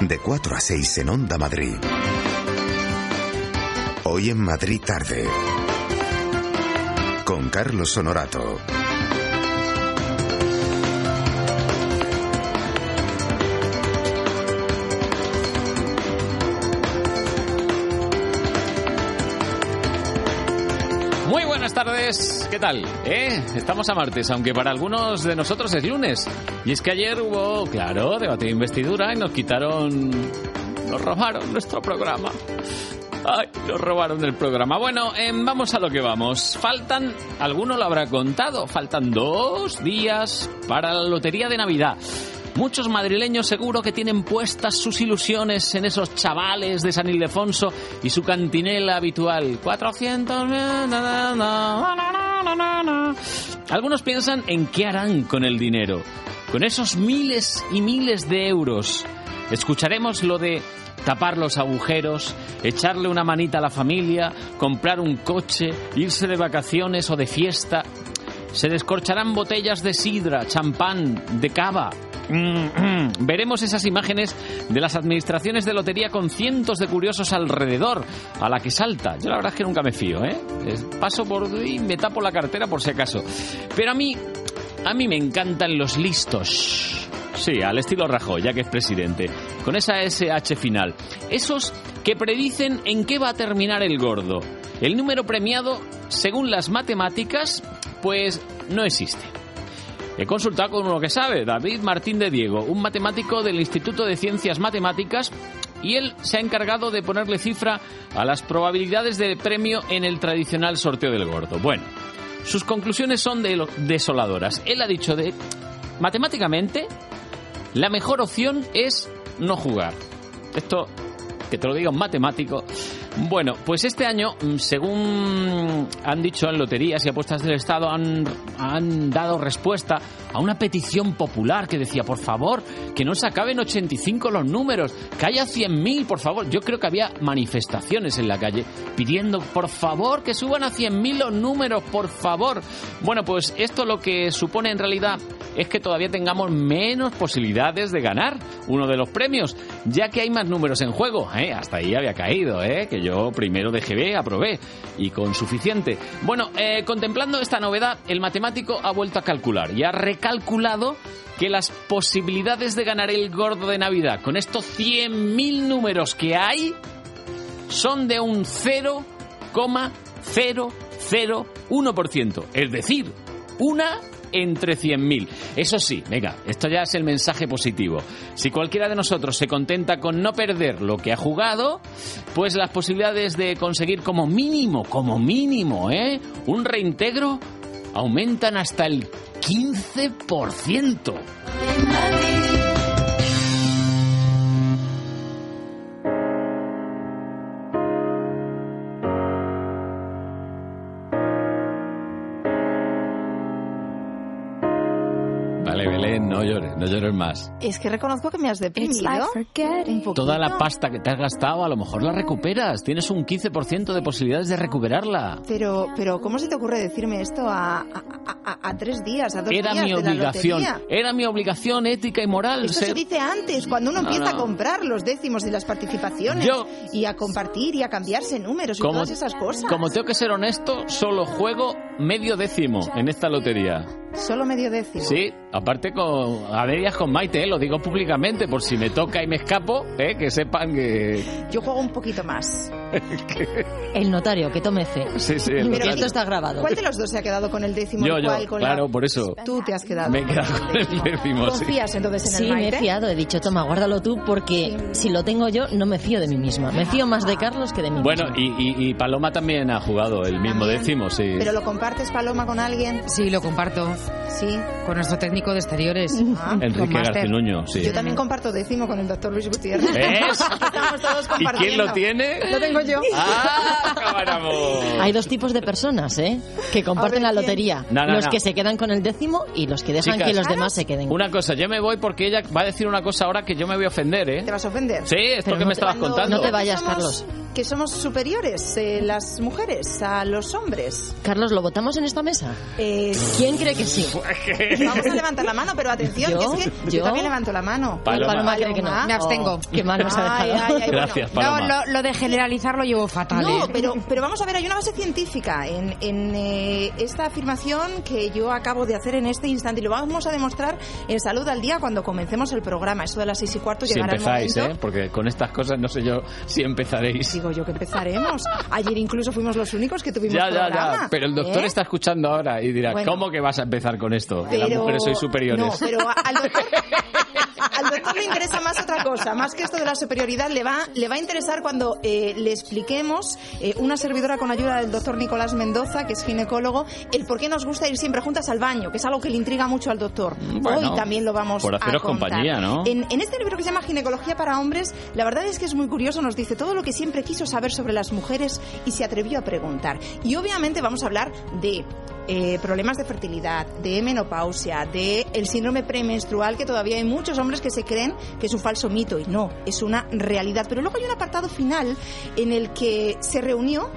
De 4 a 6 en Onda Madrid. Hoy en Madrid tarde. Con Carlos Honorato. Tardes, ¿qué tal? ¿Eh? Estamos a martes, aunque para algunos de nosotros es lunes. Y es que ayer hubo, claro, debate de investidura y nos quitaron, nos robaron nuestro programa. Ay, nos robaron el programa. Bueno, em, vamos a lo que vamos. Faltan, alguno lo habrá contado, faltan dos días para la Lotería de Navidad. Muchos madrileños seguro que tienen puestas sus ilusiones en esos chavales de San Ildefonso y su cantinela habitual. 400... na, na, na, na, na, na. Algunos piensan en qué harán con el dinero, con esos miles y miles de euros. Escucharemos lo de tapar los agujeros, echarle una manita a la familia, comprar un coche, irse de vacaciones o de fiesta. Se descorcharán botellas de sidra, champán, de cava. Mm. Veremos esas imágenes de las administraciones de lotería con cientos de curiosos alrededor, a la que salta. Yo la verdad es que nunca me fío, ¿eh? Paso por y me tapo la cartera por si acaso. Pero a mí, a mí me encantan los listos. Sí, al estilo Rajoy, ya que es presidente. Con esa SH final. Esos que predicen en qué va a terminar el gordo. El número premiado, según las matemáticas, pues no existe. He consultado con uno que sabe, David Martín de Diego, un matemático del Instituto de Ciencias Matemáticas, y él se ha encargado de ponerle cifra a las probabilidades de premio en el tradicional sorteo del gordo. Bueno, sus conclusiones son de- desoladoras. Él ha dicho de matemáticamente la mejor opción es no jugar. Esto que te lo diga un matemático. Bueno, pues este año, mm, según han dicho en loterías y apuestas del Estado, han, han dado respuesta a una petición popular que decía, por favor, que no se acaben 85 los números, que haya 100.000, por favor. Yo creo que había manifestaciones en la calle pidiendo, por favor, que suban a 100.000 los números, por favor. Bueno, pues esto lo que supone en realidad es que todavía tengamos menos posibilidades de ganar uno de los premios, ya que hay más números en juego. ¿eh? Hasta ahí había caído, ¿eh? Yo primero de GB aprobé y con suficiente. Bueno, eh, contemplando esta novedad, el matemático ha vuelto a calcular y ha recalculado que las posibilidades de ganar el gordo de Navidad con estos 100.000 números que hay son de un 0,001%. Es decir, una entre 100.000. Eso sí, venga, esto ya es el mensaje positivo. Si cualquiera de nosotros se contenta con no perder lo que ha jugado, pues las posibilidades de conseguir como mínimo, como mínimo, ¿eh? Un reintegro aumentan hasta el 15%. No llores, no llores más. Es que reconozco que me has deprimido. Un. Toda la pasta que te has gastado, a lo mejor la recuperas. Tienes un 15% de posibilidades de recuperarla. Pero, pero, ¿cómo se te ocurre decirme esto a, a, a- a tres días, a dos Era días mi de la obligación, lotería? era mi obligación ética y moral. Esto ser- se dice antes, cuando uno No, empieza no. a comprar los décimos y las participaciones Yo- y a compartir y a cambiarse números y Como, todas esas cosas. como tengo que ser honesto, solo juego medio décimo en esta lotería. Solo medio décimo. Sí, aparte con, a medias con Maite, eh, lo digo públicamente, por si me toca y me escapo, eh, que sepan que... Yo juego un poquito más. El notario, que tome fe. Sí, sí, el notario. esto está grabado. ¿Cuál de los dos se ha quedado con el décimo? Yo, y yo, cuál con la- claro, por eso. Tú te has quedado. Me he quedado con el décimo, sí. ¿Confías entonces en Sí, el me he fiado. He dicho, toma, guárdalo tú, porque si lo tengo yo, no me fío de mí misma. Me fío más de Carlos que de mí Bueno, misma. y, y- y Paloma también ha jugado el mismo También. décimo, sí. ¿Pero lo compartes, Paloma, con alguien? Sí, lo comparto Sí. con nuestro técnico de exteriores. Ah, Enrique. Garcinuño, sí. Yo también comparto décimo con el doctor Luis Gutiérrez. ¿Ves? Estamos todos ¿Y compartiendo. quién lo tiene? Lo tengo yo. ¡Ah, camaramos! Hay dos tipos de personas, ¿eh? Que comparten ver, la lotería. No, no, los no. que se quedan con el décimo y los que dejan Chicas, que los demás se queden. Una cosa, yo me voy porque ella va a decir una cosa ahora que yo me voy a ofender, ¿eh? ¿Te vas a ofender? Sí, esto Pero que me estabas contando. no te vayas, Carlos. Que somos superiores, eh, las mujeres, a los hombres. Carlos, ¿lo votamos en esta mesa? Eh, ¿Quién cree que sí? Vamos a levantar la mano, pero atención, ¿Yo? que es que yo, ¿Yo? también levanto la mano. Paloma. Paloma cree que no. Me abstengo. Oh, qué mal nos ha dejado. ay, ay, bueno. Gracias, No, Paloma. lo, lo de generalizar lo llevo fatal. No, ¿eh? pero, pero vamos a ver, hay una base científica en, en, eh, esta afirmación que yo acabo de hacer en este instante y lo vamos a demostrar en Salud al Día cuando comencemos el programa. Eso de las seis y cuarto Si llegará empezáis, el ¿eh? momento. Porque con estas cosas no sé yo si empezaréis. Digo yo que empezaremos. Ayer incluso fuimos los únicos que tuvimos Ya, ya, programa. ya. Pero el doctor ¿eh? está escuchando ahora y dirá, Bueno. ¿cómo que vas a empezar con esto? Que las Pero- mujeres sois superiores. No, pero a- al doctor, al doctor le interesa más otra cosa, más que esto de la superioridad, le va, le va a interesar cuando eh, le expliquemos, eh, una servidora con ayuda del doctor Nicolás Mendoza, que es ginecólogo, el por qué nos gusta ir siempre juntas al baño, que es algo que le intriga mucho al doctor. Bueno, Hoy también lo vamos por haceros a contar. compañía, ¿no? En, en este libro que se llama Ginecología para hombres, la verdad es que es muy curioso, nos dice todo lo que siempre quiso saber sobre las mujeres y se atrevió a preguntar. Y obviamente vamos a hablar de eh, problemas de fertilidad, de menopausia, de el síndrome premenstrual, que todavía hay muchos hombres que se creen que es un falso mito y no, es una realidad. Pero luego hay un apartado final en el que se reunió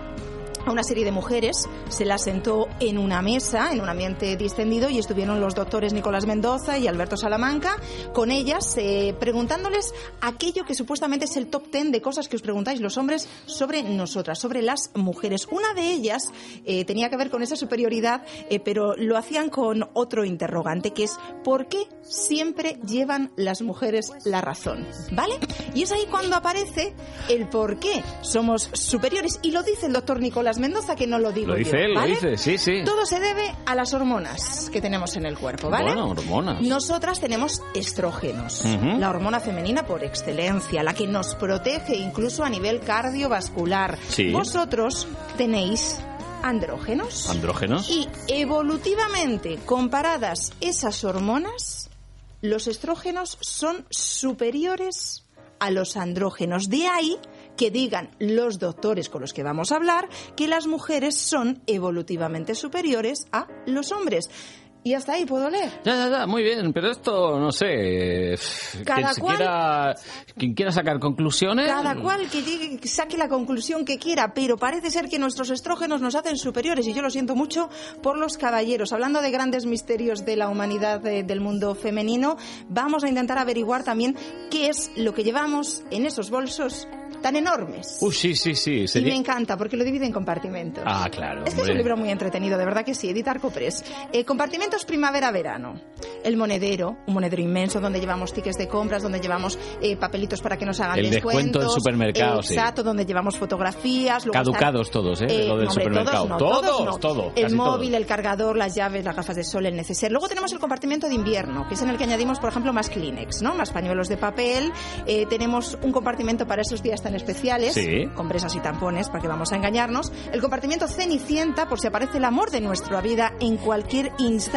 a una serie de mujeres, se las sentó en una mesa, en un ambiente distendido, y estuvieron los doctores Nicolás Mendoza y Alberto Salamanca con ellas, eh, preguntándoles aquello que supuestamente es el top ten de cosas que os preguntáis los hombres sobre nosotras, sobre las mujeres. Una de ellas eh, tenía que ver con esa superioridad, eh, pero lo hacían con otro interrogante, que es ¿por qué siempre llevan las mujeres la razón? ¿Vale? Y es ahí cuando aparece el por qué somos superiores. Y lo dice el doctor Nicolás Mendoza, que no lo digo Lo dice yo, él, lo dice, sí, sí. Todo se debe a las hormonas que tenemos en el cuerpo, ¿vale? Bueno, hormonas. Nosotras tenemos estrógenos, la hormona femenina por excelencia, la que nos protege incluso a nivel cardiovascular. Sí. Vosotros tenéis andrógenos. ¿Andrógenos? Y evolutivamente comparadas esas hormonas, los estrógenos son superiores a los andrógenos. De ahí que digan los doctores con los que vamos a hablar que las mujeres son evolutivamente superiores a los hombres. Y hasta ahí puedo leer. Ya, ya, ya, muy bien, pero esto, no sé, Cada quien, cual- quiera, quien quiera sacar conclusiones... Cada cual que llegue, saque la conclusión que quiera, pero parece ser que nuestros estrógenos nos hacen superiores y yo lo siento mucho por los caballeros. Hablando de grandes misterios de la humanidad eh, del mundo femenino, vamos a intentar averiguar también qué es lo que llevamos en esos bolsos tan enormes. Uy, sí, sí, sí. Y me encanta porque lo divide en compartimentos. Ah, claro. Es que es hombre. un libro muy entretenido, de verdad que sí, Edita Arcopress. Eh, compartimentos primavera-verano. El monedero, un monedero inmenso donde llevamos tickets de compras, donde llevamos eh, papelitos para que nos hagan El descuento del supermercado, sí. Exacto, donde llevamos fotografías. luego Caducados todos, ¿eh? Eh, Lo del hombre, supermercado. Todos, no, Todos, no. El móvil, el cargador, las llaves, las gafas de sol, el neceser. Luego tenemos el compartimento de invierno, que es en el que añadimos, por ejemplo, más Kleenex, ¿no? Más pañuelos de papel. Eh, tenemos un compartimento para esos días tan especiales, Sí. compresas y tampones, para que vamos a engañarnos. El compartimento Cenicienta, por si aparece el amor de nuestra vida en cualquier instante.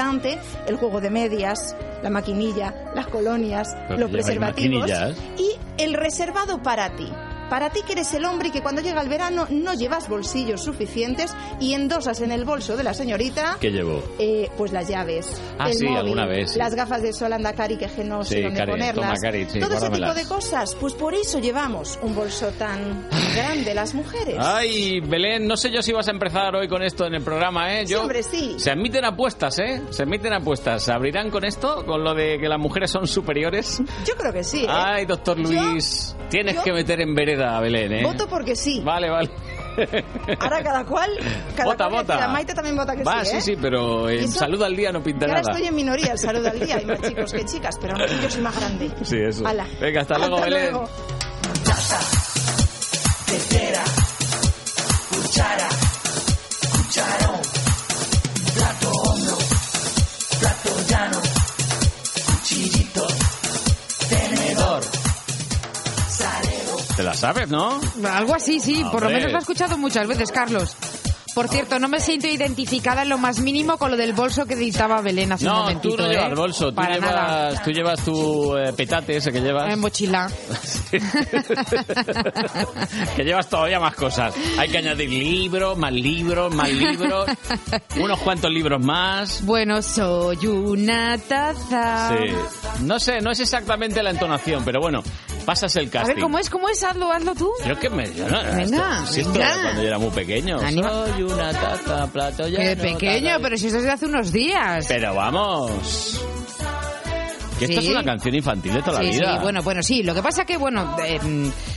El juego de medias, la maquinilla, las colonias, los preservativos. Y el reservado para ti. Para ti que eres el hombre y que cuando llega el verano no llevas bolsillos suficientes y endosas en el bolso de la señorita ¿Qué llevo? eh, pues las llaves, Ah, el sí, móvil, alguna vez, sí. las gafas de sol Andacari que je no sé Sí, dónde Cari, ponerlas, toma, Cari, sí, todo ese tipo de cosas. Pues por eso llevamos un bolso tan grande las mujeres. Ay, Belén, no sé yo si vas a empezar hoy con esto en el programa, ¿eh? Sí, Yo, hombre, sí. Se admiten apuestas, ¿eh? Se admiten apuestas. ¿Se abrirán con esto? ¿Con lo de que las mujeres son superiores? Yo creo que sí. ¿eh? Ay, doctor Yo- Luis, tienes yo que meter en vereda a Belén, ¿eh? Voto porque sí. Vale, vale. Ahora cada cual, cada Vota, cual vota. decida. Maite también vota que Va, sí, ¿eh? sí, sí, pero en eso- salud al día no pinta Que ahora nada. estoy en minoría, el saludo al día. Hay más chicos que chicas, pero no, yo soy más grande. Sí, eso. Hala. Venga, hasta luego, Belén. luego. ¿Te la sabes, no? Algo así, sí. Por lo menos lo he escuchado muchas veces, Carlos. Por cierto, no me siento identificada en lo más mínimo con lo del bolso que dictaba Belén hace un No, momentito. tú no ¿eh? llevas bolso, tú Para nada. llevas, tú llevas tu eh, petate ese que llevas. En mochila. que llevas todavía más cosas. Hay que añadir libros, más libros, más libros, unos cuantos libros más. Bueno, soy una taza. Sí. No sé, no es exactamente la entonación, pero bueno, pasas el A casting. ver, ¿cmo es? ¿Cómo es? Hazlo, hazlo tú. Yo que me... Yo no, Venga, esto, si esto era cuando yo era muy pequeño. Anima. Soy una taza, plato ya. Qué pequeño, pero si eso es de hace unos días. Pero vamos. Que esto Sí. es una canción infantil de toda Sí, la sí, vida. bueno, bueno, sí. Lo que pasa que, bueno, eh,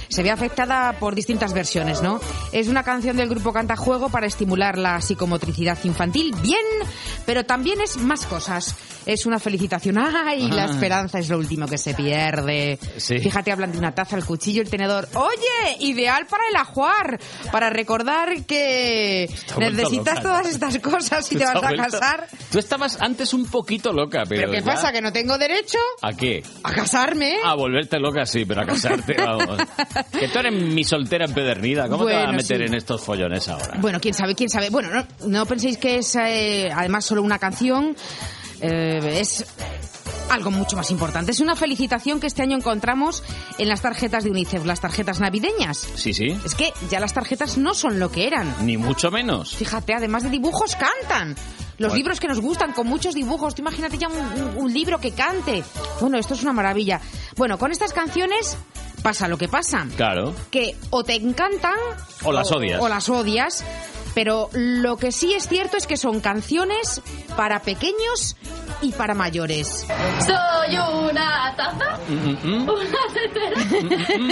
se ve afectada por distintas versiones, ¿no? Es una canción del grupo Cantajuego para estimular la psicomotricidad infantil, bien, pero también es más cosas. Es una felicitación, ¡ay! La Ah. esperanza es lo último que se pierde. Sí. Fíjate, hablan de una taza, el cuchillo, el tenedor. ¡Oye! Ideal para el ajuar, para recordar que necesitas todas estas cosas si te vas a casar. Tú estabas antes un poquito loca, pero. ¿Pero qué ya- pasa? ¿Que no tengo derecho ¿A qué? a casarme? A volverte loca, sí, pero a casarte, vamos. que tú eres mi soltera empedernida. ¿Cómo te vas a Bueno, meter sí. en estos follones ahora? Bueno, quién sabe, quién sabe. Bueno, no, no penséis que es eh, además solo una canción. eh, es algo mucho más importante. Es una felicitación que este año encontramos en las tarjetas de UNICEF, las tarjetas navideñas. Sí, sí. Es que ya las tarjetas no son lo que eran. Ni mucho menos. Fíjate, además de dibujos, cantan. Los Bueno. libros que nos gustan, con muchos dibujos. Tú imagínate ya un, un- un libro que cante. Bueno, esto es una maravilla. Bueno, con estas canciones pasa lo que pasa. Claro. Que o te encantan O las odias. o las odias. Pero lo que sí es cierto es que son canciones para pequeños y para mayores. Soy una taza, Mm, mm, mm. una tetera,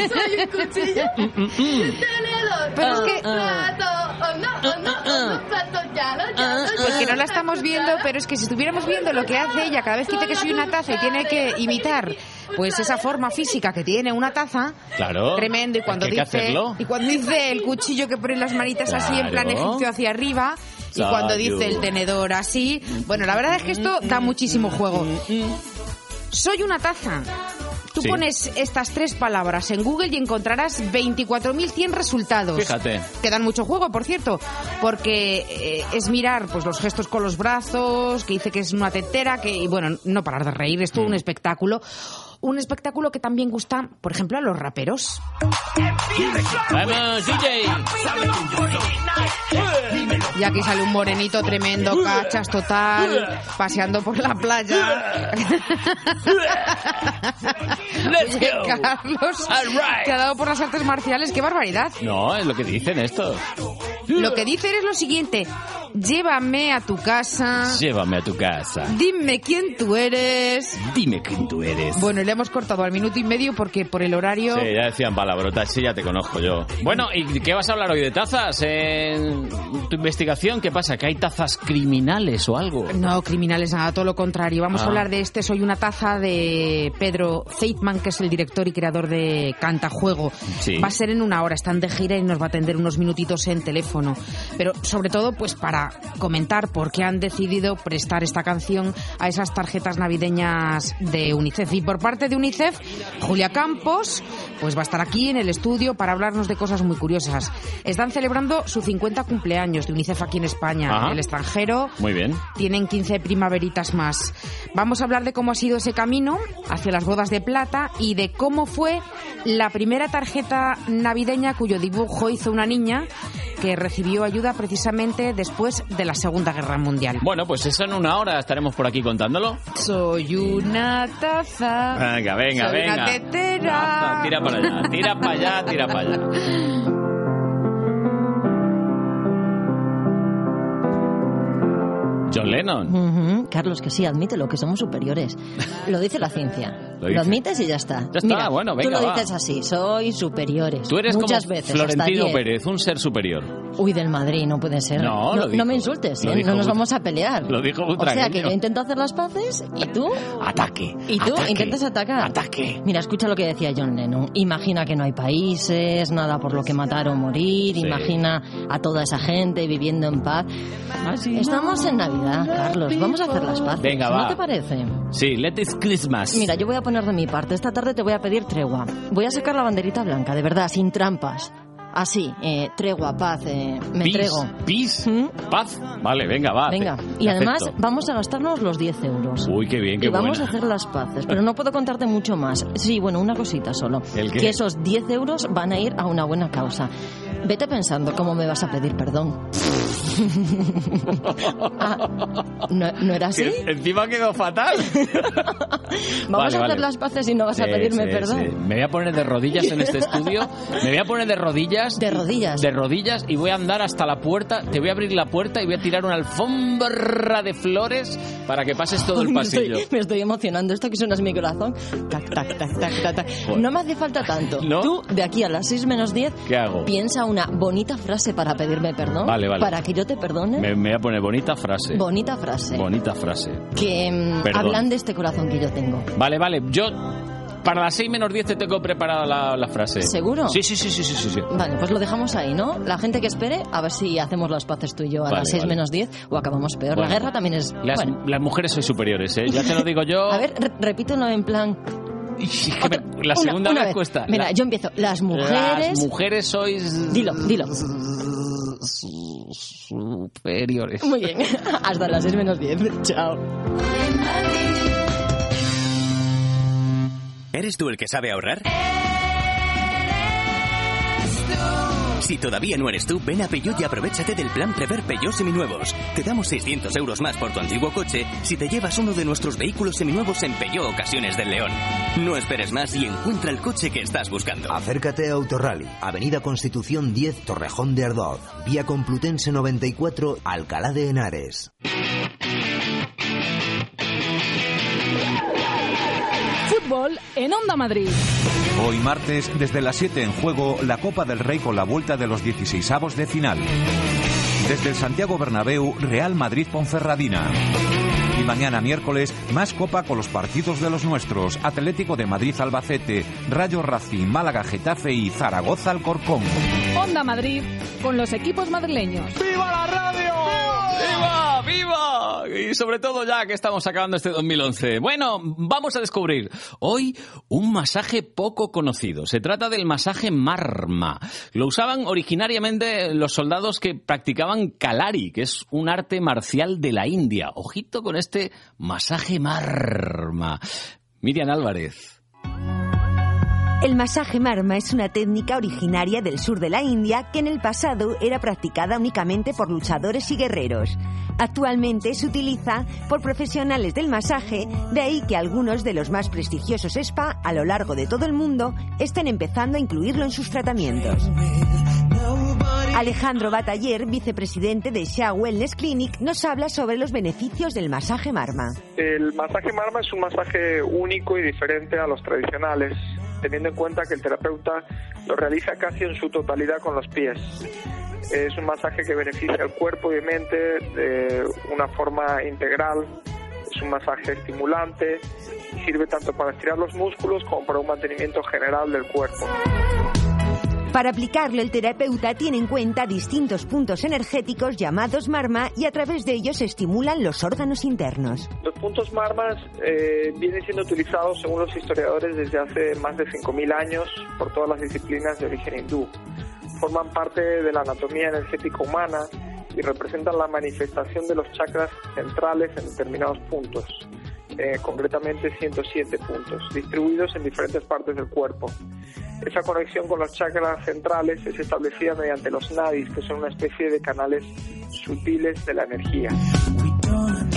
soy un cuchillo, un tenedor, Pero es que- un plato, oh no, oh no, oh no, un plato, ya lo, ya lo, Pues ya que no lo, la estamos viendo, pero es que si estuviéramos viendo lo que hace ella cada vez que dice que soy una taza y tiene que imitar pues esa forma física que tiene una taza, Claro. tremendo. Y cuando dice hacerlo. y cuando dice el cuchillo que pone las manitas así en plan egipcio hacia arriba y cuando dice el tenedor así, bueno, la verdad es que esto da muchísimo juego. Soy una taza. Tú Sí. pones estas tres palabras en Google y encontrarás 24.100 resultados. Fíjate. Que dan mucho juego, por cierto, porque eh, es mirar pues los gestos con los brazos, que dice que es una tetera, que, y bueno, no parar de reír, es todo Mm. un espectáculo. Un espectáculo que también gusta, por ejemplo, a los raperos. ¡Vamos, DJ! Y aquí sale un morenito tremendo, cachas total, paseando por la playa. Let's Oye, go. Carlos, right. te ha dado por las artes marciales, qué barbaridad. No, es lo que dicen estos. Lo que dicen es lo siguiente, llévame a tu casa, Llévame a tu casa. dime quién tú eres. Dime quién tú eres. Bueno, le hemos cortado al minuto y medio porque por el horario... Sí, ya decían palabrotas, sí, ya te conozco yo. Bueno, ¿y qué vas a hablar hoy de tazas? En tu investigación, ¿qué pasa? ¿Que hay tazas criminales o algo? No, criminales, nada, todo lo contrario. Vamos Ah. a hablar de este Soy una taza de Pedro Feitman, que es el director y creador de Cantajuego. Sí. Va a ser en una hora, están de gira y nos va a atender unos minutitos en teléfono. Pero sobre todo, pues para comentar por qué han decidido prestar esta canción a esas tarjetas navideñas de UNICEF. Y por parte de UNICEF, Julia Campos, pues va a estar aquí en el estudio para hablarnos de cosas muy curiosas. Están celebrando su 50 cumpleaños de UNICEF aquí en España, Ajá. en el extranjero Muy bien. tienen 15 primaveritas más. Vamos a hablar de cómo ha sido ese camino hacia las bodas de plata y de cómo fue la primera tarjeta navideña cuyo dibujo hizo una niña que recibió ayuda precisamente después de la Segunda Guerra Mundial. Bueno, pues eso en una hora estaremos por aquí contándolo. Soy una taza. Venga, venga, soy venga. Una tetera. Tira para allá, tira para allá, tira para allá. John Lennon. Ujú, Carlos, que sí, admítelo, que somos superiores. Lo dice la ciencia. Lo Lo, admites y ya está. está, Mira, bueno, tú venga, lo va. dices así, soy superiores. Tú eres Muchas como veces, Florentino. Pérez, un ser superior. Uy, del Madrid, no puede ser. No, lo no, dijo. me insultes, Lo ¿eh? no nos vamos a pelear. lo dijo O sea, que yo intento hacer las paces y tú... Ataque. Y tú ataque, intentas atacar. Ataque. Mira, escucha lo que decía John Lennon. Imagina que no hay países, nada por lo que matar o morir. Sí. Imagina a toda esa gente viviendo en paz. Estamos en Navidad, Carlos. Vamos a hacer las paces. Venga, ¿No va. te parece? Sí, let it Christmas. Mira, yo voy a poner de mi parte. Esta tarde te voy a pedir tregua. Voy a sacar la banderita blanca, de verdad, sin trampas. Así, eh, tregua, paz, eh, me Peace, entrego. Peace, ¿Mm? paz. Vale, venga, va. Venga, te- y te además acepto. vamos a gastarnos los 10 euros. Uy, qué bien, qué y vamos a hacer las paces, pero no puedo contarte mucho más. Sí, bueno, una cosita solo. ¿El qué? Que esos 10 euros van a ir a una buena causa. Vete pensando cómo me vas a pedir perdón. Ah, ¿no, ¿no era así? Que Encima quedó fatal. Vamos Vale, a hacer vale. las paces y no vas a pedirme sí, perdón. sí. Me voy a poner de rodillas en este estudio. Me voy a poner de rodillas. De rodillas. De rodillas y voy a andar hasta la puerta. Te voy a abrir la puerta y voy a tirar una alfombra de flores para que pases todo el me, pasillo. estoy, me estoy emocionando. Esto que suena es mi corazón. Tac, tac, tac, tac, tac, tac. Bueno. No me hace falta tanto. ¿No? Tú, de aquí a las 6 menos 10, ¿Qué hago? piensa una bonita frase para pedirme perdón. Vale, vale. Para que yo te perdone. Me, me voy a poner bonita frase. Bonita frase. Bonita frase. que mm, hablan de este corazón que yo tengo. Vale, vale. Yo para las 6 menos 10 te tengo preparada la, la frase. ¿Seguro? Sí, sí, sí, sí, sí, sí. sí. Vale, pues lo dejamos ahí, ¿no? La gente que espere, a ver si hacemos las paces tú y yo a Vale, las 6 vale. menos 10 o acabamos peor. Bueno. la guerra también es... Las, bueno, las mujeres sois superiores, ¿eh? Ya te lo digo yo. a ver, re- repítelo en plan... Es que me- otra- la segunda una vez, cuesta. Mira, La- yo empiezo. Las mujeres... Las mujeres sois. Dilo, dilo. Superiores. Muy bien. Hasta las 6 menos 10. Chao. ¿Eres tú el que sabe ahorrar? Si todavía no eres tú, ven a Peugeot y aprovechate del plan Prever Peugeot Seminuevos. Te damos 600 euros más por tu antiguo coche si te llevas uno de nuestros vehículos seminuevos en Peugeot Ocasiones del León. No esperes más y encuentra el coche que estás buscando. Acércate a Autorally, Avenida Constitución 10, Torrejón de Ardoz, Vía Complutense 94, Alcalá de Henares. Fútbol en Onda Madrid. Hoy martes, desde las 7 en juego, la Copa del Rey con la vuelta de los 16avos de final. Desde el Santiago Bernabéu, Real Madrid Ponferradina. Y mañana miércoles, más Copa con los partidos de los nuestros. Atlético de Madrid Albacete, Rayo Racing, Málaga Getafe y Zaragoza Alcorcón. Onda Madrid con los equipos madrileños. ¡Viva la radio! ¡Viva! ¡Viva! Y sobre todo ya que estamos acabando este 2011. Bueno, vamos a descubrir hoy un masaje poco conocido. Se trata del masaje marma. Lo usaban originariamente los soldados que practicaban kalari, que es un arte marcial de la India. Ojito con este masaje marma. Miriam Álvarez. El masaje marma es una técnica originaria del sur de la India que en el pasado era practicada únicamente por luchadores y guerreros. Actualmente se utiliza por profesionales del masaje, de ahí que algunos de los más prestigiosos spa a lo largo de todo el mundo estén empezando a incluirlo en sus tratamientos. Alejandro Bataller, vicepresidente de Shah Wellness Clinic, nos habla sobre los beneficios del masaje marma. El masaje marma es un masaje único y diferente a los tradicionales, teniendo en cuenta que el terapeuta lo realiza casi en su totalidad con los pies. Es un masaje que beneficia al cuerpo y de una forma integral. Es un masaje estimulante y sirve tanto para estirar los músculos como para un mantenimiento general del cuerpo. Para aplicarlo, el terapeuta tiene en cuenta distintos puntos energéticos llamados marma y a través de ellos estimulan los órganos internos. Los puntos marmas eh, vienen siendo utilizados, según los historiadores, desde hace más de 5.000 años por todas las disciplinas de origen hindú. Forman parte de la anatomía energética humana y representan la manifestación de los chakras centrales en determinados puntos, eh, concretamente 107 puntos, distribuidos en diferentes partes del cuerpo. Esa conexión con los chakras centrales es establecida mediante los nadis, que son una especie de canales sutiles de la energía.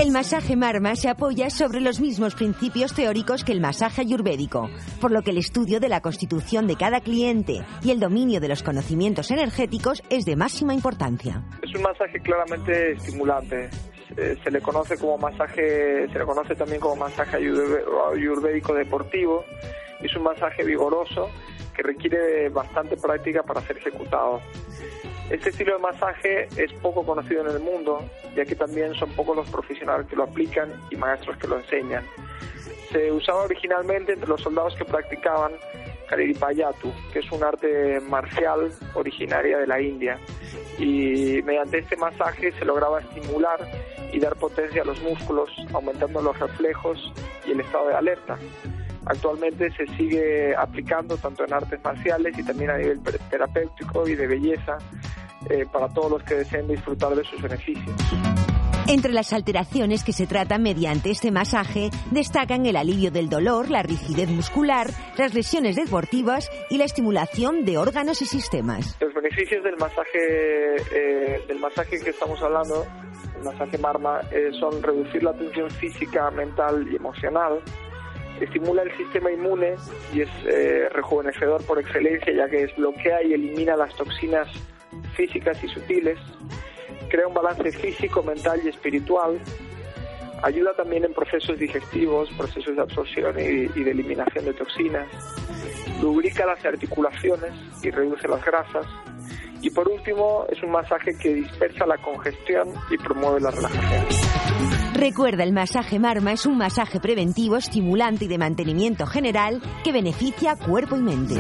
El masaje marma se apoya sobre los mismos principios teóricos que el masaje ayurvédico, por lo que el estudio de la constitución de cada cliente y el dominio de los conocimientos energéticos es de máxima importancia. Es un masaje claramente estimulante. Eh, se le conoce como masaje, se le conoce también como masaje ayurvédico deportivo. Es un masaje vigoroso que requiere bastante práctica para ser ejecutado. Este estilo de masaje es poco conocido en el mundo, ya que también son pocos los profesionales que lo aplican y maestros que lo enseñan. Se usaba originalmente entre los soldados que practicaban Kariripayatu, que es un arte marcial originaria de la India. Y mediante este masaje se lograba estimular y dar potencia a los músculos, aumentando los reflejos y el estado de alerta. Actualmente se sigue aplicando tanto en artes marciales y también a nivel terapéutico y de belleza eh, para todos los que deseen disfrutar de sus beneficios. Entre las alteraciones que se tratan mediante este masaje destacan el alivio del dolor, la rigidez muscular, las lesiones deportivas y la estimulación de órganos y sistemas. Los beneficios del masaje, eh, del masaje que estamos hablando, el masaje Marma, eh, son reducir la tensión física, mental y emocional, estimula el sistema inmune y es eh, rejuvenecedor por excelencia, ya que desbloquea y elimina las toxinas físicas y sutiles, crea un balance físico, mental y espiritual, ayuda también en procesos digestivos, procesos de absorción y, y de eliminación de toxinas, lubrica las articulaciones y reduce las grasas, y por último es un masaje que dispersa la congestión y promueve la relajación. Recuerda, el masaje Marma es un masaje preventivo, estimulante y de mantenimiento general que beneficia cuerpo y mente.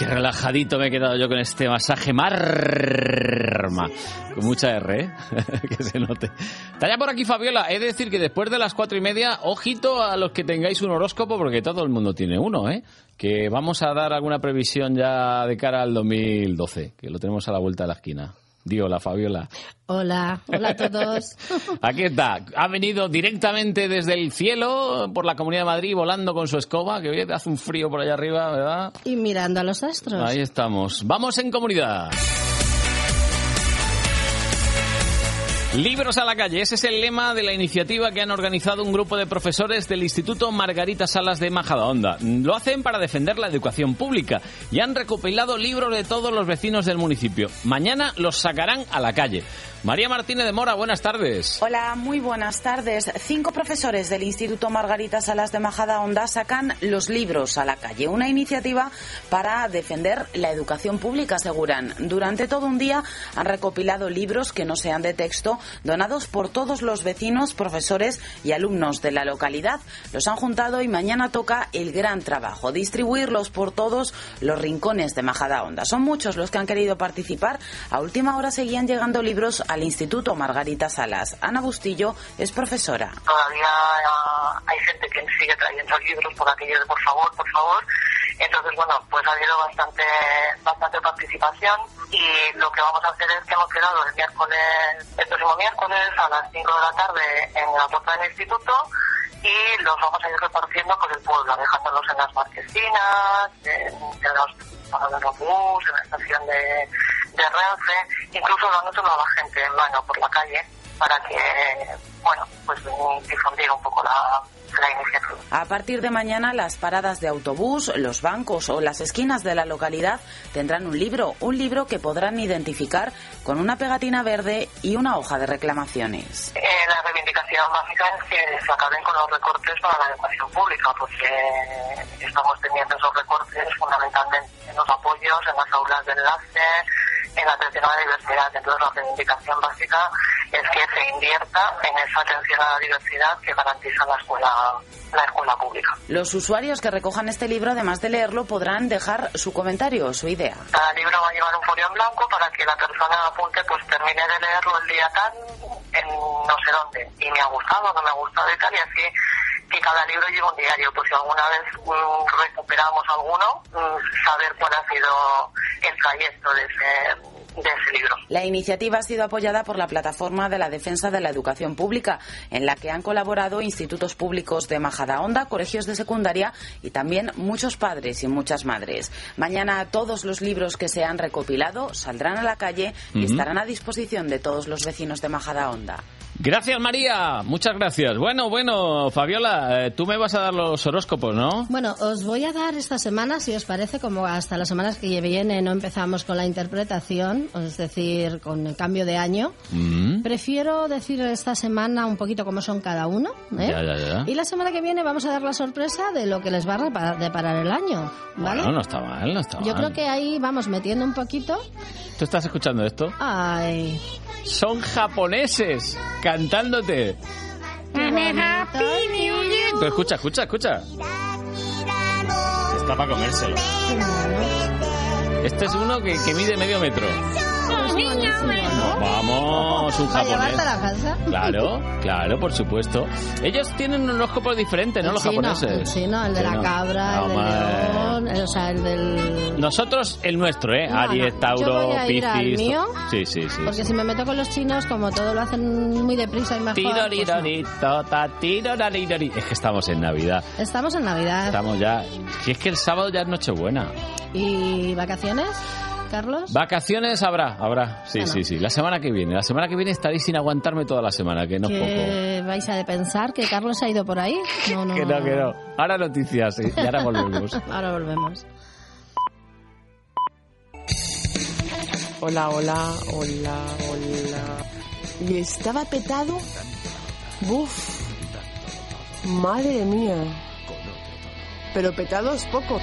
Qué relajadito me he quedado yo con este masaje Marma. Con mucha R, ¿eh? que se note. Está ya por aquí Fabiola. He de decir que después de las cuatro y media, ojito a los que tengáis un horóscopo, porque todo el mundo tiene uno, ¿eh? Que vamos a dar alguna previsión ya de cara al 2012, que lo tenemos a la vuelta de la esquina. Digo, la Fabiola. Hola, hola a todos. Aquí está. Ha venido directamente desde el cielo por la Comunidad de Madrid volando con su escoba, que hoy hace un frío por allá arriba, ¿verdad? Y mirando a los astros. Ahí estamos. Vamos en comunidad. Libros a la calle, ese es el lema de la iniciativa que han organizado un grupo de profesores del Instituto Margarita Salas de Majadahonda. Lo hacen para defender la educación pública y han recopilado libros de todos los vecinos del municipio. Mañana los sacarán a la calle. María Martínez de Mora, buenas tardes. Hola, muy buenas tardes. Cinco profesores del Instituto Margarita Salas de Majadahonda sacan los libros a la calle, una iniciativa para defender la educación pública, aseguran. Durante todo un día han recopilado libros que no sean de texto, donados por todos los vecinos, profesores y alumnos de la localidad. Los han juntado y mañana toca el gran trabajo, distribuirlos por todos los rincones de Majadahonda. Son muchos los que han querido participar. A última hora seguían llegando libros al Instituto Margarita Salas. Ana Bustillo es profesora. Todavía ah, hay gente que sigue trayendo libros por aquello de por favor, por favor. Entonces, bueno, pues ha habido bastante, bastante participación y lo que vamos a hacer es que hemos quedado el miércoles, el próximo miércoles a las 5 de la tarde en la puerta del instituto y los vamos a ir repartiendo por el pueblo, dejándolos en las marquesinas, en, en los paradas de autobús, en la estación de, de Renfe, incluso dándoselo a la gente en mano por la calle para que, bueno, pues difundir un poco la, la iniciativa. A partir de mañana, las paradas de autobús, los bancos o las esquinas de la localidad tendrán un libro, un libro que podrán identificar con una pegatina verde y una hoja de reclamaciones. Eh, la reivindicación básica es que se acaben con los recortes para la educación pública, porque estamos teniendo esos recortes fundamentalmente en los apoyos, en las aulas de enlace, en la atención a la diversidad. Entonces, la reivindicación básica es que se invierta en esa atención a la diversidad que garantiza la escuela, la escuela pública. Los usuarios que recojan este libro, además de leerlo, podrán dejar su comentario o su idea. Cada libro va a llevar un folio en blanco para que la persona apunte, pues termine de leerlo el día tal, en no sé dónde, y me ha gustado, no me ha gustado y tal, y así que cada libro lleva un diario, pues si alguna vez mm, recuperamos alguno, mm, saber cuál ha sido el trayecto de ese, de ese libro. La iniciativa ha sido apoyada por la Plataforma de la Defensa de la Educación Pública, en la que han colaborado institutos públicos de Majadahonda, colegios de secundaria y también muchos padres y muchas madres. Mañana todos los libros que se han recopilado saldrán a la calle y Ujú. estarán a disposición de todos los vecinos de Majadahonda. Gracias, María. Muchas gracias. Bueno, bueno, Fabiola, eh, tú me vas a dar los horóscopos, ¿no? Bueno, os voy a dar esta semana, si os parece, como hasta las semanas que viene no empezamos con la interpretación, es decir, con el cambio de año. Mm. Prefiero decir esta semana un poquito cómo son cada uno. ¿eh? Ya, ya, ya. Y la semana que viene vamos a dar la sorpresa de lo que les va a deparar el año. ¿vale? Bueno, no está mal, no está Yo mal. creo que ahí vamos metiendo un poquito. ¿Tú estás escuchando esto? Ay. Son japoneses cantándote. Pero escucha, escucha, escucha. Está para comérselo. Este es uno que, que mide medio metro. Vamos, un ¿Para japonés. la casa? Claro, claro, por supuesto. Ellos tienen un horóscopo diferente, ¿no? El Los chino, japoneses. El chino, el de la Chino. cabra, el del león, el- o sea, el del... Nosotros, el nuestro, ¿eh? No, Aries, no, Tauro, Piscis. mío, Sí, sí, sí. Porque sí. si me meto con los chinos, como todo lo hacen muy deprisa y mejor... pues no. Es que estamos en Navidad. Estamos en Navidad. Estamos ya. Si es que el sábado ya es Nochebuena. ¿Y vacaciones, Carlos? Vacaciones habrá, habrá. Sí, Bueno. sí, sí. La semana que viene. La semana que viene estaré sin aguantarme toda la semana, que no es poco. ¿Que vais a de pensar que Carlos ha ido por ahí? No, no, Que no, que no. Ahora noticias sí, y ahora volvemos. Ahora volvemos. Hola, hola, hola, hola. ¿Y estaba petado? Buf. Madre mía. Pero petado es poco.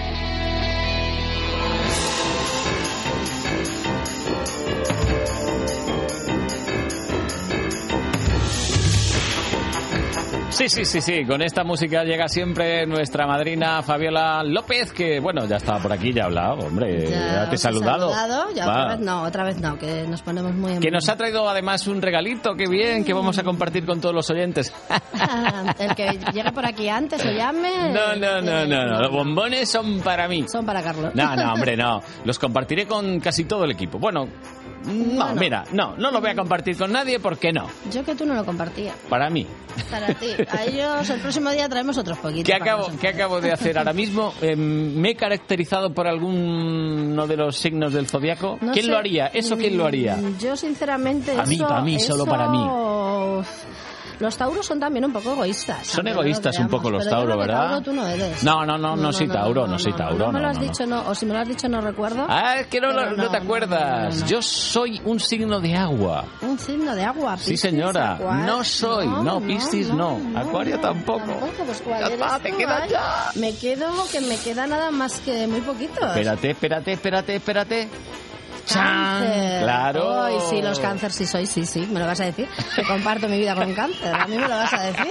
Sí, sí, sí, sí. Con esta música llega siempre nuestra madrina Fabiola López, que bueno, ya estaba por aquí, ya ha hablado, hombre, ya, te he he saludado. ya otra vez no, otra vez no, que nos ponemos muy en... Que nos ha traído además un regalito, qué bien, que vamos a compartir con todos los oyentes. El que llegue por aquí antes o llame... No, no, no, no, no. Los bombones son para mí. Son para Carlos. No, no, hombre, no. Los compartiré con casi todo el equipo. Bueno, no, Bueno. mira, no, no lo voy a compartir con nadie porque no. Yo que tú no lo compartía. Para mí. Para ti. A ellos el próximo día traemos otros poquitos. ¿Qué acabo, ¿Qué acabo de hacer ahora mismo? Eh, ¿Me he caracterizado por alguno de los signos del zodiaco? No ¿Quién sé. lo haría? ¿Eso quién lo haría? Mm, Yo, sinceramente. Para mí, eso- para mí, solo para mí. Los tauros son también un poco egoístas. Son egoístas un poco los pero yo Tauro, creo que ¿verdad? Tauro tú no eres. No, no, no, no, soy Tauro, no, soy Tauro. No me lo has dicho, no. O si me lo has dicho, no recuerdo. Ah, es que no, te acuerdas. Yo soy un signo de agua. Un signo de agua. Sí, señora. No soy. No, Piscis no. Acuario tampoco. Pues. Me quedo, que me queda nada más que muy poquito. Espérate, espérate, espérate, espérate. ¡Chan! Cáncer. Claro. Ay, sí, los cáncer sí soy, sí, sí, me lo vas a decir. Que comparto mi vida con cáncer. A mí me lo vas a decir.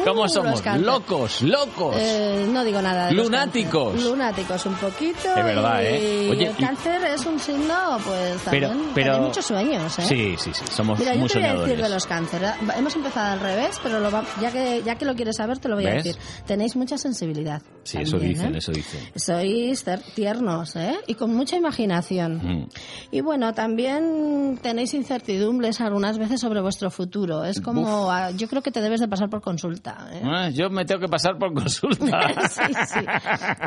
Uh, ¿Cómo los somos? Locos, locos. Eh, no digo nada de Lunáticos. Lunáticos un poquito. Es verdad, y ¿eh? Oye, el y- cáncer es un signo, pues Pero- también. pero- Hay muchos sueños, ¿eh? Sí, sí, sí. Somos Mira, yo muy te voy a decir de los cánceres. Hemos empezado al revés, pero lo va- ya, que, ya que lo quieres saber, te lo voy a ¿Ves? decir. Tenéis mucha sensibilidad. Sí, eso dicen, ¿eh? eso dicen. Sois tiernos, ¿eh? Y con mucha imaginación. Mm. Y bueno, también tenéis incertidumbres algunas veces sobre vuestro futuro. Es como, ah, yo creo que te debes de pasar por consulta. ¿eh? Ah, Yo me tengo que pasar por consulta. Sí, sí.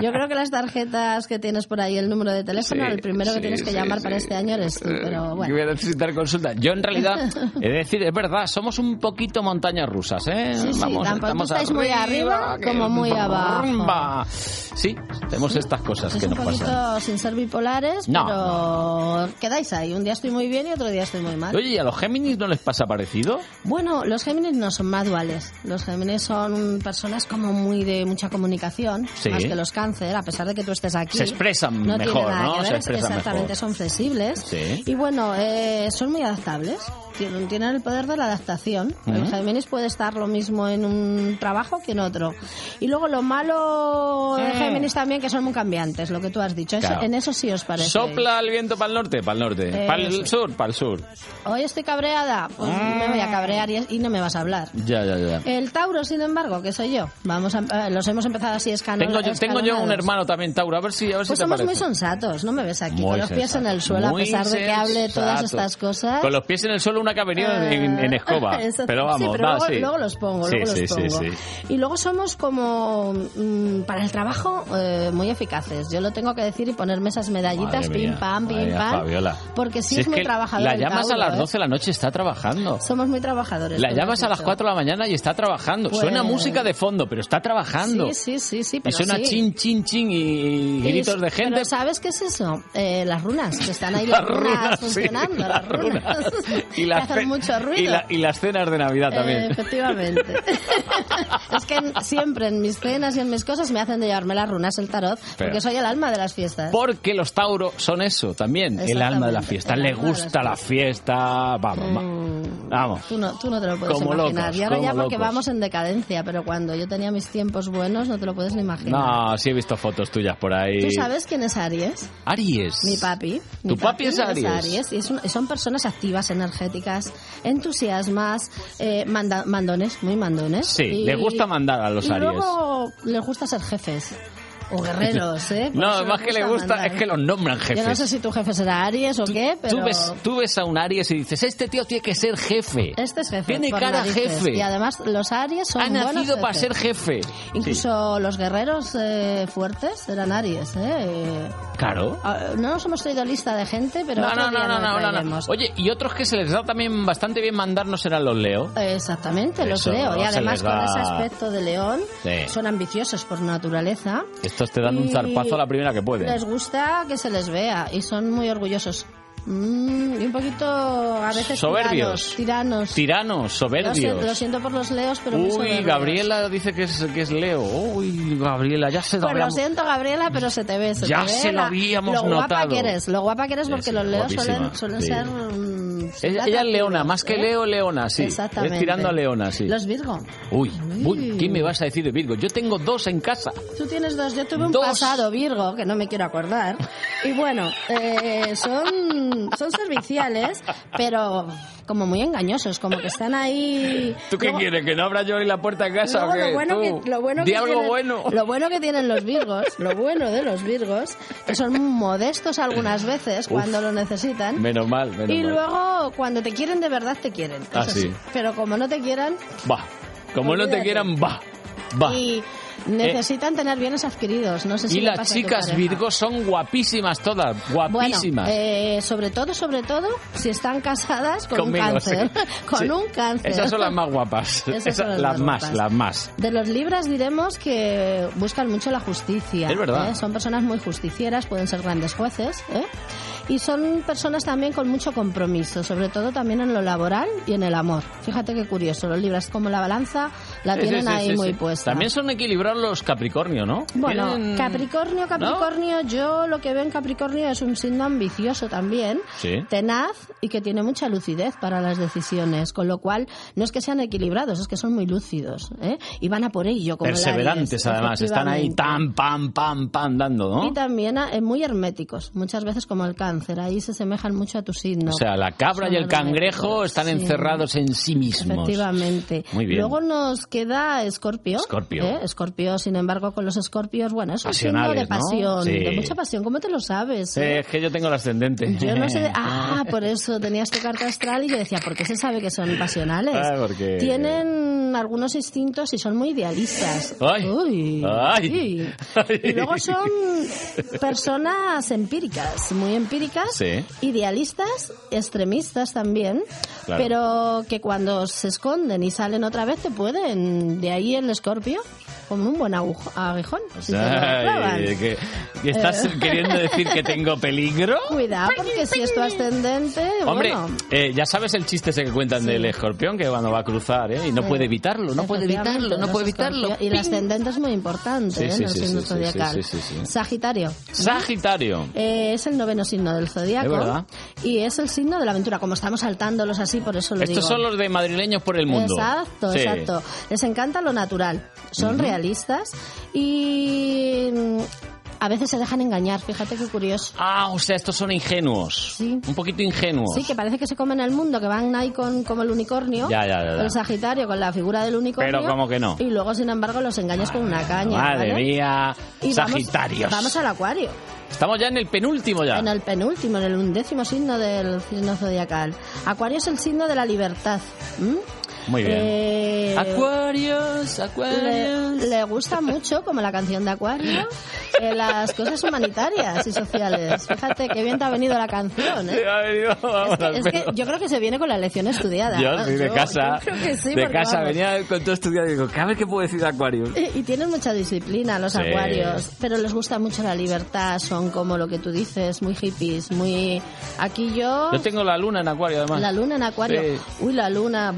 Yo creo que las tarjetas que tienes por ahí, el número de teléfono, Sí, el primero que tienes que llamar para este año eres tú. Pero Que bueno. voy a necesitar consulta. Yo en realidad, de decir, es verdad, somos un poquito montañas rusas, ¿eh? Sí, sí, Vamos, tampoco estáis muy arriba como muy abajo. rumba. Sí, tenemos estas cosas Es que nos pasan. sin ser bipolares, No, pero quedáis ahí. Un día estoy muy bien y otro día estoy muy mal. Oye, ¿y a los Géminis no les pasa parecido? Bueno, los Géminis no son más duales. Los Géminis son personas como muy de mucha comunicación, Sí. más que los cáncer, a pesar de que tú estés aquí. Se expresan no mejor, ¿no? Se expresan exactamente, mejor. son flexibles. Sí. Y bueno, eh, son muy adaptables. Tienen, tienen el poder de la adaptación. El Ujú. Géminis puede estar lo mismo en un trabajo que en otro. Y luego lo malo Mm. Géminis también, que son muy cambiantes, lo que tú has dicho. Eso- en eso sí os parece. ¿Sopla el viento para el norte? Para el norte. Eh, ¿Para sí. el sur? Para el sur. Hoy estoy cabreada, pues me voy a cabrear y, y no me vas a hablar. Ya, ya, ya. El Tauro, sin embargo, que soy yo. Vamos a, eh, los hemos empezado así escano- Tengo yo, tengo yo un escalonados. hermano también, Tauro. A ver si, a ver si Pues te somos muy sensatos, no me ves aquí Muy con los pies en el suelo, a pesar de que hable todas estas cosas. Con los pies en el suelo, una que ha venido en, en escoba. Pero vamos, sí, pero va, luego, sí. luego los pongo, luego los pongo. Y luego somos como mm, para el trabajo eh, muy eficaces. Yo lo tengo que decir y ponerme esas medallitas, pim pam, pim pam. Fabiola. Porque sí Si es, muy trabajador. La llamas a las ¿eh? 12 de la noche y está trabajando. Somos muy trabajadores. La llamas a las dicho. 4 de la mañana y está trabajando. Pues- Suena música de fondo, pero está trabajando. Sí, sí, sí, sí, y pero suena sí. chin, chin, chin y, gritos de gente. Pero ¿sabes qué es eso? Eh, las runas, que están ahí Las las, runas, runas, sí, funcionando, las las runas. Y las, hacen ce- mucho ruido. y, la- y las cenas de Navidad Eh, también. efectivamente. es que en- siempre en mis cenas y en mis cosas me hacen de llevarme las runas, el tarot, porque Pero- soy el alma de las fiestas. Porque los Tauro son eso también, el alma de la fiesta. Le gusta la fiesta. Vamos, va- vamos. Tú no, tú no te lo puedes Como imaginar. locos, y ahora ya porque locos. vamos en decadencia, pero cuando yo tenía mis tiempos buenos no te lo puedes ni imaginar. No, sí he visto fotos tuyas por ahí. ¿Tú sabes quién es Aries? Aries. Mi papi. ¿Tu Mi papi es Aries? y es un- son personas activas, energéticas, entusiasmas, eh, manda- mandones, muy mandones. Sí, Y- le gusta mandar a los y Aries. luego les gusta ser jefes. O guerreros, ¿eh? Por No, más que le gusta mandar. es que los nombran Yo no jefes. sé si tu jefe será Aries o qué, pero... Tú ves, tú ves a un Aries y dices, este tío tiene que ser jefe. Este es jefe. Tiene cara narices. jefe. Y además los Aries son Ha nacido para jefes. ser jefe. Incluso los guerreros eh, fuertes eran Aries, ¿eh? Claro. ah, No nos hemos traído lista de gente, pero No, no, no, no, no, no. Oye, y otros que se les da también bastante bien mandar no serán los Leo. Exactamente, los Eso, leo. Y además con ese aspecto de león, Sí. son ambiciosos por naturaleza. Estos te dan un Y zarpazo a la primera que pueden. Les gusta que se les vea y son muy orgullosos. Mm, y un poquito a veces Soberbios. tiranos. tiranos. Tiranos, Lo, soberbios. siento, lo siento por los leos, pero Uy. Gabriela dice que es, que es Leo. Uy, Gabriela, ya se lo Pues lo siento, Gabriela, pero se te ve. Se Ya te ve se lo habíamos lo guapa notado. que eres, lo guapa que eres, porque sí, los leos suelen, suelen sí. ser. mm, Ella, ella es leona, más que ¿eh? Leo, leona, sí. Exactamente. Es tirando a leona, sí. Los Virgo. Uy, uy, ¿qué me vas a decir de Virgo? Yo tengo dos en casa. Tú tienes dos, yo tuve un Dos. pasado Virgo, que no me quiero acordar. Y bueno, eh, son, son serviciales, pero como muy engañosos, como que están ahí... ¿Tú qué Luego- quieres? ¿Que no abra yo la puerta de casa Luego, o qué? lo bueno, Tú, que, lo bueno que algo tienen, bueno. Lo bueno que tienen los virgos, lo bueno de los virgos, que son modestos algunas veces cuando lo necesitan. Menos mal, menos Y mal. luego, cuando te quieren de verdad, te quieren. Ah, sí. Pero como no te quieran, Va. Como no te quieran, va. Va. y necesitan tener bienes adquiridos. No sé si Y las pasa chicas. Virgo son guapísimas todas, Bueno, guapísimas. eh, sobre todo, sobre todo, si están casadas con Conmigo, un cáncer. sí. con Sí. un cáncer. Esas son las más guapas. Esas Esas- son las las más más, guapas. las más. De los libras diremos que buscan mucho la justicia. Es verdad. ¿eh? Son personas muy justicieras, pueden ser grandes jueces. ¿eh? Y son personas también con mucho compromiso, sobre todo también en lo laboral y en el amor. Fíjate qué curioso, los libras como la balanza la Sí, tienen sí, ahí sí, muy puesta. También son equilibrados los Capricornio, ¿no? Bueno, Tienen- Capricornio, Capricornio, yo lo que veo en Capricornio es un signo ambicioso también, Sí. tenaz y que tiene mucha lucidez para las decisiones, con lo cual no es que sean equilibrados, es que son muy lúcidos, ¿eh? Y van a por ello, como el Perseverantes, Aries, además. Están ahí tan, pam, pam, pam, dando, ¿no? Y también eh, muy herméticos, muchas veces como el cáncer, ahí se semejan mucho a tu signo. O sea, la cabra Son y el cangrejo están sí. encerrados en sí mismos. Efectivamente. Muy bien. Luego nos queda Escorpio. Escorpio. ¿eh? Escorpio, sin embargo, con los escorpios, bueno, es un signo de Pasionales, ¿no? pasión, Sí. de mucha pasión. ¿Cómo te lo sabes? Sí, eh? es que yo tengo el ascendente. Yo no sé. de- Ah, por eso tenías tu carta astral y yo decía, ¿por qué se sabe que son pasionales? Ah, porque- Tienen algunos instintos y son muy idealistas. Ay. Uy. Ay. Sí. Y luego son personas empíricas, muy empíricas, Sí. idealistas, extremistas también, Claro. pero que cuando se esconden y salen otra vez te pueden. De ahí el escorpio, como un buen agujo- que, que ¿Estás Eh. queriendo decir que tengo peligro? Cuidado, porque si es tu ascendente, Hombre, bueno, eh, ya sabes el chiste ese que cuentan del escorpión que cuando va a cruzar, ¿eh? Y no Sí. puede evitarlo, no puede evitarlo, no puede evitarlo. Y el ascendente es muy importante Sí, ¿eh? sí, en el sí, signo sí, sí, zodiacal. sí, sí, sí. Sagitario. Sagitario. Eh, es el noveno signo del zodiaco verdad. y es el signo de la aventura. Como estamos saltándolos así, por eso lo Estos digo. son los de madrileños por el mundo. Exacto, Sí. exacto. Les encanta lo natural. Son realistas y mm, a veces se dejan engañar. Fíjate qué curioso. Ah, o sea, estos son ingenuos. Un poquito ingenuos. Sí, que parece que se comen el mundo, que van ahí con como el unicornio. Ya, ya, ya. El Sagitario con la figura del unicornio. Pero como que no. Y luego, sin embargo, los engañas con una caña. Madre ¿vale? mía, Y vamos- Sagitarios. Vamos, al Acuario. Estamos ya en el penúltimo ya. En el penúltimo, en el undécimo signo del signo zodiacal. Acuario es el signo de la libertad. ¿m? Muy bien. Eh, Acuarios, le, Acuarios. le gusta mucho, como la canción de Acuario, eh, las cosas humanitarias y sociales. Fíjate qué bien te ha venido la canción. ¿eh? Sí, ha venido, vamos, Es que yo creo que se viene con la lección estudiada. Yo sí, de Yo- casa. yo creo que sí, de porque, casa vamos. venía con todo estudiado y digo, ¿qué a ver qué puedo decir de Acuarios? Y tienen mucha disciplina los Sí. acuarios, pero les gusta mucho la libertad, son como lo que tú dices, muy hippies, muy... Aquí yo... Yo tengo la luna en Acuario además. La luna en acuario. Sí. Uy, la luna.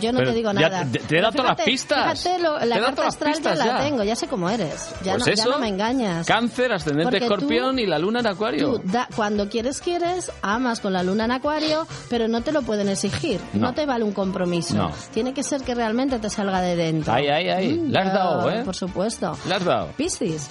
Yo no Pero te digo ya nada. te- te he dado todas las pistas. Fíjate, lo- la carta astral ya la tengo, ya sé cómo eres. Ya, Pues no, eso, ya no me engañas. Cáncer, ascendente Porque tú- escorpión y la luna en acuario. Tú, da- cuando quieres, quieres, amas con la luna en acuario, pero no te lo pueden exigir. No, No. te vale un compromiso. No. Tiene que ser que realmente te salga de dentro. Ahí, ahí, ahí. Mm, Le has dado, ¿eh? Por supuesto. Le has dado. Piscis.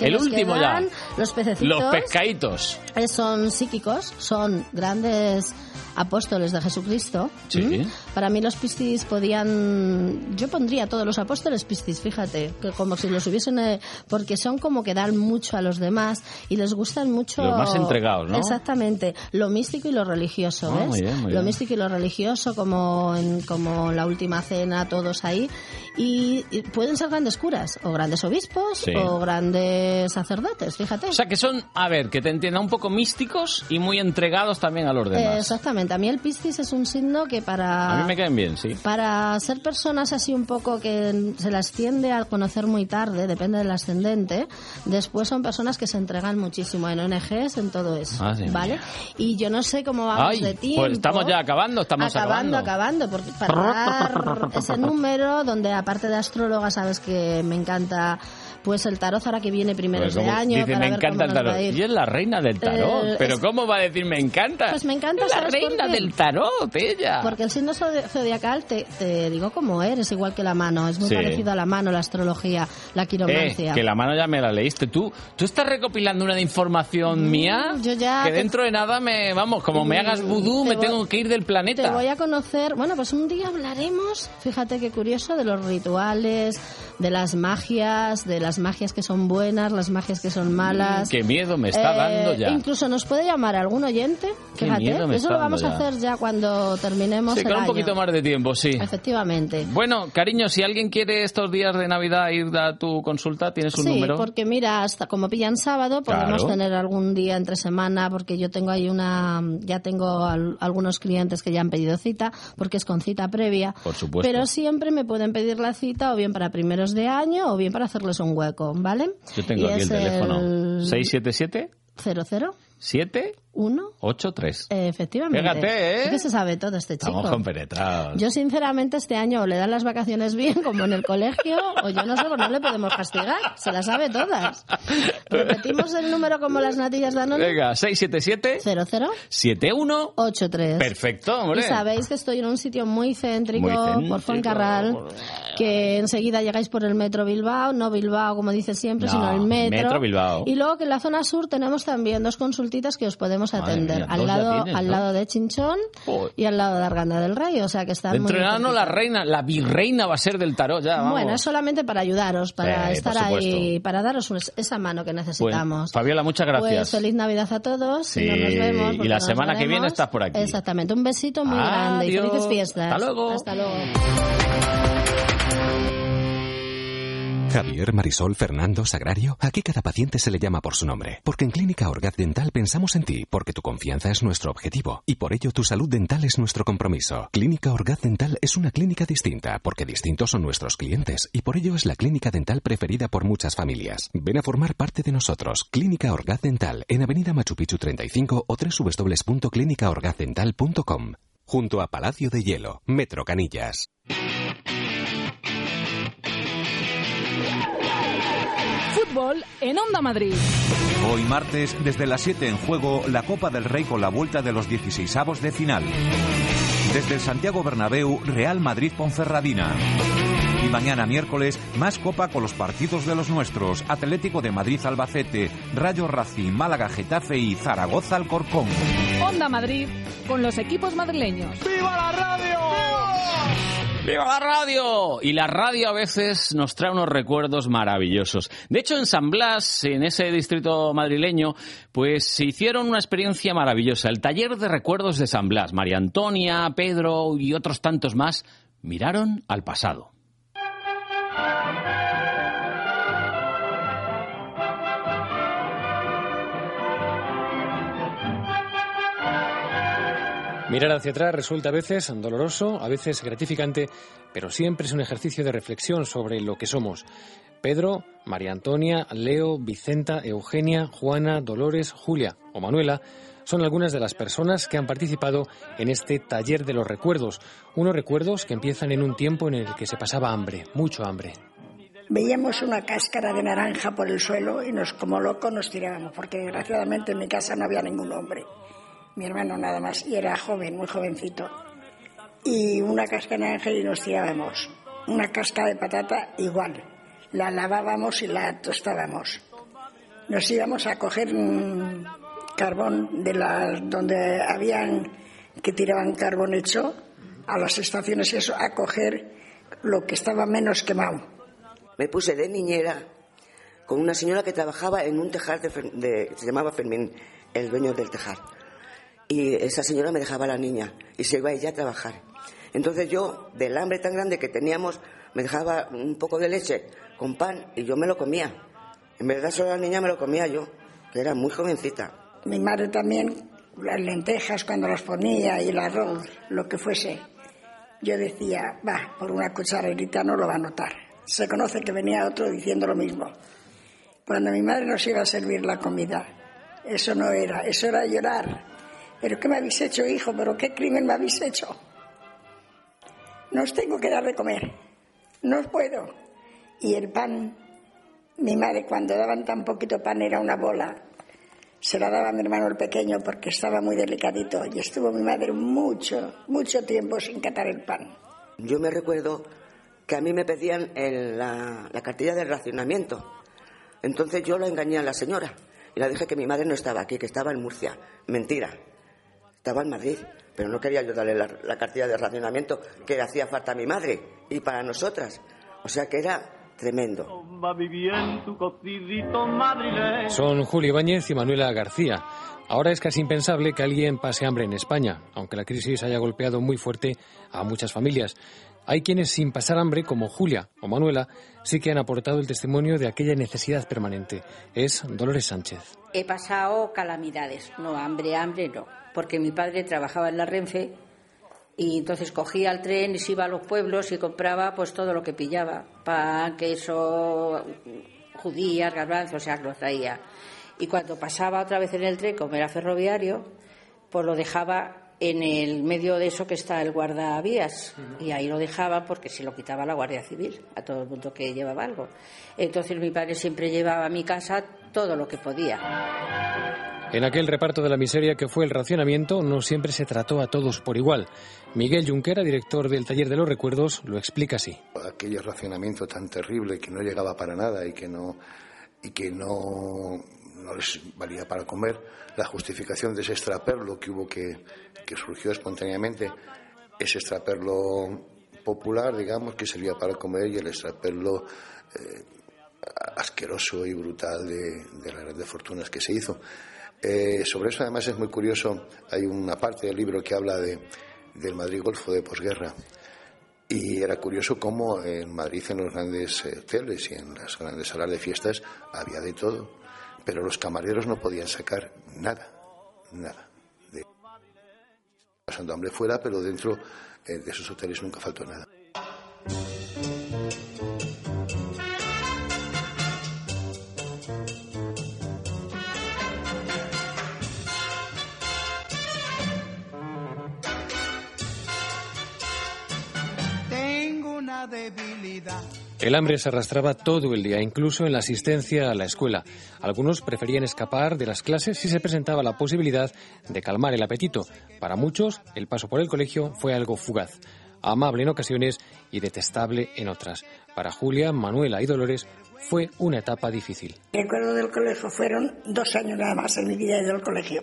El último ya. Los pececitos. Los pescaditos. eh, son psíquicos, son grandes apóstoles de Jesucristo. Sí. ¿Mm? Para mí los piscis podían... Yo pondría a todos los apóstoles piscis, fíjate, que como si los hubiesen... eh, porque son como que dan mucho a los demás y les gustan mucho... Los más entregados, ¿no? Exactamente. Lo místico y lo religioso, Ah, ¿ves? muy bien, muy lo bien. místico y lo religioso, como en como la última cena, todos ahí. Y, y pueden ser grandes curas, o grandes obispos, Sí. o grandes sacerdotes, fíjate. O sea, que son, a ver, que te entienda, un poco místicos y muy entregados también a los Eh, demás. A mí el Piscis es un signo que para... A mí me caen bien, sí. Para ser personas así un poco que se las tiende a conocer muy tarde, depende del ascendente, después son personas que se entregan muchísimo en ONGs, en todo eso, Madre ¿vale? Y yo no sé cómo vamos Ay, de tiempo. pues estamos ya acabando, estamos acabando, acabando. acabando, porque para dar ese número, donde aparte de astróloga sabes que me encanta pues el tarot ahora que viene primeros Pues de año. dice, para me ver encanta cómo el tarot. Y es la reina del tarot. Eh, Pero es- ¿cómo va a decir me encanta? Pues me encanta, Es la ¿sabes por reina del tarot, ella. Porque el signo zodi- zodiacal, te, te digo como eres, igual que la mano. Es muy Sí. parecido a la mano, la astrología, la Eh, quiromancia. que la mano ya me la leíste. ¿Tú, tú estás recopilando una de información mía Mm, yo ya que te- dentro de nada me, vamos, como me hagas vudú, te me voy- tengo que ir del planeta. Te voy a conocer, bueno, pues un día hablaremos, fíjate qué curioso, de los rituales, de las magias, de las magias que son buenas, las magias que son malas. Qué miedo me está Eh, dando ya. Incluso nos puede llamar algún oyente, Qué fíjate, miedo me eso lo vamos a hacer ya cuando terminemos Sí, el con un poquito más de tiempo, sí. Efectivamente. Bueno, cariño, si alguien quiere estos días de Navidad ir a tu consulta, ¿tienes un sí, número? porque mira, hasta como pillan sábado, podemos Claro. tener algún día entre semana, porque yo tengo ahí una, ya tengo al- algunos clientes que ya han pedido cita, porque es con cita previa. Por supuesto. Pero siempre me pueden pedir la cita o bien para primeros de año o bien para hacerles un hueco, ¿vale? Yo tengo Y aquí el teléfono. el 677 00 7 1 83. Eh, Efectivamente. Fíjate, ¿eh? Es que se sabe todo este chico. Estamos compenetrados. Yo sinceramente este año o le dan las vacaciones bien como en el colegio o yo no sé, pues no le podemos castigar, se las sabe todas. Repetimos el número como las natillas de Danone. Venga, 677 00 71 83. Perfecto, hombre. Y sabéis que estoy en un sitio muy céntrico, Muy céntrico. por Fuencarral, que enseguida llegáis por el metro Bilbao, no Bilbao como dice siempre, No, sino el metro. Metro Bilbao. Y luego que en la zona sur tenemos también dos consultitas que os podemos Madre atender. mía, al lado, tienes, al ¿no? lado de Chinchón y al lado de Arganda del Rey, o sea que están Dentro muy de nada no la reina, la virreina va a ser del tarot ya, vamos. Bueno, es solamente para ayudaros, para Sí, estar ahí, para daros esa mano que Pues, necesitamos. Fabiola, muchas Pues gracias. feliz Navidad a todos. Sí, no nos vemos, y la semana que viene estás por aquí. Exactamente. Un besito muy grande y Adiós. felices fiestas. Hasta luego. Hasta luego. Javier, Marisol, Fernando, Sagrario. Aquí cada paciente se le llama por su nombre. Porque en Clínica Orgaz Dental pensamos en ti, porque tu confianza es nuestro objetivo. Y por ello tu salud dental es nuestro compromiso. Clínica Orgaz Dental es una clínica distinta, porque distintos son nuestros clientes. Y por ello es la clínica dental preferida por muchas familias. Ven a formar parte de nosotros. Clínica Orgaz Dental, en Avenida Machu Picchu 35 o www.clinicaorgazdental.com. Junto a Palacio de Hielo, Metro Canillas. Fútbol en Onda Madrid. Hoy martes, desde las 7 en juego, la Copa del Rey con la vuelta de los 16avos de final. Desde el Santiago Bernabéu, Real Madrid Ponferradina. Y mañana miércoles, más Copa con los partidos de los nuestros. Atlético de Madrid Albacete, Rayo Racing, Málaga Getafe y Zaragoza Alcorcón. Onda Madrid con los equipos madrileños. ¡Viva la radio! ¡Viva la radio! Y la radio a veces nos trae unos recuerdos maravillosos. De hecho, en San Blas, en ese distrito madrileño, pues se hicieron una experiencia maravillosa. El taller de recuerdos de San Blas. María Antonia, Pedro y otros tantos más miraron al pasado. Mirar hacia atrás resulta a veces doloroso, a veces gratificante, pero siempre es un ejercicio de reflexión sobre lo que somos. Pedro, María Antonia, Leo, Vicenta, Eugenia, Juana, Dolores, Julia o Manuela son algunas de las personas que han participado en este taller de los recuerdos. Unos recuerdos que empiezan en un tiempo en el que se pasaba hambre, mucho hambre. Veíamos una cáscara de naranja por el suelo y nos como locos nos tirábamos, porque desgraciadamente en mi casa no había ningún hombre. Mi hermano nada más, y era joven, muy jovencito. Y una cáscara de naranja y nos tirábamos. Una cáscara de patata igual. La lavábamos y la tostábamos. Nos íbamos a coger carbón de las donde habían que tiraban carbón hecho a las estaciones y eso a coger lo que estaba menos quemado me puse de niñera con una señora que trabajaba en un tejar de, se llamaba Fermín, el dueño del tejar. Y esa señora me dejaba la niña y se iba ella a trabajar. Entonces yo, del hambre tan grande que teníamos, me dejaba un poco de leche con pan y yo me lo comía. En verdad solo la niña me lo comía yo, que era muy jovencita. Mi madre también, las lentejas cuando las ponía y el arroz, lo que fuese. Yo decía, va, por una cucharerita no lo va a notar se conoce que venía otro diciendo lo mismo. Cuando mi madre nos iba a servir la comida, eso no era, eso era llorar. ¿Pero qué me habéis hecho, hijo? ¿Pero qué crimen me habéis hecho? No os tengo que dar de comer, no os puedo. Y el pan, mi madre cuando daban tan poquito pan era una bola. Se la daba a mi hermano el pequeño porque estaba muy delicadito y estuvo mi madre mucho, mucho tiempo sin catar el pan. Yo me recuerdo que a mí me pedían la, cartilla del racionamiento. Entonces yo lo engañé a la señora y la dije que mi madre no estaba aquí, que estaba en Murcia. Mentira, estaba en Madrid, pero no quería yo darle la, cartilla de racionamiento que le hacía falta a mi madre y para nosotras. O sea que era tremendo. Son Julio Ibáñez y Manuela García. Ahora es casi impensable que alguien pase hambre en España, aunque la crisis haya golpeado muy fuerte a muchas familias. Hay quienes sin pasar hambre, como Julia o Manuela, sí que han aportado el testimonio de aquella necesidad permanente. Es Dolores Sánchez. He pasado calamidades, no hambre, hambre no, porque mi padre trabajaba en la Renfe y entonces cogía el tren y se iba a los pueblos y compraba pues todo lo que pillaba, pan, queso, judías, garbanzos, o sea, lo traía. Y cuando pasaba otra vez en el tren, como era ferroviario, pues lo dejaba en el medio de eso que está el guardavías y ahí lo dejaba porque se lo quitaba la Guardia Civil a todo el mundo que llevaba algo. Entonces mi padre siempre llevaba a mi casa todo lo que podía. En aquel reparto de la miseria que fue el racionamiento, no siempre se trató a todos por igual. Miguel Junquera, director del Taller de los Recuerdos, lo explica así. Aquel racionamiento tan terrible que no llegaba para nada y que no, y que no no les valía para comer, la justificación de ese extraperlo que hubo que, que surgió espontáneamente, ese extraperlo popular, digamos, que servía para comer y el extraperlo eh, asqueroso y brutal de, de, la red de fortunas que se hizo. Eh, sobre eso además es muy curioso, hay una parte del libro que habla de, del Madrid Golfo de posguerra. Y era curioso cómo en Madrid, en los grandes eh, hoteles y en las grandes salas de fiestas, había de todo pero los camareros no podían sacar nada, nada. Pasando hambre fuera, pero dentro eh, de esos hoteles nunca faltó nada. Tengo una debilidad el hambre se arrastraba todo el día, incluso en la asistencia a la escuela. Algunos preferían escapar de las clases si se presentaba la posibilidad de calmar el apetito. Para muchos, el paso por el colegio fue algo fugaz, amable en ocasiones y detestable en otras. Para Julia, Manuela y Dolores fue una etapa difícil. Recuerdo del colegio fueron dos años nada más en mi vida del colegio.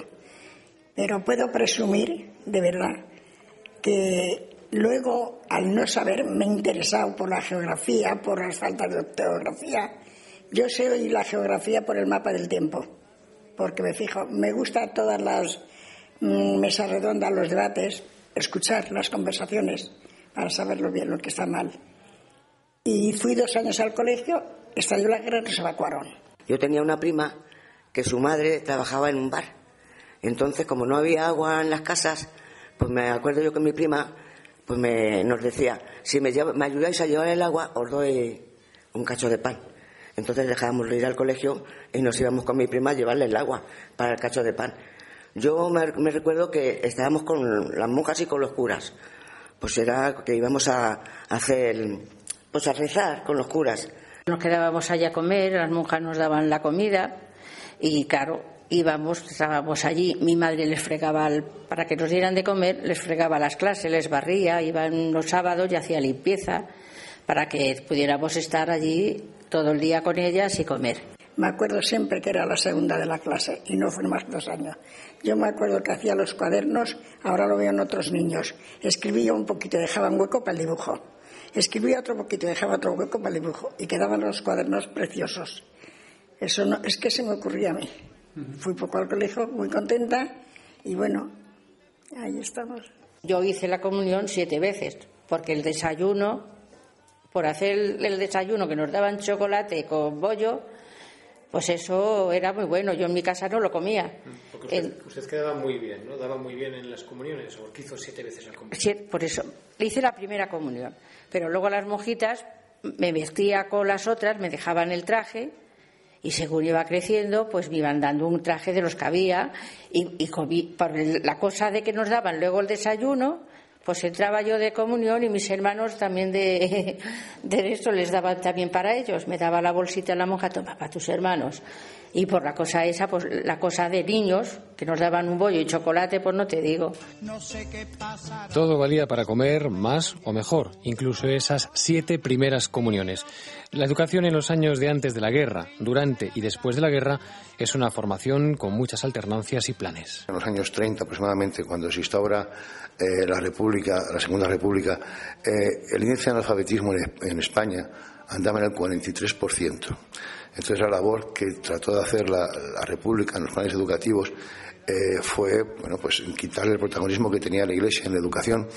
Pero puedo presumir, de verdad, que Luego, al no saber, me he interesado por la geografía, por las faltas de geografía. Yo sé hoy la geografía por el mapa del tiempo, porque me fijo, me gusta todas las mm, mesas redondas, los debates, escuchar las conversaciones para saberlo bien, lo que está mal. Y fui dos años al colegio, estalló la guerra y nos evacuaron. Yo tenía una prima que su madre trabajaba en un bar. Entonces, como no había agua en las casas, pues me acuerdo yo que mi prima pues me, nos decía, si me, me ayudáis a llevar el agua, os doy un cacho de pan. Entonces dejábamos de ir al colegio y nos íbamos con mi prima a llevarle el agua para el cacho de pan. Yo me recuerdo que estábamos con las monjas y con los curas. Pues era que íbamos a hacer, pues a rezar con los curas. Nos quedábamos allá a comer, las monjas nos daban la comida y claro, íbamos, estábamos allí, mi madre les fregaba, para que nos dieran de comer, les fregaba las clases, les barría, iban los sábados y hacía limpieza para que pudiéramos estar allí todo el día con ellas y comer. Me acuerdo siempre que era la segunda de la clase y no fue más dos años. Yo me acuerdo que hacía los cuadernos, ahora lo veo en otros niños. Escribía un poquito, dejaba un hueco para el dibujo. Escribía otro poquito, dejaba otro hueco para el dibujo. Y quedaban los cuadernos preciosos. Eso no, es que se me ocurría a mí. Fui poco al colegio, muy contenta y bueno, ahí estamos. Yo hice la comunión siete veces, porque el desayuno, por hacer el, desayuno que nos daban chocolate con bollo, pues eso era muy bueno. Yo en mi casa no lo comía. Porque El- usted, quedaba muy bien, ¿no? Daba muy bien en las comuniones, o que hizo siete veces la comunión. Sí, por eso hice la primera comunión. Pero luego las monjitas me vestía con las otras, me dejaban el traje y según iba creciendo, pues me iban dando un traje de los que había y, y por la cosa de que nos daban luego el desayuno, pues entraba yo de comunión y mis hermanos también de, de esto les daban también para ellos. Me daba la bolsita la monja, toma para tus hermanos. Y por la cosa esa, pues la cosa de niños, que nos daban un bollo y chocolate, pues no te digo. Todo valía para comer más o mejor, incluso esas siete primeras comuniones. La educación en los años de antes de la guerra, durante y después de la guerra es una formación con muchas alternancias y planes. En los años 30 aproximadamente, cuando se instaura eh, la República, la Segunda República, eh, el índice de analfabetismo en, en España andaba en el 43%. Entonces la labor que trató de hacer la, la República en los planes educativos eh, fue, bueno, pues quitarle el protagonismo que tenía la Iglesia en la educación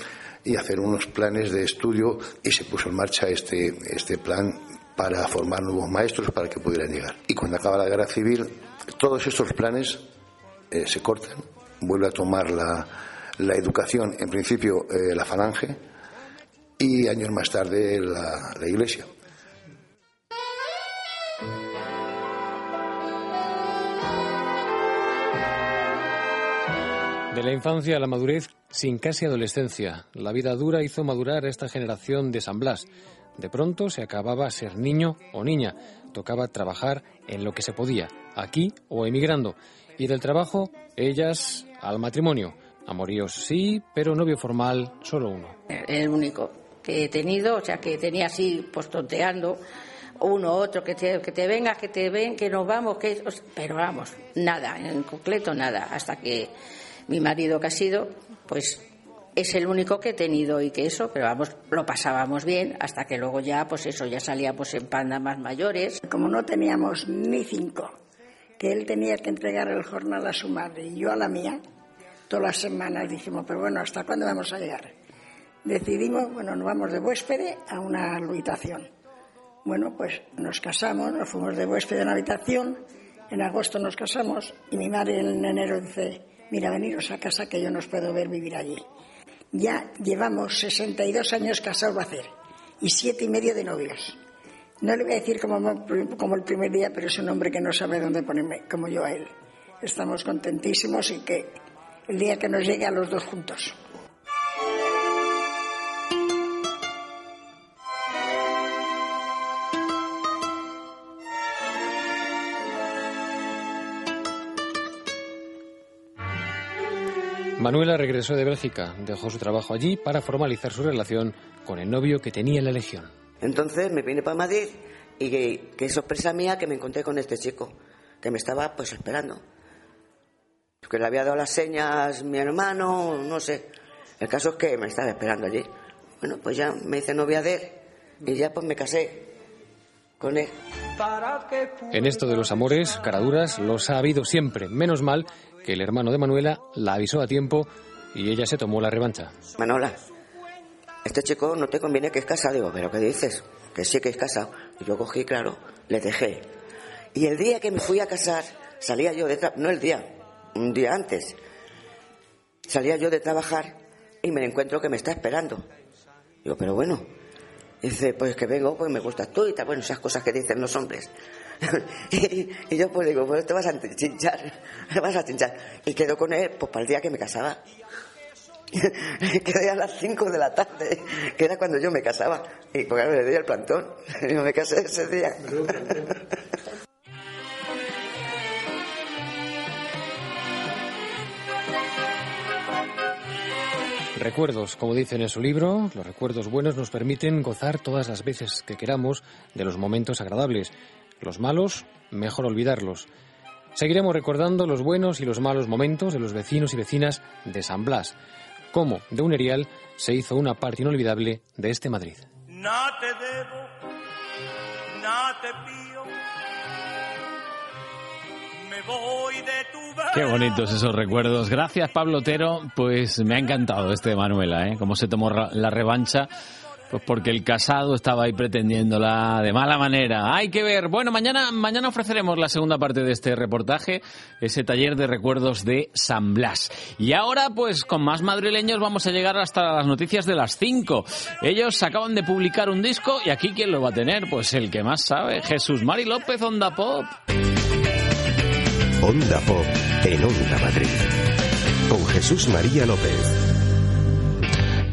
y hacer unos planes de estudio y se puso en marcha este, este plan para formar nuevos maestros para que pudieran llegar. Y cuando acaba la guerra civil, todos estos planes eh, se cortan, vuelve a tomar la, la educación, en principio eh, la falange, y años más tarde la, la iglesia. De la infancia a la madurez, sin casi adolescencia, la vida dura hizo madurar a esta generación de San Blas. De pronto se acababa ser niño o niña, tocaba trabajar en lo que se podía, aquí o emigrando, y del trabajo, ellas al matrimonio. Amoríos sí, pero novio formal solo uno. el único que he tenido, o sea, que tenía así, pues tonteando, uno, otro, que te, que te venga, que te ven, que nos vamos, que... o sea, Pero vamos, nada, en concreto nada, hasta que mi marido que ha sido, pues es el único que he tenido y que eso, pero vamos, lo pasábamos bien, hasta que luego ya, pues eso, ya salíamos en pandas más mayores. Como no teníamos ni cinco, que él tenía que entregar el jornal a su madre y yo a la mía, las semanas dijimos, pero bueno, ¿hasta cuándo vamos a llegar? Decidimos, bueno, nos vamos de huésped a una habitación. Bueno, pues nos casamos, nos fuimos de huésped a una habitación, en agosto nos casamos y mi madre en enero dice, mira, veniros a casa que yo no puedo ver vivir allí. Ya llevamos 62 años casados va a hacer y siete y medio de novios. No le voy a decir como, como el primer día, pero es un hombre que no sabe dónde ponerme, como yo a él. Estamos contentísimos y que el día que nos llegue a los dos juntos. Manuela regresó de Bélgica, dejó su trabajo allí para formalizar su relación con el novio que tenía en la Legión. Entonces me vine para Madrid y que, que sorpresa mía que me encontré con este chico, que me estaba pues esperando. Que le había dado las señas mi hermano, no sé. El caso es que me estaba esperando allí. Bueno, pues ya me hice novia de él y ya pues me casé con él. En esto de los amores, caraduras, los ha habido siempre. Menos mal que el hermano de Manuela la avisó a tiempo y ella se tomó la revancha. Manola, este chico no te conviene que es casado. Digo, ¿pero qué dices? Que sí que es casado. Y yo cogí, claro, le dejé. Y el día que me fui a casar, salía yo de no el día, un día antes, salía yo de trabajar y me encuentro que me está esperando. Digo, pero bueno, dice, pues que vengo, pues me gustas tú y tal, bueno, esas cosas que dicen los hombres. y, yo pues digo, pues te vas a chinchar, vas a chinchar. Y quedo con él pues para el día que me casaba. Quedé a las 5 de la tarde, que era cuando yo me casaba. Y porque le di el plantón. Y me casé ese día. Recuerdos, como dicen en su libro, los recuerdos buenos nos permiten gozar todas las veces que queramos de los momentos agradables. Los malos, mejor olvidarlos. Seguiremos recordando los buenos y los malos momentos de los vecinos y vecinas de San Blas, cómo de un erial se hizo una parte inolvidable de este Madrid. No te debo, no te Qué bonitos esos recuerdos. Gracias, Pablo Otero. Pues me ha encantado este de Manuela, ¿eh? Cómo se tomó la revancha. Pues porque el casado estaba ahí pretendiéndola de mala manera. Hay que ver. Bueno, mañana, mañana ofreceremos la segunda parte de este reportaje, ese taller de recuerdos de San Blas. Y ahora, pues con más madrileños vamos a llegar hasta las noticias de las 5. Ellos acaban de publicar un disco y aquí quién lo va a tener, pues el que más sabe, Jesús Mari López Onda Pop. Onda Pop en Onda Madrid. Con Jesús María López.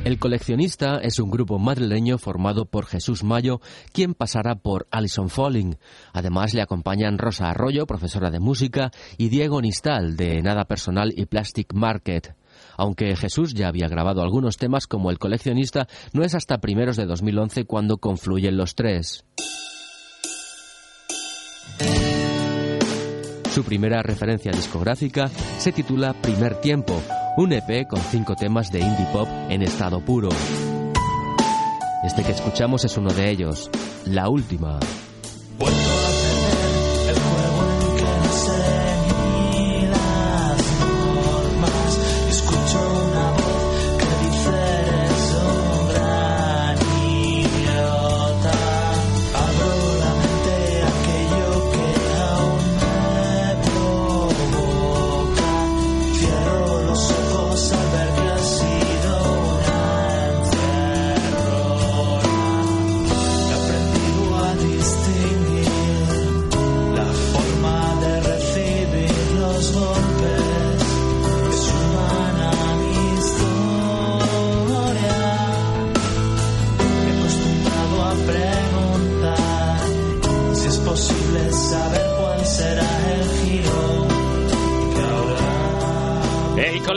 El coleccionista es un grupo madrileño formado por Jesús Mayo, quien pasará por Alison Falling. Además le acompañan Rosa Arroyo, profesora de música, y Diego Nistal, de Nada Personal y Plastic Market. Aunque Jesús ya había grabado algunos temas como El coleccionista, no es hasta primeros de 2011 cuando confluyen los tres. Su primera referencia discográfica se titula Primer Tiempo, un EP con cinco temas de indie pop en estado puro. Este que escuchamos es uno de ellos, La Última.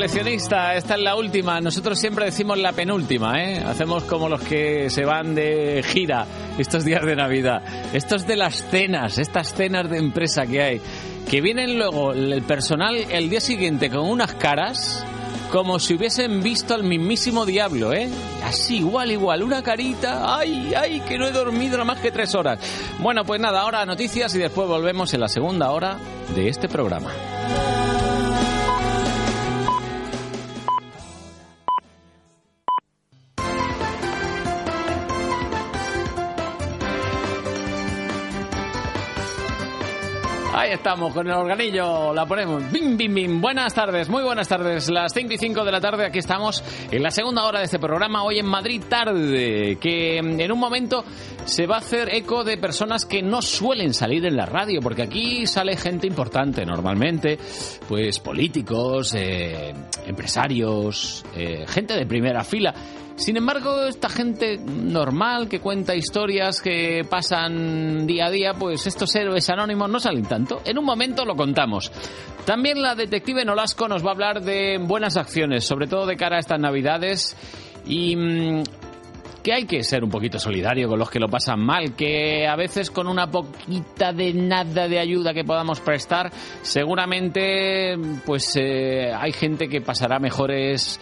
Esta es la última. Nosotros siempre decimos la penúltima, ¿eh? Hacemos como los que se van de gira estos días de Navidad. Estos de las cenas, estas cenas de empresa que hay, que vienen luego el personal el día siguiente con unas caras como si hubiesen visto al mismísimo diablo, ¿eh? Así, igual, igual, una carita, ay, ay, que no he dormido más que tres horas. Bueno, pues nada, ahora noticias y después volvemos en la segunda hora de este programa. Estamos con el organillo, la ponemos. Bim, bim, bim. Buenas tardes, muy buenas tardes. Las 5 y 5 de la tarde, aquí estamos en la segunda hora de este programa, hoy en Madrid Tarde, que en un momento se va a hacer eco de personas que no suelen salir en la radio, porque aquí sale gente importante normalmente, pues políticos, eh, empresarios, eh, gente de primera fila. Sin embargo, esta gente normal que cuenta historias que pasan día a día, pues estos héroes anónimos no salen tanto. En un momento lo contamos. También la detective Nolasco nos va a hablar de buenas acciones, sobre todo de cara a estas navidades y mm, que hay que ser un poquito solidario con los que lo pasan mal, que a veces con una poquita de nada de ayuda que podamos prestar, seguramente pues eh, hay gente que pasará mejores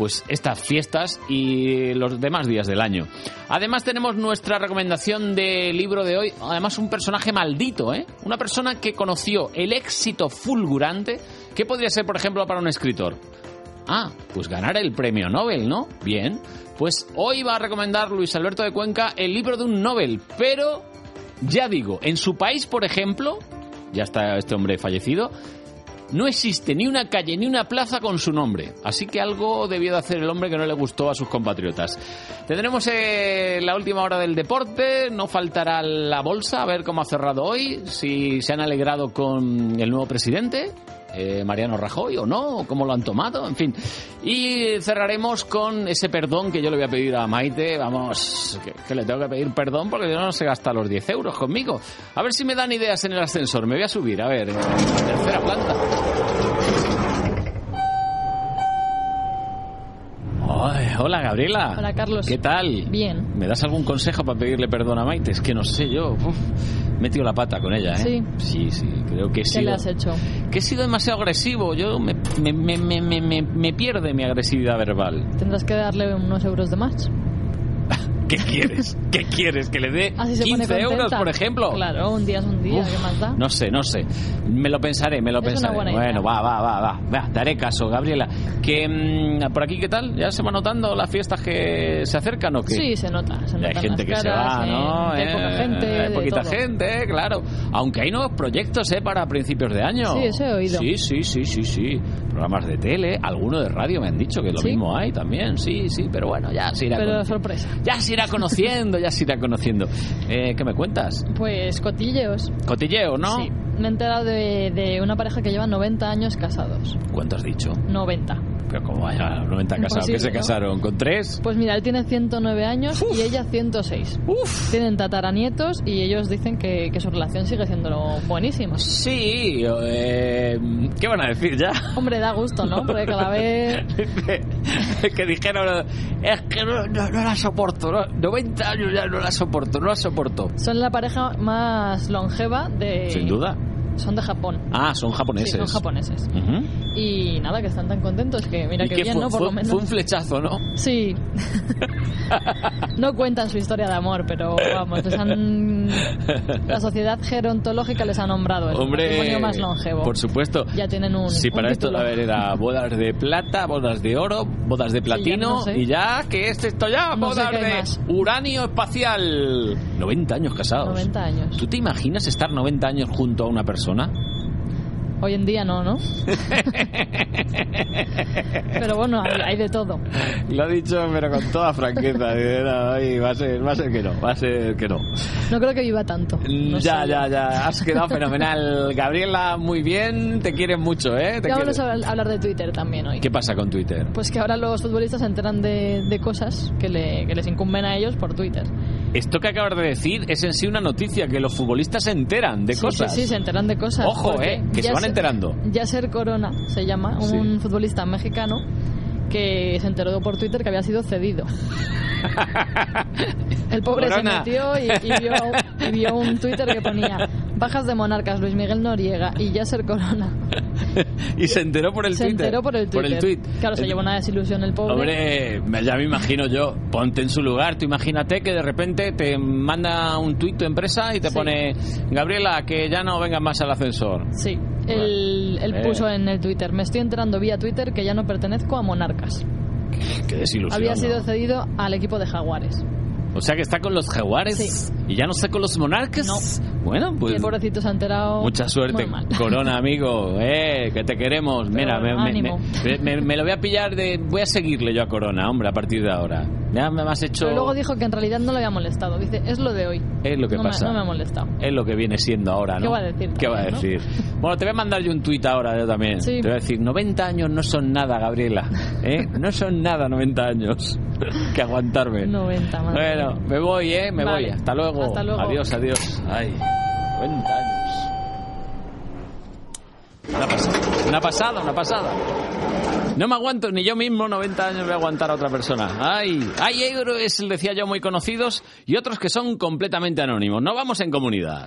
pues estas fiestas y los demás días del año. Además tenemos nuestra recomendación de libro de hoy, además un personaje maldito, ¿eh? Una persona que conoció el éxito fulgurante, ¿qué podría ser por ejemplo para un escritor? Ah, pues ganar el premio Nobel, ¿no? Bien. Pues hoy va a recomendar Luis Alberto de Cuenca el libro de un Nobel, pero ya digo, en su país, por ejemplo, ya está este hombre fallecido, no existe ni una calle ni una plaza con su nombre. Así que algo debió de hacer el hombre que no le gustó a sus compatriotas. Tendremos eh, la última hora del deporte, no faltará la bolsa, a ver cómo ha cerrado hoy, si se han alegrado con el nuevo presidente. Eh, Mariano Rajoy o no, cómo lo han tomado, en fin. Y cerraremos con ese perdón que yo le voy a pedir a Maite, vamos, que, que le tengo que pedir perdón porque no se gasta los 10 euros conmigo. A ver si me dan ideas en el ascensor, me voy a subir, a ver, tercera planta. Ay, hola Gabriela. Hola, Carlos. ¿Qué tal? Bien. ¿Me das algún consejo para pedirle perdón a Maite? Es que no sé yo. Uf, he metido la pata con ella, ¿eh? Sí. Sí, sí, creo que he ¿Qué sido... le has hecho? Que he sido demasiado agresivo. Yo me, me, me, me, me- me- me pierde mi agresividad verbal. Tendrás que darle unos euros de más. ¿Qué quieres? ¿Qué quieres? ¿Que le dé Así se pone 15 euros, por ejemplo? Claro, un día es un día, ¿qué más da? No sé, no sé. Me lo pensaré, me lo Es una pensaré. idea. bueno, va, va, va, va. Va, te haré caso, Gabriela. Que mm, por aquí, ¿qué tal? ¿Ya se van notando las fiestas que se acercan o qué? Sí, se nota. Se hay gente que se va, ¿no? eh, Hay poca Eh, gente, Hay poquita gente, claro. Aunque hay nuevos proyectos, ¿eh? Para principios de año. Sí, eso he oído. Sí, sí, sí, sí, sí. Programas de tele, alguno de radio me han dicho que lo ¿Sí? mismo hay también. Sí, sí, pero bueno, ya se irá Pero sorpresa. Ya se irá conociendo, ya se irá conociendo. Eh, ¿Qué me cuentas? Pues cotilleos. Cotilleo, ¿no? Sí. Me he enterado de, de una pareja que lleva 90 años casados. ¿Cuánto has dicho? 90. Pero como vaya, 90 casados, ¿qué Imposible, se casaron? ¿Con tres? Pues mira, él tiene 109 años y ella 106. Tienen tataranietos y ellos dicen que, que su relación sigue siendo buenísima. Sí, eh, ¿qué van a decir ya? Hombre, da gusto, ¿no? Porque cada vez... que dijeron, es que no, no- no la soporto, ¿no? 90 años ya no la soporto, no la soporto. Son la pareja más longeva de... Sin duda. Son de Japón. Ah, son japoneses. Sí, son japoneses. Y nada, que están tan contentos que mira ¿Y que bien, fue? ¿no? Por Fue- lo menos. fue un flechazo, ¿no? Sí. no cuentan su historia de amor, pero vamos, les han... la sociedad gerontológica les ha nombrado el Hombre, matrimonio más longevo. por supuesto. Ya tienen un. Sí, un para esto, título. a ver, era bodas de plata, bodas de oro, bodas de platino no sé. y ya, ¿qué es esto ya? No bodas de más. uranio espacial. 90 años casados. 90 años. ¿Tú te imaginas estar 90 años junto a una persona? Hoy en día no, ¿no? pero bueno, hay, hay de todo. Lo ha dicho, pero con toda franqueza. Dice, "No, ay, va, a ser, va a ser que no, va a ser que no. No creo que viva tanto. No ya, ya, ya. Has quedado fenomenal. Gabriela, muy bien. Te quieren mucho, ¿eh? Te vamos a habl- hablar de Twitter también hoy. ¿Qué pasa con Twitter? Pues que ahora los futbolistas se enteran de, de cosas que, le- que les incumben a ellos por Twitter. Esto que acabas de decir es en sí una noticia, que los futbolistas se enteran de Sí, cosas. Sí, sí, se enteran de cosas. Ojo, ¿eh? Que se van enterando. Yasser Corona se llama, Sí. un futbolista mexicano que se enteró por Twitter que había sido cedido. El pobre Corona. se metió y, y vio, y vio un Twitter que ponía bajas de monarcas Luis Miguel Noriega y Yasser Corona. y se enteró por el se Twitter. enteró por el Twitter. tweet. Claro, se El- llevó una desilusión el pobre. Hombre, me- ya me imagino yo. Ponte en su lugar. Tú imagínate que de repente te manda un tuit tu empresa y te Sí. pone Gabriela, que ya no vengas más al ascensor. Sí, él, él Eh. puso en el Twitter, me estoy enterando vía Twitter que ya no pertenezco a Monarcas. Qué desilusión. Había ¿no? sido cedido al equipo de Jaguares. O sea que está con los jaguares Sí. y ya no está con los monarcas. Bueno, pues el pobrecito se ha enterado. mucha suerte. Corona, amigo, eh, que te queremos. Mira, me, Pero me- me- me- lo voy a pillar de... Voy a seguirle yo a Corona, hombre, a partir de ahora. Ya me has hecho... Pero luego dijo que en realidad no le había molestado. Dice, es lo de hoy. Es lo que no pasa. No me ha molestado. Es lo que viene siendo ahora, ¿no? ¿Qué va a decir ¿Qué va a decir? Bueno, te voy a mandar yo un tuit ahora yo también. Sí. Te voy a decir, 90 años no son nada, Gabriela. ¿eh? No son nada 90 años. que aguantarme. 90, madre Bueno, me voy, ¿eh? Me Vale. voy. Hasta luego. Hasta luego. Adiós, adiós. Ay, 90 años. Una pasada, una pasada. No me aguanto, ni yo mismo 90 años voy a aguantar a otra persona. Ay, hay héroes, decía yo, muy conocidos y otros que son completamente anónimos. No vamos en comunidad.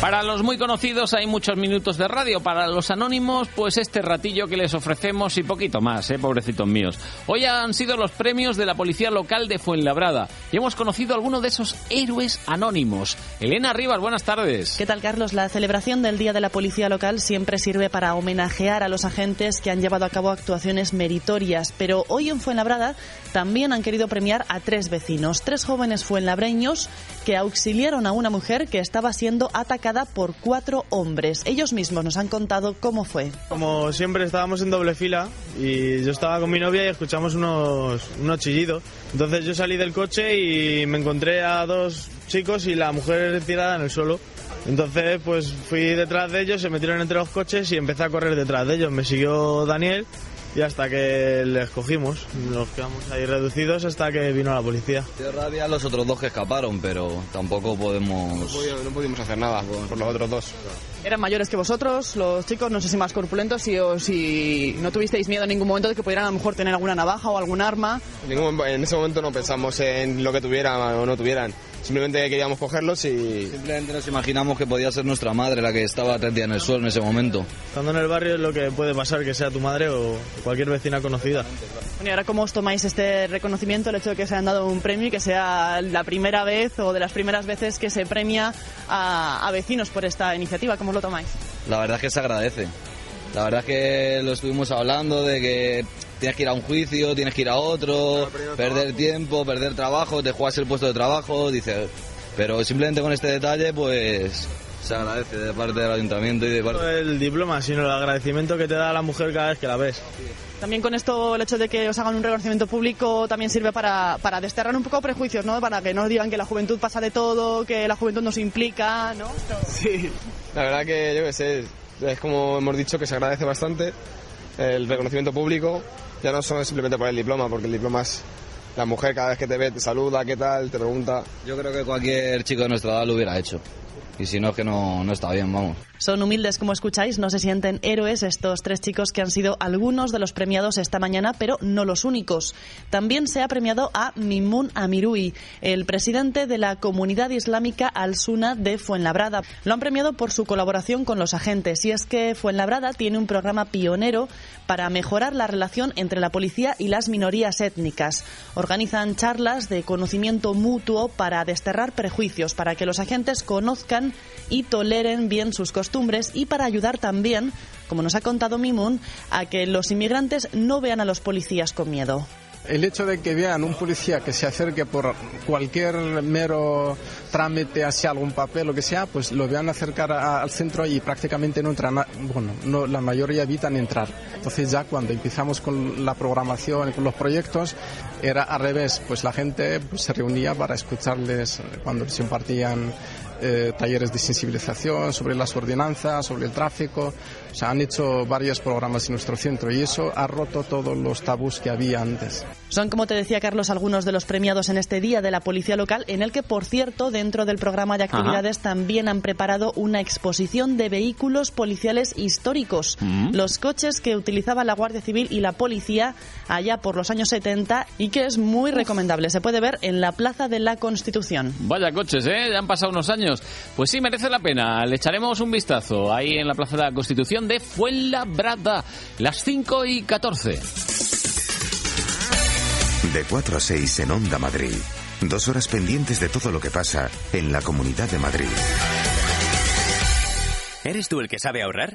Para los muy conocidos hay muchos minutos de radio, para los anónimos pues este ratillo que les ofrecemos y poquito más, eh, pobrecitos míos. Hoy han sido los premios de la Policía Local de Fuenlabrada y hemos conocido a alguno de esos héroes anónimos. Elena Rivas, buenas tardes. ¿Qué tal, Carlos? La celebración del Día de la Policía Local siempre sirve para homenajear a los agentes que han llevado a cabo actuaciones meritorias, pero hoy en Fuenlabrada también han querido premiar a tres vecinos, tres jóvenes fuenlabreños que auxiliaron a una mujer que estaba siendo atacada atacada por cuatro hombres. Ellos mismos nos han contado cómo fue. Como siempre estábamos en doble fila y yo estaba con mi novia y escuchamos unos, unos chillidos. Entonces yo salí del coche y me encontré a dos chicos y la mujer tirada en el suelo. Entonces pues fui detrás de ellos, se metieron entre los coches y empecé a correr detrás de ellos. Me siguió Daniel y hasta que les cogimos, nos quedamos ahí reducidos hasta que vino la policía. De rabia los otros dos que escaparon, pero tampoco podemos... No, pudimos hacer nada por los otros dos. Eran mayores que vosotros, los chicos, no sé si más corpulentos, y o si no tuvisteis miedo en ningún momento de que pudieran a lo mejor tener alguna navaja o algún arma. En, ese momento no pensamos en lo que tuvieran o no tuvieran. Simplemente queríamos cogerlos y... Simplemente nos imaginamos que podía ser nuestra madre la que estaba tendida en el suelo en ese momento. Estando en el barrio es lo que puede pasar, que sea tu madre o cualquier vecina conocida. Bueno, y ahora cómo os tomáis este reconocimiento, el hecho de que se hayan dado un premio y que sea la primera vez o de las primeras veces que se premia a, a vecinos por esta iniciativa, ¿cómo os lo tomáis? La verdad es que se agradece. La verdad es que lo estuvimos hablando de que tienes que ir a un juicio, tienes que ir a otro, perder tiempo, perder trabajo, te juegas el puesto de trabajo, dice, pero simplemente con este detalle pues se agradece de parte del ayuntamiento y de parte... No el diploma, sino el agradecimiento que te da la mujer cada vez que la ves. También con esto, el hecho de que os hagan un reconocimiento público también sirve para, para desterrar un poco prejuicios, ¿no? Para que no digan que la juventud pasa de todo, que la juventud no se implica, ¿no? Sí, la verdad que yo qué sé, es como hemos dicho que se agradece bastante el reconocimiento público, ya no solo simplemente por el diploma, porque el diploma es la mujer cada vez que te ve te saluda, qué tal, te pregunta. Yo creo que cualquier chico de nuestra edad lo hubiera hecho. Y si no, es que no, no está bien, vamos. Son humildes, como escucháis, no se sienten héroes estos tres chicos que han sido algunos de los premiados esta mañana, pero no los únicos. También se ha premiado a Mimun Amirui, el presidente de la comunidad islámica Al-Suna de Fuenlabrada. Lo han premiado por su colaboración con los agentes, y es que Fuenlabrada tiene un programa pionero para mejorar la relación entre la policía y las minorías étnicas. Organizan charlas de conocimiento mutuo para desterrar prejuicios, para que los agentes conozcan y toleren bien sus costumbres y para ayudar también, como nos ha contado Mimun, a que los inmigrantes no vean a los policías con miedo. El hecho de que vean un policía que se acerque por cualquier mero trámite hacia algún papel, lo que sea, pues lo vean acercar al centro y prácticamente no entran, bueno, no, la mayoría evitan entrar. Entonces ya cuando empezamos con la programación, con los proyectos, era al revés, pues la gente pues, se reunía para escucharles cuando se impartían eh, talleres de sensibilización sobre las ordenanzas, sobre el tráfico. O sea, han hecho varios programas en nuestro centro y eso ha roto todos los tabús que había antes. Son, como te decía Carlos, algunos de los premiados en este día de la Policía Local, en el que, por cierto, dentro del programa de actividades también han preparado una exposición de vehículos policiales históricos. Mm. Los coches que utilizaba la Guardia Civil y la policía allá por los años 70 y que es muy recomendable. Se puede ver en la Plaza de la Constitución. Vaya coches, ¿eh? Ya han pasado unos años. Pues sí, merece la pena. Le echaremos un vistazo ahí en la Plaza de la Constitución de Fuenlabrada, las 5 y 14. De 4 a 6 en Onda Madrid. Dos horas pendientes de todo lo que pasa en la Comunidad de Madrid. ¿Eres tú el que sabe ahorrar?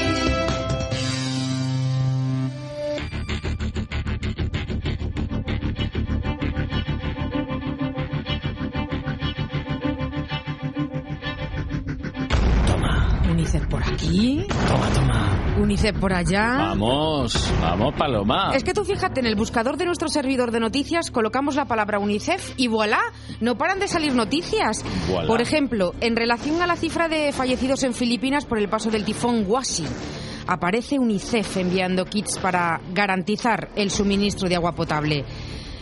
Aquí. Toma, toma. UNICEF por allá. Vamos, vamos, Paloma. Es que tú fíjate, en el buscador de nuestro servidor de noticias colocamos la palabra UNICEF y voilà, no paran de salir noticias. Voilà. Por ejemplo, en relación a la cifra de fallecidos en Filipinas por el paso del tifón Wasi, aparece UNICEF enviando kits para garantizar el suministro de agua potable.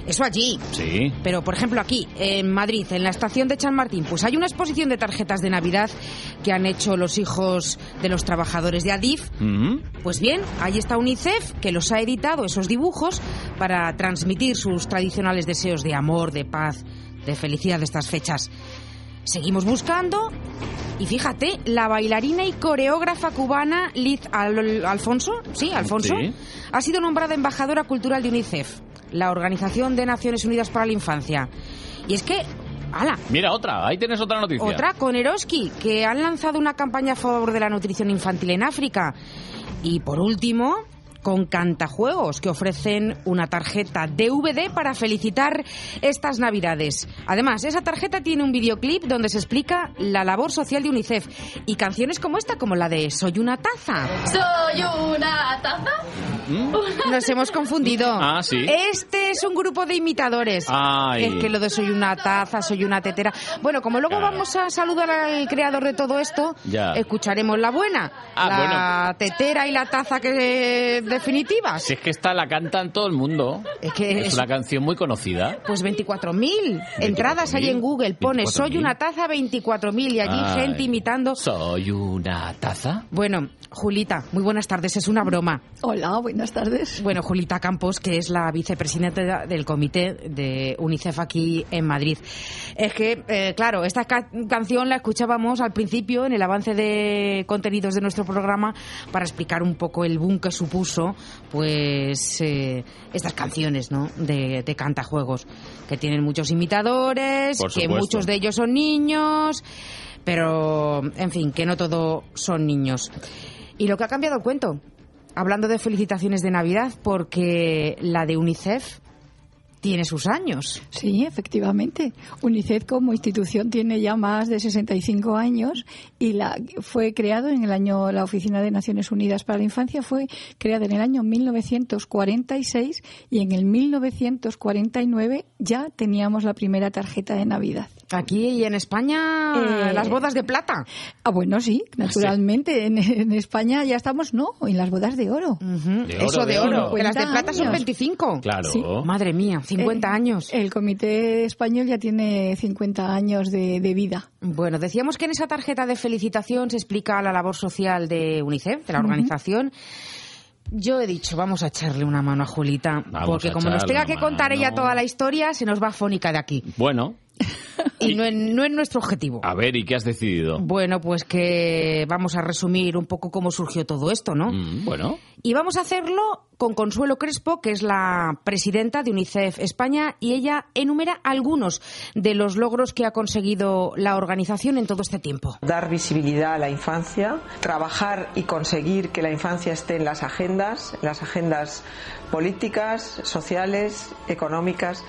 Eso allí. Sí. Pero, por ejemplo, aquí, en Madrid, en la estación de Chanmartín, pues hay una exposición de tarjetas de Navidad que han hecho los hijos de los trabajadores de Adif. Mm. Pues bien, ahí está UNICEF, que los ha editado, esos dibujos, para transmitir sus tradicionales deseos de amor, de paz, de felicidad de estas fechas. Seguimos buscando Y fíjate, la bailarina y coreógrafa cubana Liz Alfonso, sí, Alfonso, ha sido nombrada embajadora cultural de UNICEF, la Organización de Naciones Unidas para la Infancia. Y es que ¡Hala! Mira, otra, ahí tienes otra noticia. Otra, con Eroski, que han lanzado una campaña a favor de la nutrición infantil en África. Y por último, con Cantajuegos, que ofrecen una tarjeta DVD para felicitar estas Navidades. Además, esa tarjeta tiene un videoclip donde se explica la labor social de UNICEF y canciones como esta, como la de Soy una taza. Soy una taza. ¿Mm? Nos hemos confundido. Ah, sí. Este es un grupo de imitadores. Ay. Es que lo de soy una taza, soy una tetera. Bueno, como luego vamos a saludar al creador de todo esto, Ya. escucharemos la buena. Ah, la tetera y la taza que definitivas. Si es que esta la cantan todo el mundo. Es que es es- una canción muy conocida. Pues 24.000 entradas hay en Google. Pone soy una taza 24.000 y allí Ay. gente imitando. Soy una taza. Bueno, Julita, muy buenas tardes, es una broma. Hola, buenas tardes. Bueno, Julita Campos, que es la vicepresidenta del comité de UNICEF aquí en Madrid. Es que, eh, claro, esta ca- canción la escuchábamos al principio en el avance de contenidos de nuestro programa para explicar un poco el boom que supuso, pues, eh, estas canciones, ¿no? De, de cantajuegos, que tienen muchos imitadores, que muchos de ellos son niños, pero, en fin, que no todos son niños. Y lo que ha cambiado el cuento, hablando de felicitaciones de Navidad, porque la de UNICEF tiene sus años. Sí, efectivamente. UNICEF como institución tiene ya más de 65 años y la fue creado en el año la Oficina de Naciones Unidas para la Infancia fue creada en el año 1946 y en el 1949 ya teníamos la primera tarjeta de Navidad. Aquí y en España Eh, las bodas de plata. Ah, bueno, sí, naturalmente. En, en España ya estamos, no, en las bodas de oro. De Eso oro, de de oro, oro. que las de 50 plata son años. 25. Claro. Sí. Madre mía, 50 Eh, años. El Comité Español ya tiene 50 años de, de vida. Bueno, decíamos que en esa tarjeta de felicitación se explica la labor social de UNICEF, de la organización. Yo he dicho, vamos a echarle una mano a Julita, Vamos porque a como nos tenga que contar ella toda la historia, se nos va fónica de aquí. Bueno, Y no es, no es nuestro objetivo. a ver, ¿y qué has decidido? Bueno, pues que vamos a resumir un poco cómo surgió todo esto, ¿no? Mm, bueno, Y vamos a hacerlo con Consuelo Crespo, que es la presidenta de UNICEF España, y ella enumera algunos de los logros que ha conseguido la organización en todo este tiempo. dar visibilidad a la infancia, trabajar y conseguir que la infancia esté en las agendas, en las agendas políticas, sociales, económicas,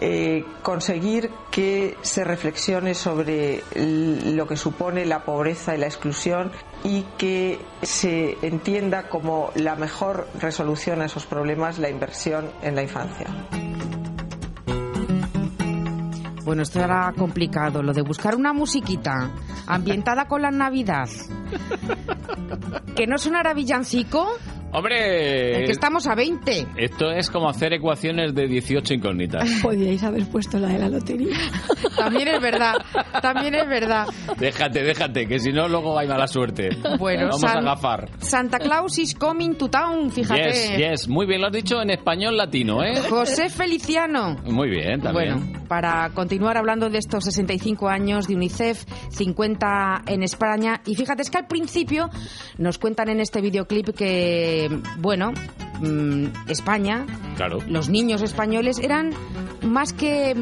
eh, conseguir que se reflexione sobre lo que supone la pobreza y la exclusión y que se entienda como la mejor resolución a esos problemas la inversión en la infancia. Bueno, esto era complicado, lo de buscar una musiquita ambientada con la Navidad. Que no sonara villancico, hombre, es que estamos a 20. esto es como hacer ecuaciones de 18 incógnitas. Podríais haber puesto la de la lotería. También es verdad, también es verdad. Déjate, déjate, que si no luego hay mala suerte. Bueno, Vamos San- a agafar. Santa Claus is coming to town, fíjate. Yes, yes, muy bien, lo has dicho en español latino, ¿eh? José Feliciano. Muy bien, también. Bueno, para continuar hablando de estos 65 años de UNICEF, 50 en España. Y fíjate, es que al principio nos cuentan en este videoclip que, bueno, mm, España, Claro. los niños españoles eran más que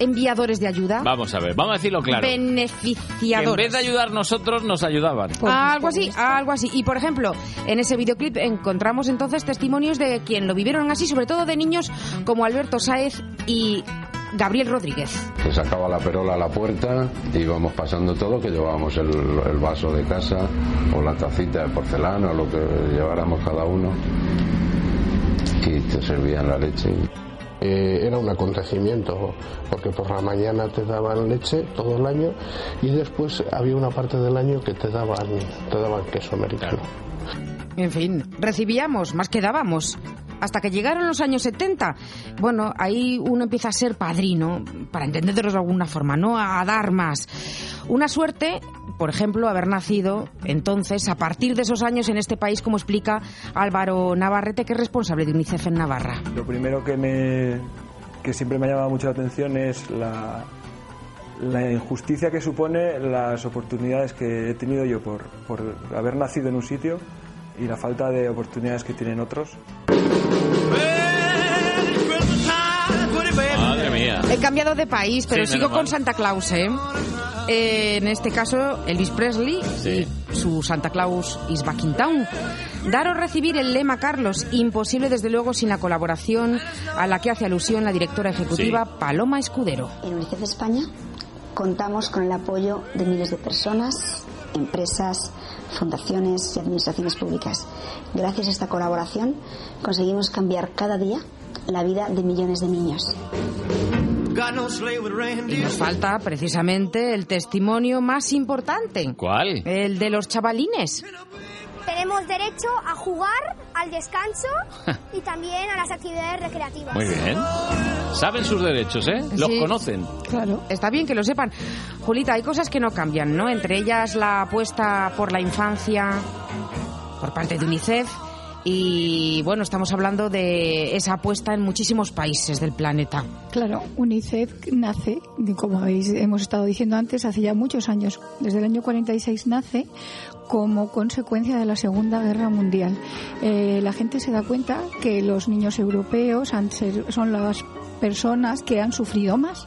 enviadores de ayuda, Vamos a ver, vamos a decirlo claro. Que en beneficiadores. vez de ayudar nosotros, nos ayudaban. Algo así, algo así. Y por ejemplo, en ese videoclip encontramos entonces testimonios de quien lo vivieron así, sobre todo de niños como Alberto Sáez y Gabriel Rodríguez. Se sacaba la perola a la puerta, íbamos pasando todo, que llevábamos el, el vaso de casa o la tacita de porcelana o lo que lleváramos cada uno y te servían la leche. Eh, era un acontecimiento porque por la mañana te daban leche todo el año y después había una parte del año que te daban te daban queso americano. En fin, recibíamos, más que dábamos. Hasta que llegaron los años 70, bueno, ahí uno empieza a ser padrino, para entenderlos de alguna forma, ¿no? A dar más. Una suerte, por ejemplo, haber nacido entonces, a partir de esos años en este país, como explica Álvaro Navarrete, que es responsable de UNICEF en Navarra. Lo primero que me que siempre me ha llamado mucho la atención es la, la injusticia que supone las oportunidades que he tenido yo por, por haber nacido en un sitio y la falta de oportunidades que tienen otros. Madre mía. He cambiado de país, pero Sí, sigo con. Santa Claus, ¿eh? Eh, En este caso, Elvis Presley y su Santa Claus is back in town. Dar o recibir el lema, Carlos, imposible desde luego sin la colaboración a la que hace alusión la directora ejecutiva Paloma Escudero. En UNICEF España contamos con el apoyo de miles de personas, empresas, fundaciones y administraciones públicas. Gracias a esta colaboración conseguimos cambiar cada día la vida de millones de niños. Y nos falta precisamente el testimonio más importante. ¿Cuál? El de los chavalines. Tenemos derecho a jugar, al descanso y también a las actividades recreativas. Muy bien. Saben sus derechos, ¿eh? Los Sí. conocen. Claro. Está bien que lo sepan. Julita, hay cosas que no cambian, ¿no? Entre ellas la apuesta por la infancia por parte de UNICEF. Y bueno, estamos hablando de esa apuesta en muchísimos países del planeta. Claro, UNICEF nace, como habéis, hemos estado diciendo antes, hace ya muchos años. Desde el año 46 nace como consecuencia de la Segunda Guerra Mundial. Eh, la gente se da cuenta que los niños europeos han ser- son las personas que han sufrido más.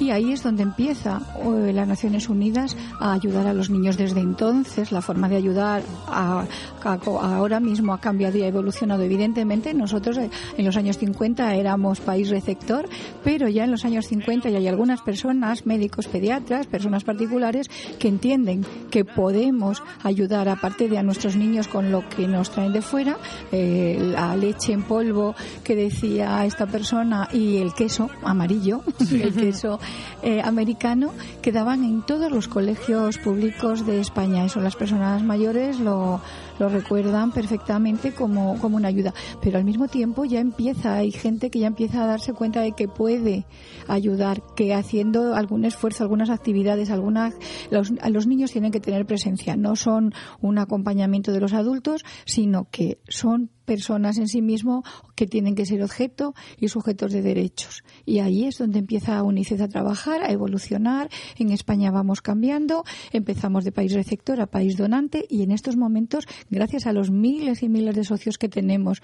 Y ahí es donde empieza eh, las Naciones Unidas a ayudar a los niños desde entonces. La forma de ayudar a- a- ahora mismo ha cambiado y ha evolucionado. Evidentemente, nosotros eh, en los años 50 éramos país receptor, pero ya en los años 50 ya hay algunas personas, médicos, pediatras, personas particulares, que entienden que podemos ayudar, aparte de a nuestros niños con lo que nos traen de fuera, eh, la leche en polvo que decía esta persona y el queso amarillo, el queso eh, americano, que daban en todos los colegios públicos de España. Eso las personas mayores lo, lo recuerdan perfectamente como, como una ayuda. Pero al mismo tiempo ya empieza, hay gente que ya empieza a darse cuenta de que puede ayudar, que haciendo algún esfuerzo, algunas actividades, algunas, los, niños tienen que tener presencia. No son un acompañamiento de los adultos, sino que son personas en sí mismo que tienen que ser objeto y sujetos de derechos. Y ahí es donde empieza UNICEF a trabajar, a evolucionar. En España vamos cambiando, empezamos de país receptor a país donante y en estos momentos, gracias a los miles y miles de socios que tenemos,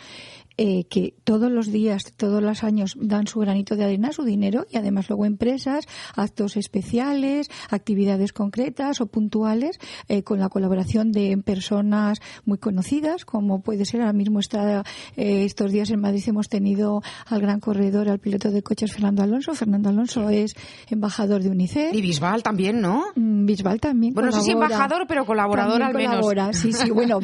eh, que todos los días, todos los años dan su granito de arena, su dinero y además luego empresas, actos especiales, actividades concretas o puntuales eh, con la colaboración de personas muy conocidas, como puede ser ahora mismo está eh, estos días en Madrid hemos tenido al gran corredor, al piloto de coches Fernando Alonso. Fernando Alonso es embajador de UNICEF. Y Bisbal también, ¿no? Mm, Bisbal también. Bueno, no sé si embajador, pero colaborador También al menos. colabora, sí, sí. Bueno,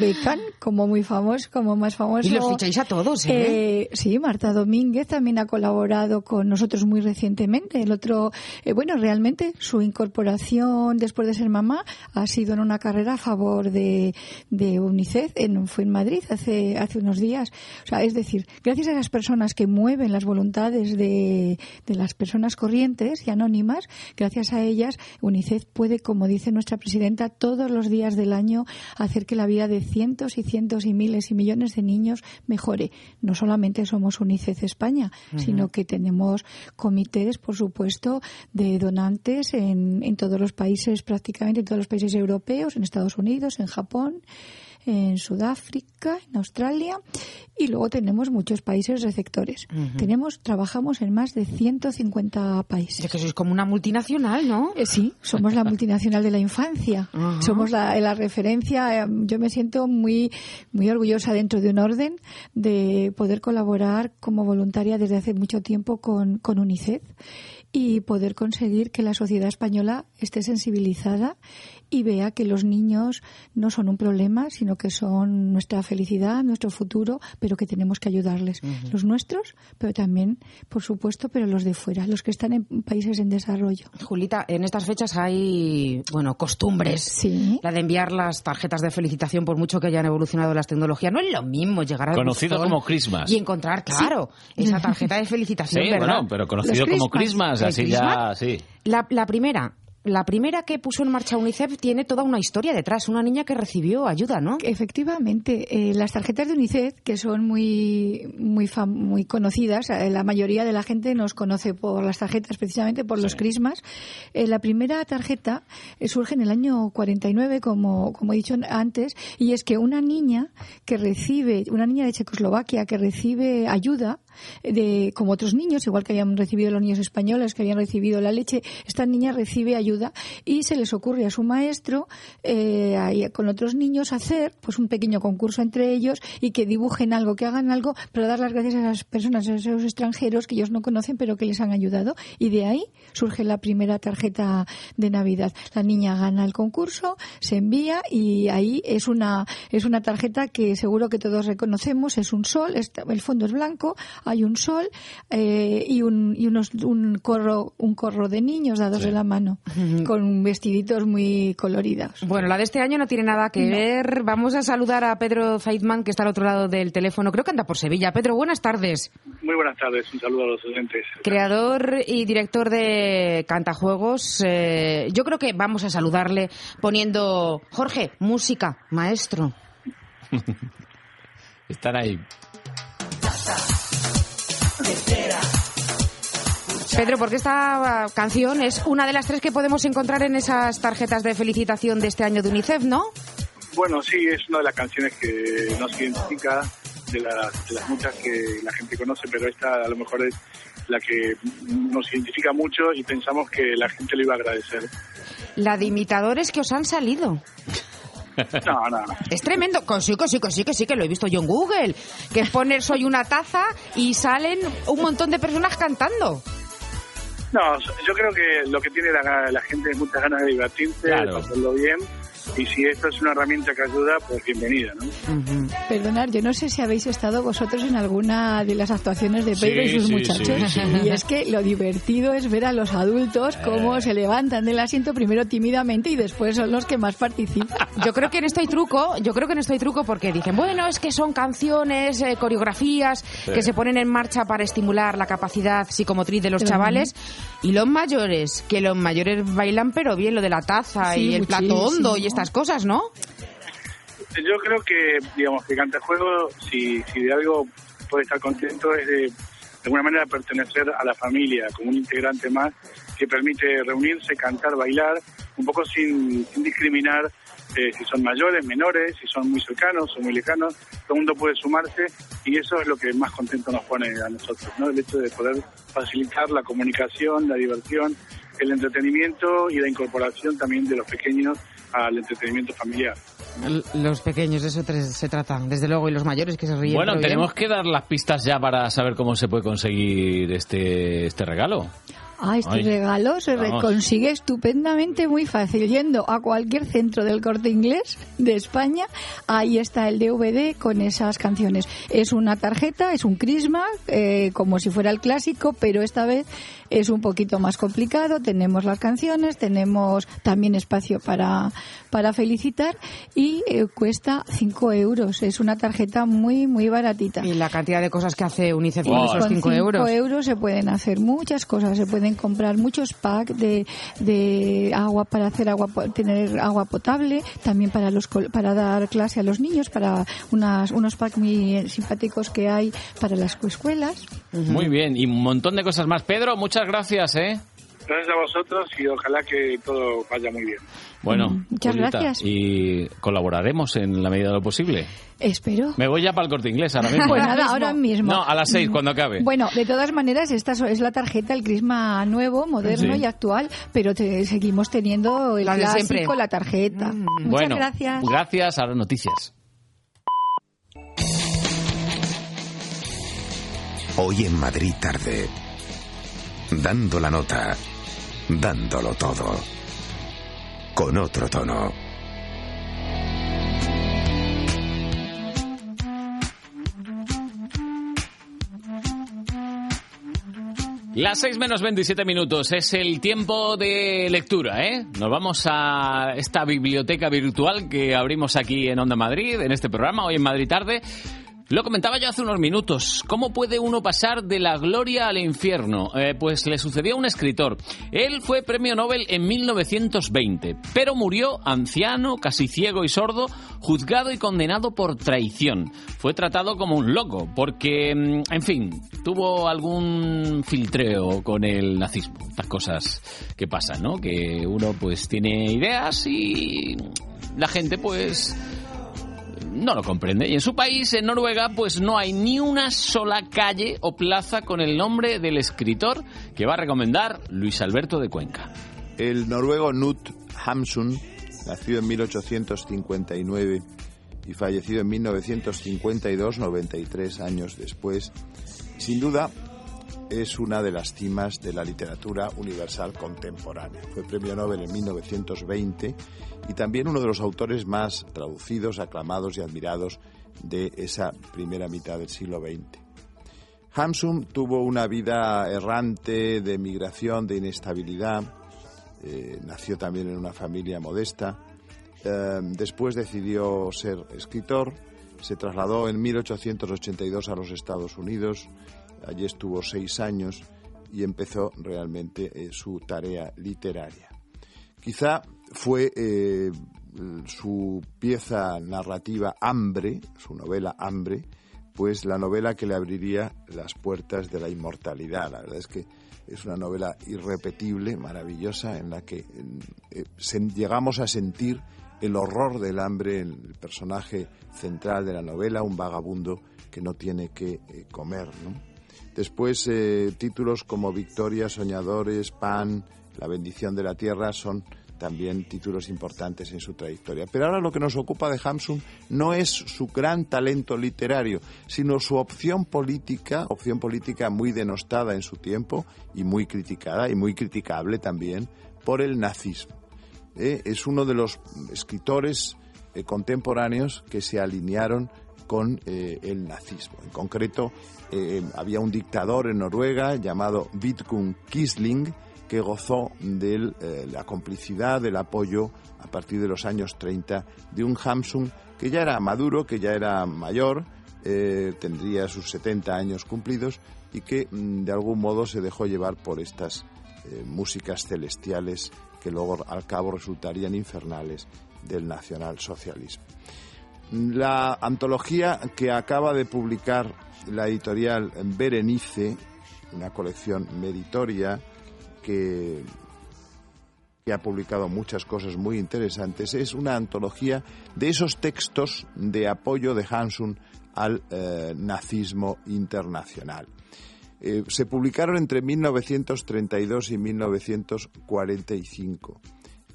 Como muy famoso, como más famoso. Y los ficháis a todos, ¿eh? Eh, sí, Marta Domínguez también ha colaborado con nosotros muy recientemente. El otro, eh, bueno, realmente su incorporación después de ser mamá ha sido en una carrera a favor de, de UNICEF, en, fue en Madrid hace, hace unos días. O sea, es decir, gracias a las personas que mueven las voluntades de, de las personas corrientes y anónimas, gracias a ellas, UNICEF puede, como dice nuestra presidenta, todos los días del año hacer que la vida de cientos y cientos y miles y millones de niños mejore. No solamente somos UNICEF España, sino que tenemos comités, por supuesto, de donantes en, en todos los países, prácticamente en todos los países europeos, en Estados Unidos, en Japón, en Sudáfrica, en Australia, y luego tenemos muchos países receptores. Tenemos, trabajamos en más de 150 países. Es que sois como una multinacional, ¿no? Eh, sí, somos la multinacional de la infancia. Somos la, la referencia. eh, Yo me siento muy, muy orgullosa dentro de un orden de poder colaborar como voluntaria desde hace mucho tiempo con, con UNICEF y poder conseguir que la sociedad española esté sensibilizada y vea que los niños no son un problema, sino que son nuestra felicidad, nuestro futuro, pero que tenemos que ayudarles. Los nuestros, pero también, por supuesto, pero los de fuera, los que están en países en desarrollo. Julita, en estas fechas hay, bueno, costumbres. La de enviar las tarjetas de felicitación por mucho que hayan evolucionado las tecnologías. No es lo mismo llegar al Conocido como Christmas. Y encontrar, claro, esa tarjeta de felicitación, Sí, ¿verdad? bueno, pero conocido como Christmas, ¿El así Christmas? ya, sí. La, la primera, la primera que puso en marcha UNICEF tiene toda una historia detrás, una niña que recibió ayuda, ¿no? Efectivamente, eh, las tarjetas de UNICEF, que son muy, muy, fam- muy conocidas, eh, la mayoría de la gente nos conoce por las tarjetas, precisamente por los crismas. Eh, la primera tarjeta eh, surge en el año 49, como, como he dicho antes, y es que una niña que recibe, una niña de Checoslovaquia que recibe ayuda, de, como otros niños, igual que habían recibido los niños españoles, que habían recibido la leche, esta niña recibe ayuda y se les ocurre a su maestro, eh, con otros niños, hacer pues un pequeño concurso entre ellos y que dibujen algo, que hagan algo, pero dar las gracias a esas personas, a esos extranjeros que ellos no conocen, pero que les han ayudado. Y de ahí surge la primera tarjeta de Navidad. La niña gana el concurso, se envía y ahí es una, es una tarjeta que seguro que todos reconocemos, es un sol, el fondo es blanco, hay un sol eh, y, un, y unos, un, corro, un corro de niños dados de la mano, con vestiditos muy coloridos. Bueno, la de este año no tiene nada que No. ver. Vamos a saludar a Pedro Feitman, que está al otro lado del teléfono. Creo que anda por Sevilla. Pedro, buenas tardes. Muy buenas tardes, un saludo a los oyentes. Creador y director de Cantajuegos. Eh, yo creo que vamos a saludarle poniendo, Jorge, música, maestro. Estar ahí. Pedro, porque esta ah, canción es una de las tres que podemos encontrar en esas tarjetas de felicitación de este año de UNICEF, ¿no? Bueno, sí, es una de las canciones que nos identifica de las, de las muchas que la gente conoce, pero esta a lo mejor es la que nos identifica mucho y pensamos que la gente lo iba a agradecer. La de imitadores que os han salido. No, no, no. Es tremendo. Que sí, que sí, que sí, que lo he visto yo en Google. Que es poner soy una taza y salen un montón de personas cantando. No, yo creo que lo que tiene la, la gente es muchas ganas de divertirse, Claro. de pasarlo bien. Y si esto es una herramienta que ayuda, pues bienvenida, ¿no? Perdonad, yo no sé si habéis estado vosotros en alguna de las actuaciones de Pedro Sí, y sus sí, muchachos. sí, sí. Y es que lo divertido es ver a los adultos cómo Eh. se levantan del asiento primero tímidamente y después son los que más participan. Yo creo que en esto hay truco, yo creo que en esto hay truco porque dicen, bueno, es que son canciones, eh, coreografías Sí. que se ponen en marcha para estimular la capacidad psicomotriz de los chavales. Y los mayores, que los mayores bailan pero bien lo de la taza Sí, y el plato hondo y estas cosas, ¿no? Yo creo que, digamos, que Cantajuego, si, si de algo puede estar contento, es de, alguna manera pertenecer a la familia, como un integrante más que permite reunirse, cantar, bailar, un poco sin, sin discriminar eh, si son mayores, menores, si son muy cercanos o muy lejanos, todo el mundo puede sumarse y eso es lo que más contento nos pone a nosotros, ¿no? El hecho de poder facilitar la comunicación, la diversión, el entretenimiento y la incorporación también de los pequeños al entretenimiento familiar. Los pequeños, de eso se trata, desde luego, y los mayores que se ríen. Bueno, bien. tenemos que dar las pistas ya para saber cómo se puede conseguir este, este regalo. Ah, este Ay, regalo se consigue estupendamente muy fácil yendo a cualquier centro del corte inglés de España. Ahí está el DVD con esas canciones. Es una tarjeta, es un crisma, eh, como si fuera el clásico, pero esta vez es un poquito más complicado. Tenemos las canciones, tenemos también espacio para, para felicitar y eh, cuesta 5 euros. Es una tarjeta muy, muy baratita. Y la cantidad de cosas que hace UNICEF con Wow. esos Con 5 cinco euros. euros se pueden hacer muchas cosas, se pueden comprar muchos packs de, de agua para hacer agua, po- tener agua potable, también para los col- para dar clase a los niños, para unas, unos packs muy simpáticos que hay para las escuelas. Muy bien, y un montón de cosas más. Pedro, muchas gracias, ¿eh? Gracias a vosotros y ojalá que todo vaya muy bien. Bueno, Mm, muchas Julieta, gracias. y colaboraremos en la medida de lo posible. Espero. Me voy ya para el corte inglés ahora mismo. Pues nada, ahora mismo. No, a las seis, cuando acabe. Bueno, de todas maneras, esta so- es la tarjeta, el crisma nuevo, moderno Sí. y actual, pero te- seguimos teniendo el La clásico, siempre. la tarjeta. Muchas bueno, gracias. gracias. Ahora noticias. Hoy en Madrid tarde. Dando la nota. Dándolo todo. Con otro tono. Las 6 menos 27 minutos es el tiempo de lectura, ¿eh? Nos vamos a esta biblioteca virtual que abrimos aquí en Onda Madrid, en este programa, hoy en Madrid tarde. Lo comentaba yo hace unos minutos. ¿Cómo puede uno pasar de la gloria al infierno? Eh, pues le sucedió a un escritor. Él fue premio Nobel en 1920, pero murió anciano, casi ciego y sordo, juzgado y condenado por traición. Fue tratado como un loco, porque, mm, en fin, tuvo algún filtreo con el nazismo. Estas cosas que pasan, ¿no? Que uno pues tiene ideas y la gente pues no lo comprende. Y en su país, en Noruega, pues no hay ni una sola calle o plaza con el nombre del escritor que va a recomendar Luis Alberto de Cuenca. El noruego Knut Hamsun, nacido en 1859 y fallecido en 1952, 93 años después, sin duda es una de las cimas de la literatura universal contemporánea. Fue premio Nobel en 1920 y también uno de los autores más traducidos, aclamados y admirados de esa primera mitad del siglo XX. Hamsun tuvo una vida errante de migración, de inestabilidad. Eh, nació también en una familia modesta. Eh, después decidió ser escritor. Se trasladó en 1882 a los Estados Unidos Allí estuvo seis años y empezó realmente eh, su tarea literaria. Quizá fue eh, su pieza narrativa Hambre, su novela Hambre, pues la novela que le abriría las puertas de la inmortalidad. La verdad es que es una novela irrepetible, maravillosa, en la que eh, llegamos a sentir el horror del hambre en el personaje central de la novela, un vagabundo que no tiene que comer. ¿no? Después, eh, títulos como Victoria, Soñadores, Pan, La bendición de la tierra son también títulos importantes en su trayectoria. Pero ahora lo que nos ocupa de Hamsun no es su gran talento literario, sino su opción política, opción política muy denostada en su tiempo y muy criticada y muy criticable también por el nazismo. Eh, es uno de los escritores eh, contemporáneos que se alinearon con el nazismo. En concreto, eh, había un dictador en Noruega llamado Vidkun Kisling que gozó de eh, la complicidad, del apoyo a partir de los años 30 de un Hamsun que ya era maduro, que ya era mayor, eh, tendría sus 70 años cumplidos y que mm, de algún modo se dejó llevar por estas músicas celestiales que luego al cabo resultarían infernales del nacionalsocialismo. La antología que acaba de publicar la editorial Berenice, una colección meritoria que, que ha publicado muchas cosas muy interesantes, es una antología de esos textos de apoyo de Hansun al eh, nazismo internacional. Eh, se publicaron entre 1932 y 1945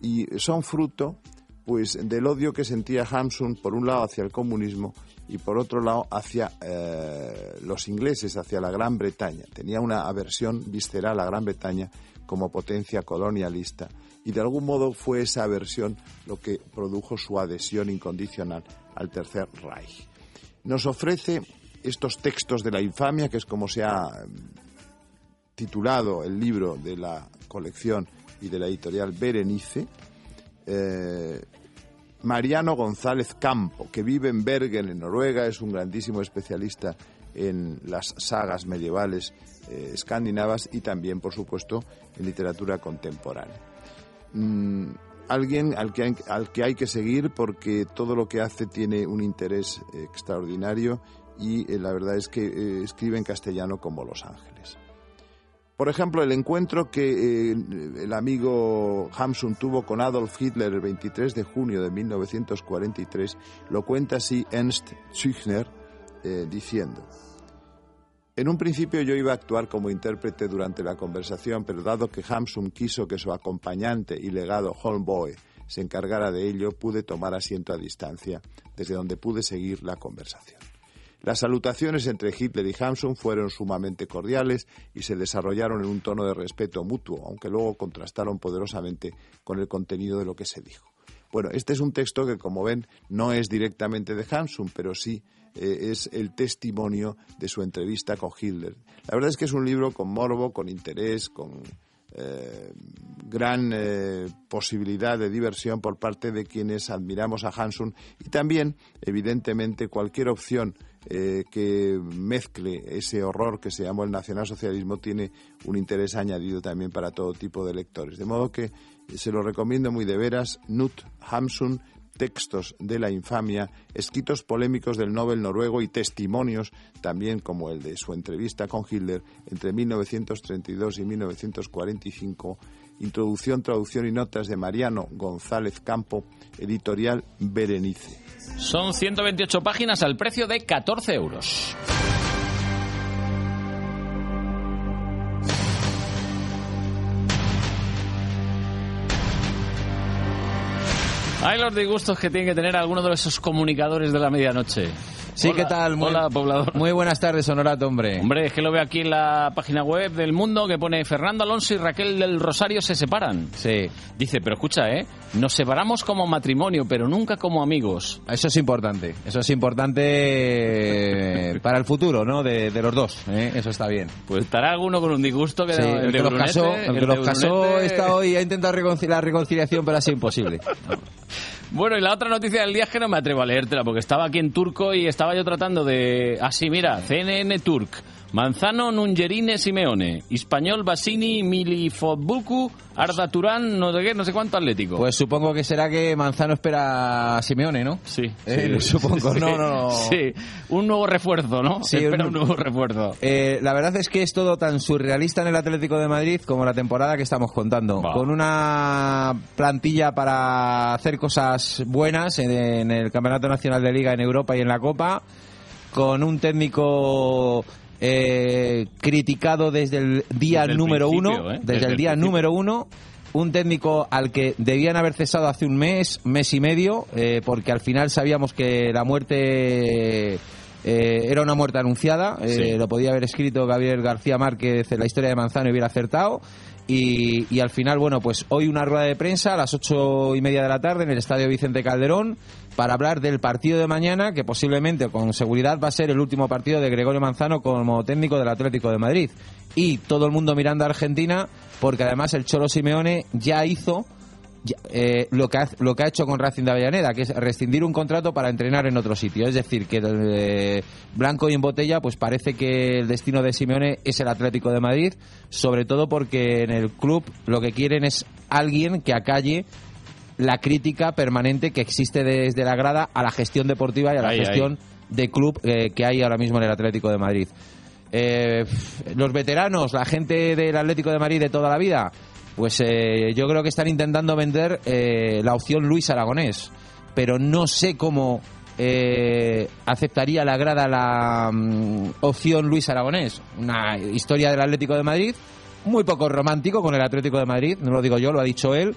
y son fruto pues del odio que sentía Hamsun por un lado hacia el comunismo y por otro lado hacia eh, los ingleses, hacia la Gran Bretaña. Tenía una aversión visceral a Gran Bretaña como potencia colonialista y de algún modo fue esa aversión lo que produjo su adhesión incondicional al Tercer Reich. Nos ofrece estos textos de la infamia, que es como se ha mm, titulado el libro de la colección y de la editorial Berenice, eh, Mariano González Campo, que vive en Bergen, en Noruega, es un grandísimo especialista en las sagas medievales eh, escandinavas y también, por supuesto, en literatura contemporánea. Mm, alguien al que, hay, al que hay que seguir porque todo lo que hace tiene un interés extraordinario y eh, la verdad es que escribe en castellano como Los Ángeles. Por ejemplo, el encuentro que eh, el amigo Hamsun tuvo con Adolf Hitler el 23 de junio de 1943 lo cuenta así Ernst Züchner eh, diciendo en un principio yo iba a actuar como intérprete durante la conversación, pero dado que Hamsun quiso que su acompañante y legado Holmboe se encargara de ello, pude tomar asiento a distancia, desde donde pude seguir la conversación. Las salutaciones entre Hitler y Hamsun fueron sumamente cordiales y se desarrollaron en un tono de respeto mutuo, aunque luego contrastaron poderosamente con el contenido de lo que se dijo. Bueno, este es un texto que, como ven, no es directamente de Hamsun, pero sí eh, es el testimonio de su entrevista con Hitler. La verdad es que es un libro con morbo, con interés, con eh, gran eh, posibilidad de diversión por parte de quienes admiramos a Hansun y también, evidentemente, cualquier opción eh, que mezcle ese horror que se llamó el nacionalsocialismo tiene un interés añadido también para todo tipo de lectores. De modo que se lo recomiendo muy de veras, Nut Hamsun, textos de la infamia, escritos polémicos del Nobel noruego y testimonios, también como el de su entrevista con Hitler entre 1932 y 1945, introducción, traducción y notas de Mariano González Campo, editorial Berenice. Son 128 páginas al precio de 14 euros. Hay los disgustos que tiene que tener alguno de esos comunicadores de la medianoche. Sí, Hola, ¿qué tal? Muy, hola, poblador. Muy buenas tardes, Honorato, hombre. Hombre, es que lo veo aquí en la página web del Mundo que pone Fernando Alonso y Raquel del Rosario se separan. Sí. Dice, pero escucha, ¿eh? Nos separamos como matrimonio, pero nunca como amigos. Eso es importante. Eso es importante eh, para el futuro, ¿no? De, de los dos. ¿eh? Eso está bien. Pues estará alguno con un disgusto que Sí, el, de que los casó, el que los casó está hoy, ha intentado reconciliar la reconciliación, pero ha sido imposible. Bueno, y la otra noticia del día es que no me atrevo a leértela porque estaba aquí en turco y estaba yo tratando de... Así, mira, CNN Turk. Manzano Nungerine Simeone. Español Basini Milifobuku Arda Turán, no sé qué, no sé cuánto atlético. Pues supongo que será que Manzano espera a Simeone, ¿no? Sí. Eh, supongo, Sí, no, no. Sí, un nuevo refuerzo, ¿no? Sí, Espera un- un nuevo refuerzo. Eh, la verdad es que es todo tan surrealista en el Atlético de Madrid como la temporada que estamos contando. Con una plantilla para hacer cosas buenas en, en el Campeonato Nacional de Liga, en Europa y en la Copa. Con un técnico eh, criticado desde el día Desde número uno. ¿eh? Desde, Desde el el día principio. número uno. Un técnico al que debían haber cesado hace un mes, mes y medio, eh, porque al final sabíamos que la muerte eh, era una muerte anunciada. eh, Sí. Lo podía haber escrito Gabriel García Márquez en la historia de Manzano y hubiera acertado. Y, y al final, bueno, pues hoy una rueda de prensa a las ocho y media de la tarde en el Estadio Vicente Calderón para hablar del partido de mañana, que posiblemente, con seguridad, va a ser el último partido de Gregorio Manzano como técnico del Atlético de Madrid. Y todo el mundo mirando a Argentina, porque además el Cholo Simeone ya hizo eh, lo, que ha, lo que ha hecho con Racing de Avellaneda, que es rescindir un contrato para entrenar en otro sitio. Es decir, que eh, blanco y en botella, pues parece que el destino de Simeone es el Atlético de Madrid, sobre todo porque en el club lo que quieren es alguien que acalle la crítica permanente que existe desde la grada a la gestión deportiva y a la Ahí, gestión de club eh, que hay ahora mismo en el Atlético de Madrid. Eh, los veteranos, la gente del Atlético de Madrid de toda la vida, pues eh, yo creo que están intentando vender eh, la opción Luis Aragonés, pero no sé cómo eh, aceptaría la grada la mm, opción Luis Aragonés. Una historia del Atlético de Madrid, muy poco romántico con el Atlético de Madrid, no lo digo yo, lo ha dicho él.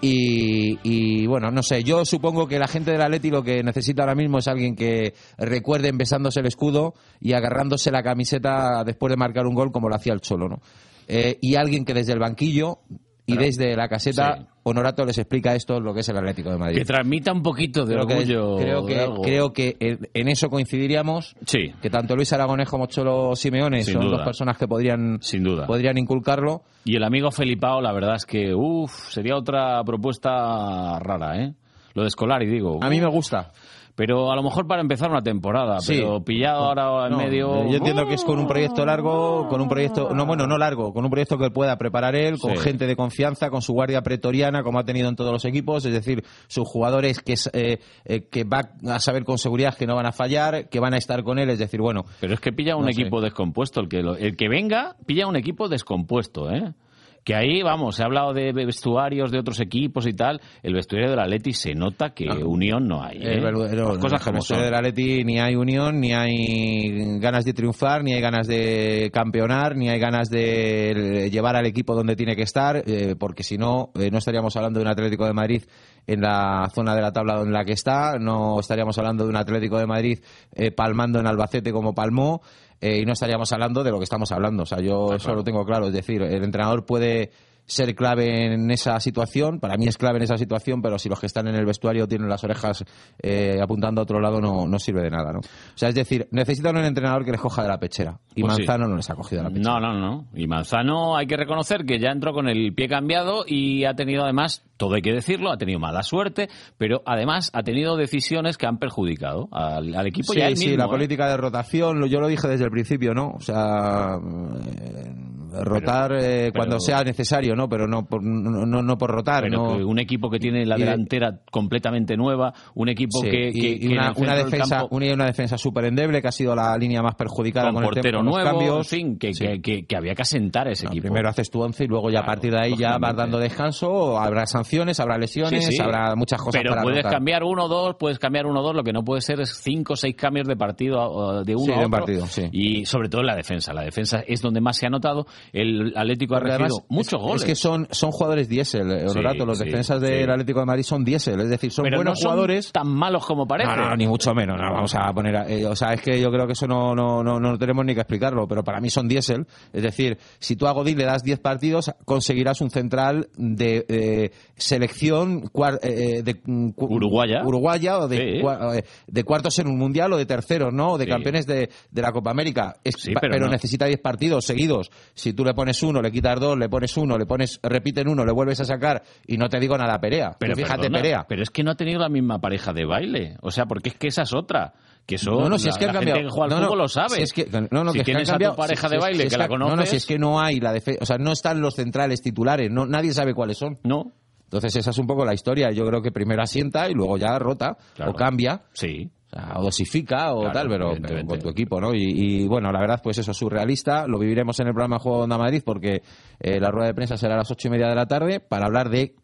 Y, bueno, no sé, yo supongo que la gente del Atleti lo que necesita ahora mismo es alguien que recuerde besándose el escudo y agarrándose la camiseta después de marcar un gol como lo hacía el Cholo, ¿no? Eh, y alguien que desde el banquillo y desde la caseta, sí. Honorato les explica esto lo que es el Atlético de Madrid. Que transmita un poquito de Creo que, orgullo. creo de que, algo. creo que en eso coincidiríamos. Sí. Que tanto Luis Aragonés como Cholo Simeone Sin son duda. dos personas que podrían, Sin duda. podrían inculcarlo. Y el amigo Felipao, la verdad es que, uff, sería otra propuesta rara, ¿eh? Lo de Scolari, digo. A mí me gusta. Pero a lo mejor para empezar una temporada, Sí. pero pillado ahora en No, medio... Yo entiendo que es con un proyecto largo, con un proyecto, no bueno, no largo, con un proyecto que pueda preparar él, con Sí. gente de confianza, con su guardia pretoriana, como ha tenido en todos los equipos, es decir, sus jugadores que, eh, eh, que va a saber con seguridad que no van a fallar, que van a estar con él, es decir, bueno. Pero es que pilla un No sé. equipo descompuesto. El que, lo- el que venga, pilla un equipo descompuesto, ¿eh? Que ahí, vamos, se ha hablado de vestuarios de otros equipos y tal. El vestuario del Atleti se nota que unión no hay, ¿eh? Las cosas el como vestuario son. del Atleti ni hay unión, ni hay ganas de triunfar, ni hay ganas de campeonar, ni hay ganas de llevar al equipo donde tiene que estar, eh, porque si no, eh, no estaríamos hablando de un Atlético de Madrid en la zona de la tabla en la que está, no estaríamos hablando de un Atlético de Madrid eh, palmando en Albacete como palmó, eh, y no estaríamos hablando de lo que estamos hablando. O sea, yo eso lo tengo claro. Es decir, el entrenador puede ser clave en esa situación. Para mí es clave en esa situación, pero si los que están en el vestuario tienen las orejas eh, apuntando a otro lado, no, no sirve de nada, ¿no? O sea, es decir, necesitan un entrenador que les coja de la pechera. Y Pues sí. Manzano no les ha cogido de la pechera. No, no, no. Y Manzano hay que reconocer que ya entró con el pie cambiado y ha tenido además, todo hay que decirlo, ha tenido mala suerte, pero además ha tenido decisiones que han perjudicado al, al equipo Sí, y a él sí, mismo, la ¿eh? política de rotación, yo lo dije desde el principio, ¿no? O sea, eh, rotar eh, cuando pero- sea necesario, ¿no? Pero no por, no, no- por rotar, Pero ¿no? un equipo que tiene la Y de- delantera completamente nueva, un equipo Sí, que, y- que- y que en una, el defensa campo- una, una defensa súper endeble que ha sido la línea más perjudicada con con, el tema- portero con los nuevo, cambios. fin, que, que, que- que había que asentar ese equipo. Primero haces tu once y luego ya a partir de ahí ya vas dando descanso, habrá sanciones, habrá lesiones, Sí, habrá muchas cosas Pero para puedes rotar. cambiar uno o dos, puedes cambiar uno o dos, lo que no puede ser es cinco o seis cambios de partido de uno Sí, a de otro. un partido, sí. Y sobre todo en la defensa. La defensa es donde más se ha notado. El Atlético ha recibido muchos es, goles. Es que son, son jugadores diésel, eh, Sí, Honorato. Los sí, defensas del Atlético de Madrid son diésel, es decir, son Pero buenos no son jugadores. tan malos como parece. No, no, ni mucho menos. No, vamos a poner. a- eh, o sea, es que yo creo que eso no, no, no, no tenemos ni que explicarlo, pero para mí son diésel. Es decir, si tú a Godín le das 10 partidos, conseguirás un central de eh, selección cuar- eh, de Uruguaya. uruguaya o de, cua- de cuartos en un mundial o de terceros, ¿no? O de campeones de, de la Copa América. Es- pero pero necesita 10 partidos seguidos. Si tú le pones uno, le quitas dos, le pones uno, le pones, repiten uno, le vuelves a sacar y no te digo nada, Perea. Pero Tú fíjate, perdona, Perea. Pero es que no ha tenido la misma pareja de baile. O sea, porque es que esa es otra. Que eso, No, no, si la, es que han gente cambiado. que juega al no, no, lo sabe. si es que, no, no, si que tienes cambiado- a tu pareja si- de baile si que la conoces... No, no, si es que no hay la defe- o sea, no están los centrales titulares, no, nadie sabe cuáles son. No. Entonces esa es un poco la historia. Yo creo que primero asienta y luego ya rota Claro. o cambia. Sí. O, dosifica o Claro, tal, pero, con tu equipo, ¿no? Y, y, bueno, la verdad, pues eso es surrealista. Lo viviremos en el programa Juego de Onda Madrid porque eh, la rueda de prensa será a las ocho y media de la tarde para hablar de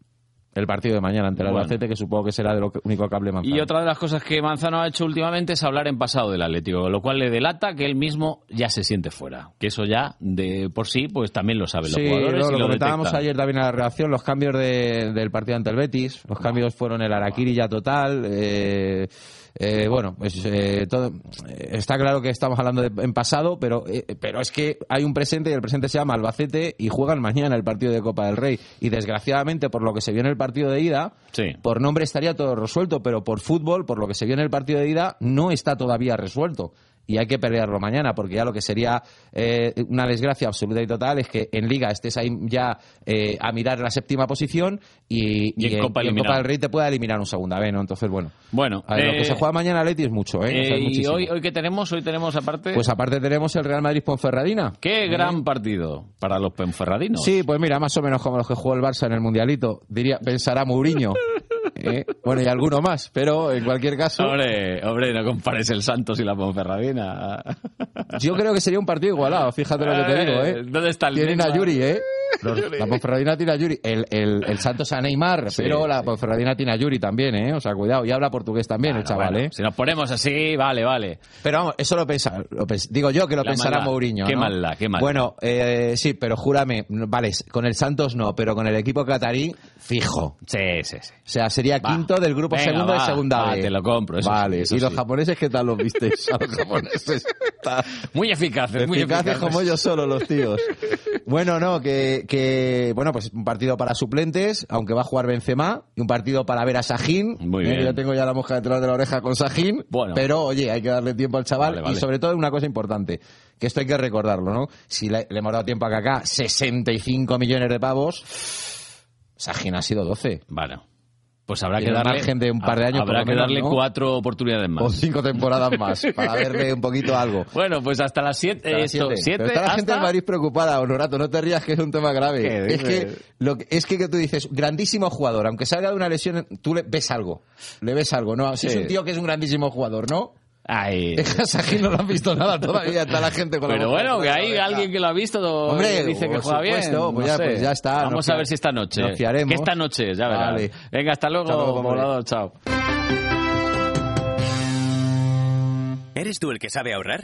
el partido de mañana ante el Bueno. Albacete, que supongo que será de lo que- único que hable Manzano. Y otra de las cosas que Manzano ha hecho últimamente es hablar en pasado del Atlético, lo cual le delata que él mismo ya se siente fuera. Que eso ya, de por sí, pues también lo saben Sí, los jugadores. lo, lo lo comentábamos detectan. ayer también en la reacción, los cambios de- del partido ante el Betis, los cambios fueron el Araquiri ya total, eh, eh, bueno, pues eh, todo, eh, está claro que estamos hablando de- en pasado, pero, eh, pero es que hay un presente y el presente se llama Albacete y juegan mañana el partido de Copa del Rey. Y desgraciadamente, por lo que se vio en el partido de ida, Sí. por nombre estaría todo resuelto, pero por fútbol, por lo que se vio en el partido de ida, no está todavía resuelto. Y hay que pelearlo mañana, porque ya lo que sería eh, una desgracia absoluta y total es que en Liga estés ahí ya eh, a mirar la séptima posición y, Y en Copa y del Rey te pueda eliminar un segunda vez, ¿no? Entonces, bueno. Bueno, A ver, lo eh, que se juega mañana Leti es mucho, ¿eh? O sea, es eh, y hoy, hoy que tenemos, hoy tenemos aparte... Pues aparte tenemos el Real Madrid Ponferradina. Qué gran partido para los penferradinos. Sí, pues mira, más o menos como los que jugó el Barça en el Mundialito. Diría, pensará Mourinho. ¿eh? Bueno, y alguno más, pero en cualquier caso... Hombre, hombre, no compares el Santos y la Ponferradina. Yo creo que sería un partido igualado, fíjate lo que te digo, ¿eh? ¿Dónde está el Tienen a? Yuri, ¿eh? Los- la Ponferradina tiene a Yuri. El, el, el Santos a Neymar, Sí, pero la Ponferradina tiene a Yuri también, ¿eh? O sea, cuidado. Y habla portugués también el Bueno, chaval, bueno, ¿eh? Si nos ponemos así, vale, vale. Pero vamos, eso lo pensa, lo pens- digo yo que lo La pensará maldad. Mourinho. Qué ¿no? maldad, qué maldad. Bueno, eh, sí, pero júrame, vale, con el Santos no, pero con el equipo catarí, fijo. Sí, sí, sí. O sea, sería Va. quinto del grupo Venga, segundo va, de segunda va, B. te lo compro, eso vale, sí, eso ¿y los japoneses qué tal los visteis? A los japoneses. Muy eficaces, muy Eficaces eficaces. como ellos solo los tíos. Bueno, no, que, que bueno, pues un partido para suplentes, aunque va a jugar Benzema, y un partido para ver a Sajín. Muy Eh, bien. Yo tengo ya la mosca detrás de la oreja con Sajín, Bueno. pero oye, hay que darle tiempo al chaval Vale, vale. y sobre todo una cosa importante, que esto hay que recordarlo, ¿no? Si le, le hemos dado tiempo a Kaká, 65 millones de pavos, Sajín ha sido 12. Bueno, pues habrá que darle... margen de un par de años Habrá que menos, darle ¿no? cuatro oportunidades más. O cinco temporadas más, para verle un poquito algo. Bueno, pues hasta las siete. Hasta las esto, siete. siete Pero está la gente hasta- del Madrid preocupada, Honorato, no te rías que es un tema ¿Qué grave. Es que, lo que es que, que tú dices, grandísimo jugador, aunque salga de una lesión, tú le ves algo. Le ves algo, ¿no? Sí. es un tío que es un grandísimo jugador, ¿no? Ay. Es que a Sajín no lo han visto nada todavía, está la gente con la Pero boca bueno, que hay la alguien que lo ha visto Hombre, y dice que juega bien. supuesto, pues no ya- pues ya está, Vamos a ver si esta noche. nos fiaremos. Que esta noche, ya verás. Vale. Venga, hasta luego, Hasta luego, chao. ¿Eres tú el que sabe ahorrar?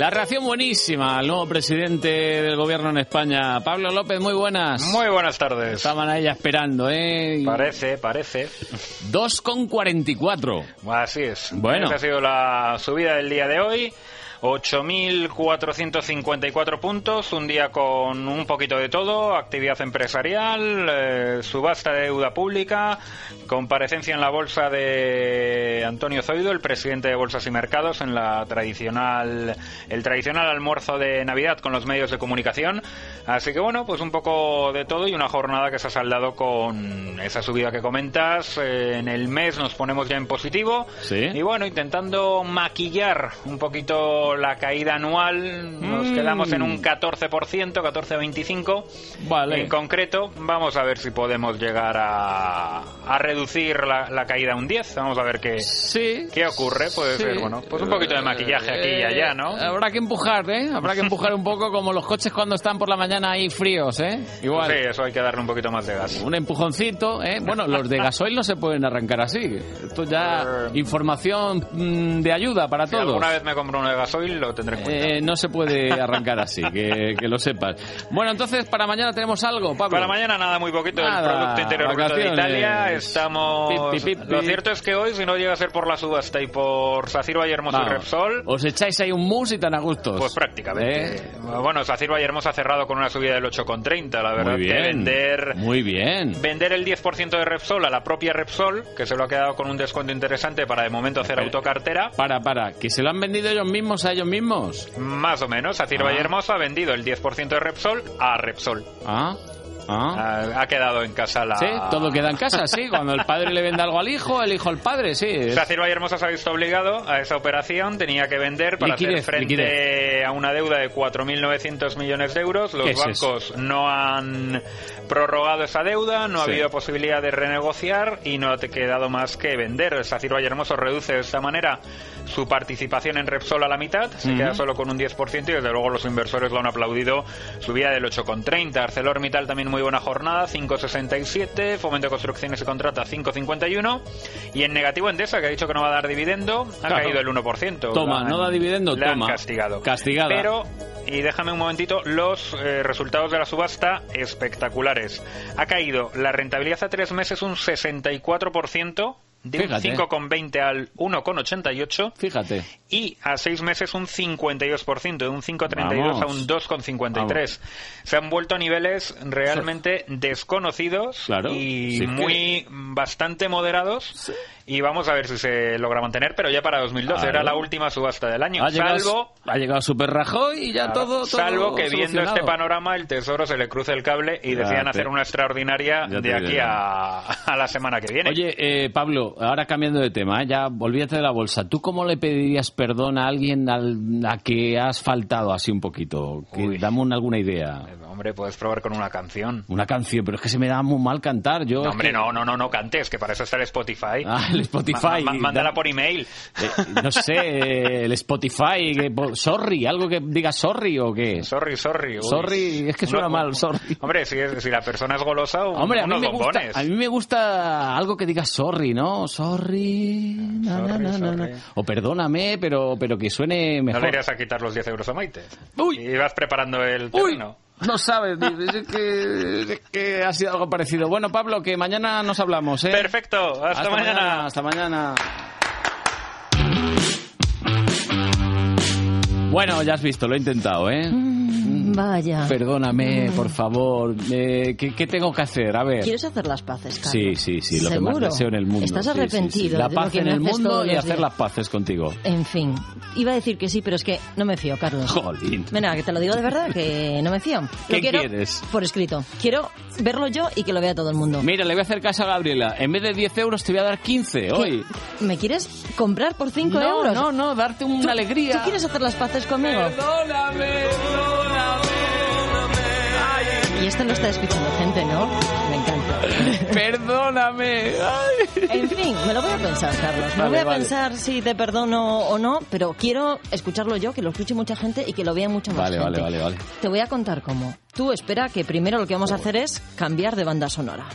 La reacción buenísima al nuevo presidente del gobierno en España. Pablo López, muy buenas. Muy buenas tardes. Estaban ahí esperando, ¿eh? Parece, parece. 2,44. Así es. Bueno. Esa ha sido la subida del día de hoy. 8.454 puntos, un día con un poquito de todo, actividad empresarial, eh, subasta de deuda pública, comparecencia en la bolsa de Antonio Zoido, el presidente de Bolsas y Mercados, en la tradicional, el tradicional almuerzo de Navidad con los medios de comunicación. Así que bueno, pues un poco de todo y una jornada que se ha saldado con esa subida que comentas. Eh, en el mes nos ponemos ya en positivo. Y bueno, intentando maquillar un poquito la caída anual, nos Mm. quedamos en un 14%, 14,25. Vale. En concreto, vamos a ver si podemos llegar a, a reducir la, la caída a un 10. Vamos a ver qué, qué ocurre. Puede Sí. ser, bueno, pues un poquito de maquillaje aquí y allá, ¿no? Eh, Habrá que empujar, ¿eh? Habrá que empujar un poco como los coches cuando están por la mañana ahí fríos, ¿eh? Igual. Sí, eso hay que darle un poquito más de gas. Un empujoncito, ¿eh? Bueno, los de gasoil no se pueden arrancar así. Esto ya información mm, de ayuda para Si todos. alguna vez me compro uno de gasoil, lo tendré en cuenta. Eh, no se puede arrancar así, que, que lo sepas. Bueno, entonces para mañana tenemos algo, Pablo. Para mañana nada, muy poquito Nada, Producto Interior Bruto de. Italia. Estamos... Pip, pip, pip, Lo cierto es que hoy, si no llega a ser por la subasta y por Sacir Valle Hermoso y Repsol, Os echáis ahí un mus y tan a gustos. Pues prácticamente. ¿Eh? Bueno, Sacir Valle Hermoso ha cerrado con una subida del 8,30. La verdad Muy que bien. vender, Muy bien. vender el 10% de Repsol a la propia Repsol, que se lo ha quedado con un descuento interesante para de momento hacer autocartera. Para, para, que se lo han vendido ellos mismos a ellos mismos. Más o menos. Sacir Ah. Hermoso ha vendido el 10% de Repsol a Repsol. Ah, ah. Ha, ha quedado en casa la... Sí, todo queda en casa, sí. Cuando el padre le vende algo al hijo, el hijo al padre, sí. Es- Hermoso se ha visto obligado a esa operación, tenía que vender para Liquidez, hacer frente liquidez. a una deuda de 4.900 millones de euros. Los bancos no han prorrogado esa deuda, no ha Sí. habido posibilidad de renegociar y no ha quedado más que vender. Sacir Valle Hermoso reduce de esta manera su participación en Repsol a la mitad, se queda solo con un 10% y desde luego los inversores lo han aplaudido. Subida del 8,30. ArcelorMittal también muy buena jornada, 5,67. Fomento de Construcciones y Contrata, 5,51. Y en negativo Endesa, que ha dicho que no va a dar dividendo, ha Claro. caído el 1%. Toma, han- no da dividendo, la han toma. castigado. Castigada. Pero, y déjame un momentito, los eh, resultados de la subasta espectaculares. Ha caído la rentabilidad a tres meses un 64%. De Fíjate. un 5,20 al 1,88 Fíjate. y a seis meses un 52%, de un 5,32 a un 2,53. Se han vuelto a niveles realmente desconocidos Claro, y sí que- muy bastante moderados. Y vamos a ver si se logra mantener, pero ya para 2012 Claro. era la última subasta del año. Ha llegado, salvo ha llegado Super Rajoy y ya Claro, todo, todo Salvo que viendo este panorama el Tesoro se le cruce el cable y decidan hacer una extraordinaria de aquí a, a la semana que viene. Oye, eh, Pablo, ahora cambiando de tema, ¿eh? ya olvídate de la bolsa. ¿Tú cómo le pedirías perdón a alguien al, a que has faltado así un poquito? Que, dame una- alguna idea. Hombre, puedes probar con una canción. Una canción, pero es que se me da muy mal cantar. Yo No, hombre, que- no, no, no, no cantes, que para eso está el Spotify. Ah, el Spotify. Ma- ma- mándala Da- por email. Eh, no sé, el Spotify, que, sorry, algo que diga sorry o qué. Sorry, sorry. uy. Sorry, es que suena Uno- mal, sorry. Hombre, si, es- si la persona es golosa, un- Hombre, a mí, unos me gusta, bombones. a mí me gusta algo que diga sorry, ¿no? Sorry. na, na, na, na, na. O perdóname, pero, pero que suene No mejor. le irías a quitar los 10 euros a Maite. Y vas preparando el terreno. No sabes, es que, es que ha sido algo parecido. Bueno, Pablo, que mañana nos hablamos, ¿eh? Perfecto, hasta, mañana. Hasta mañana. Bueno, ya has visto, lo he intentado, ¿eh? Mm, Vaya. Perdóname, por favor. Eh, ¿qué, qué tengo que hacer? A ver. ¿Quieres hacer las paces, Carlos? Sí, sí, sí, lo que más deseo en el mundo. ¿Estás Sí, sí, sí. arrepentido La de lo paz que en el mundo y hacer las paces contigo. En fin, iba a decir que sí, pero es que no me fío, Carlos. Jolín. Venga, que te lo digo de verdad, que no me fío. Lo ¿Qué quiero quieres? Por escrito. Quiero verlo yo y que lo vea todo el mundo. Mira, le voy a hacer caso a Gabriela. En vez de 10 euros te voy a dar 15 hoy. ¿Me quieres comprar por 5 No, euros? no, no, darte una ¿Tú- alegría. ¿Tú quieres hacer las paces conmigo? Perdóname, perdóname. Y esto lo está escuchando gente, ¿no? Me encanta. Perdóname. En fin, me lo voy a pensar, Carlos. Me Vale, voy a vale. pensar si te perdono o no, pero quiero escucharlo yo, que lo escuche mucha gente y que lo vea mucha más Vale, gente. vale, vale, vale. Te voy a contar cómo. Tú espera que primero lo que vamos a hacer es cambiar de banda sonora.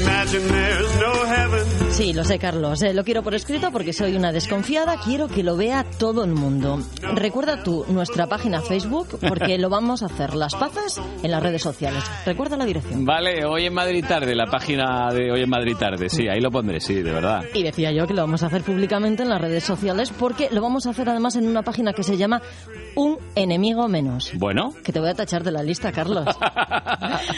imagine there's no heaven. Sí, lo sé, Carlos. Eh, lo quiero por escrito porque soy una desconfiada. Quiero que lo vea todo el mundo. Recuerda tú nuestra página Facebook porque lo vamos a hacer las paces en las redes sociales. Recuerda la dirección. Vale, hoy en Madrid tarde, la página de hoy en Madrid tarde, sí, ahí lo pondré, sí, de verdad. Y decía yo que lo vamos a hacer públicamente en las redes sociales porque lo vamos a hacer además en una página que se llama Un enemigo menos. Bueno, Que te voy a tachar de la lista, Carlos.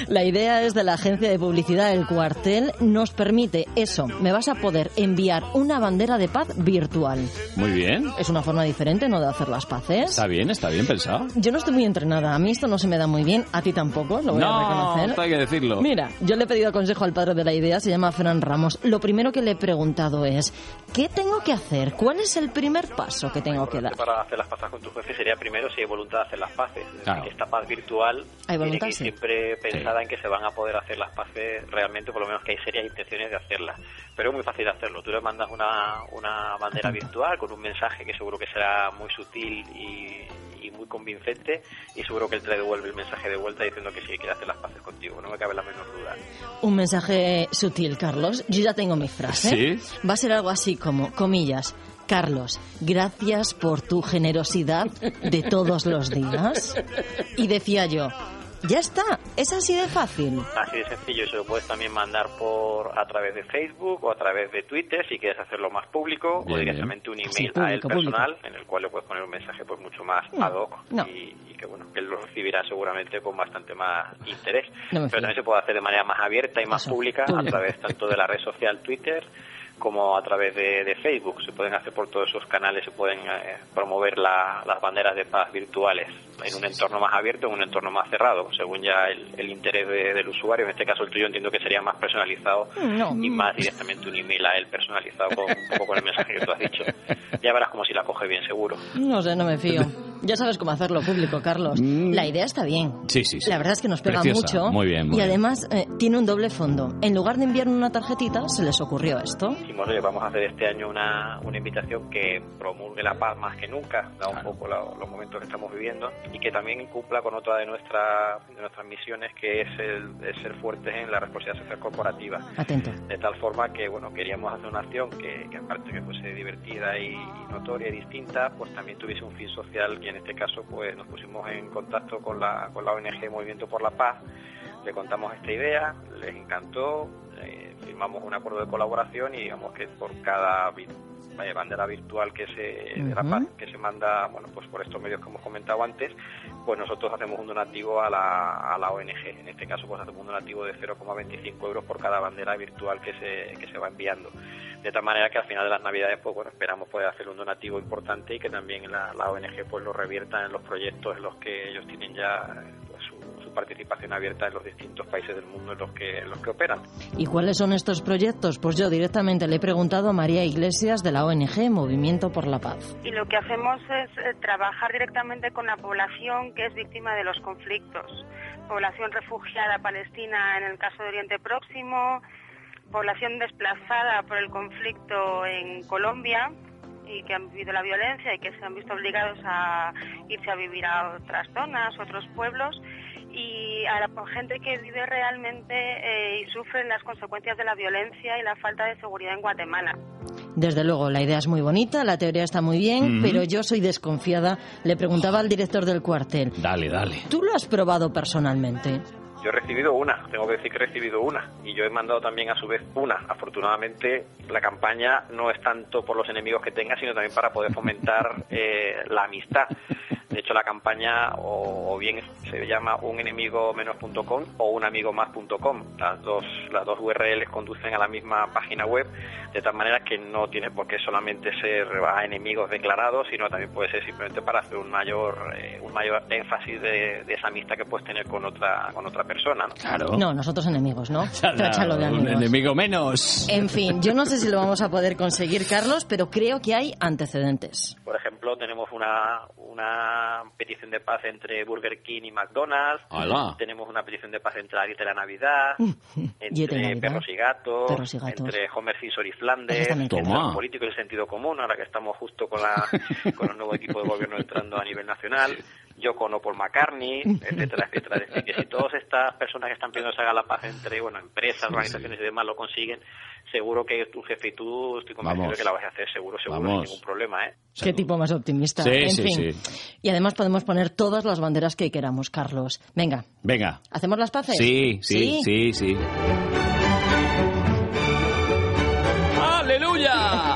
La idea es de la agencia de publicidad El Cuartel. Nos permite eso. Me vas a poder enviar una bandera de paz virtual. muy bien. Es una forma diferente, ¿no?, de hacer las paces. Está bien, está bien pensado. Yo no estoy muy entrenada. A mí esto no se me da muy bien. A ti tampoco, lo voy a No, reconocer. esto hay que decirlo. Mira, yo le he pedido consejo al padre de la idea, se llama Fran Ramos. Lo primero que le he preguntado es, ¿qué tengo que hacer? ¿Cuál es el primer paso que tengo que dar? Para hacer las paces con tu jefe sería primero si hay voluntad de hacer las paces. Claro. Esta paz virtual Hay tiene voluntad, que ir sí. siempre pensada en que se van a poder hacer las paces realmente, por lo menos que hay serias intenciones de hacerlas. Pero es muy fácil hacerlo. Tú le mandas una, una bandera virtual con un mensaje que seguro que será muy sutil y, y muy convincente y seguro que él te devuelve el mensaje de vuelta diciendo que sí, quiere hacer las paces contigo. No me cabe la menor duda. Un mensaje sutil, Carlos. Yo ya tengo mi frase. ¿Sí? Va a ser algo así como, comillas, Carlos, gracias por tu generosidad de todos los días. Y decía yo, ya está, es así de fácil. Así de sencillo, y se lo puedes también mandar por a través de Facebook o a través de Twitter si quieres hacerlo más público Bien, o directamente un email Sí, a él público, público. personal en el cual le puedes poner un mensaje pues mucho más No, ad hoc no. y, y que bueno que él lo recibirá seguramente con bastante más interés. No Pero también se puede hacer de manera más abierta y más Eso, pública a público. través tanto de la red social Twitter como a través de, de Facebook. Se pueden hacer por todos esos canales, se pueden eh, promover la- las banderas de paz virtuales en un entorno más abierto, en un entorno más cerrado, según ya el, el interés de- del usuario. En este caso el tuyo entiendo que sería más personalizado No. y más directamente un email a él personalizado con, un poco con el mensaje que tú has dicho. Ya verás como si la coge bien seguro. No sé, no me fío. Ya sabes cómo hacerlo público, Carlos. La idea está bien. Sí, sí, sí. La verdad es que nos pega Preciosa. mucho. Muy bien, muy y bien. además eh, tiene un doble fondo. En lugar de enviar una tarjetita, se les ocurrió esto. Dijimos, oye, vamos a hacer este año una, una invitación que promulgue la paz más que nunca, da un poco la- los momentos que estamos viviendo y que también cumpla con otra de, nuestra, de nuestras misiones que es el, el ser fuertes en la responsabilidad social corporativa. Atento. De tal forma que, bueno, queríamos hacer una acción que, que aparte que fuese divertida y, y notoria y distinta, pues también tuviese un fin social y en este caso pues nos pusimos en contacto con la, con la ONG Movimiento por la Paz, le contamos esta idea, les encantó, eh, firmamos un acuerdo de colaboración y digamos que por cada vi- bandera virtual que se de la Ujú. paz que se manda bueno pues por estos medios que hemos comentado antes pues nosotros hacemos un donativo a la, a la ONG en este caso pues hacemos un donativo de 0,25 euros por cada bandera virtual que se, que se va enviando de tal manera que al final de las navidades pues bueno esperamos poder hacer un donativo importante y que también la, la ONG pues lo revierta en los proyectos en los que ellos tienen ya su, participación abierta en los distintos países del mundo en los que en los que operan ¿Y cuáles son estos proyectos? Pues yo directamente le he preguntado a María Iglesias de la ONG Movimiento por la Paz. y lo que hacemos es eh, trabajar directamente con la población que es víctima de los conflictos. Población refugiada palestina en el caso de Oriente Próximo, población desplazada por el conflicto en Colombia y que han vivido la violencia y que se han visto obligados a irse a vivir a otras zonas, otros pueblos y a la gente que vive realmente eh, y sufre las consecuencias de la violencia y la falta de seguridad en Guatemala. Desde luego, la idea es muy bonita, la teoría está muy bien, pero yo soy desconfiada. Le preguntaba al director del cuartel, Dale, dale. ¿tú lo has probado personalmente? Yo he recibido una, tengo que decir que he recibido una y yo he mandado también a su vez una. Afortunadamente la campaña no es tanto por los enemigos que tenga, sino también para poder fomentar eh, la amistad. De hecho, la campaña o, o bien se llama unenemigomenos.com o unamigomás.com. Las dos, las dos URLs conducen a la misma página web, de tal manera que no tiene por qué solamente ser a enemigos declarados, sino también puede ser simplemente para hacer un mayor, eh, un mayor énfasis de, de esa amistad que puedes tener con otra, con otra persona. ¿no? Claro. No, nosotros enemigos, ¿no? Táchalo de un amigos. enemigo menos. En fin, yo no sé si lo vamos a poder conseguir, Carlos, pero creo que hay antecedentes. Por ejemplo, tenemos una, una petición de paz entre Burger King y McDonald's. Tenemos una petición de paz entre la Dieta de la Navidad, entre Navidad. Perros y Gatos, Perros y Gatos. entre Homer Simpson y Flandes, entre Toma. los políticos y el sentido común, ahora que estamos justo con, la, con el nuevo equipo de gobierno entrando a nivel nacional. Yo con Paul McCartney, etcétera, etcétera. Es decir, que si todas estas personas que están pidiendo que se haga la paz entre bueno empresas, organizaciones y demás lo consiguen, seguro que tu jefe y tú estoy convencido Vamos. de que la vais a hacer seguro, seguro, Vamos. sin ningún problema, ¿eh? Qué tipo más optimista. Sí, en sí, fin. sí. Y además podemos poner todas las banderas que queramos, Carlos. Venga, Venga. ¿hacemos las paces? Sí, sí, sí, sí. ¡Aleluya!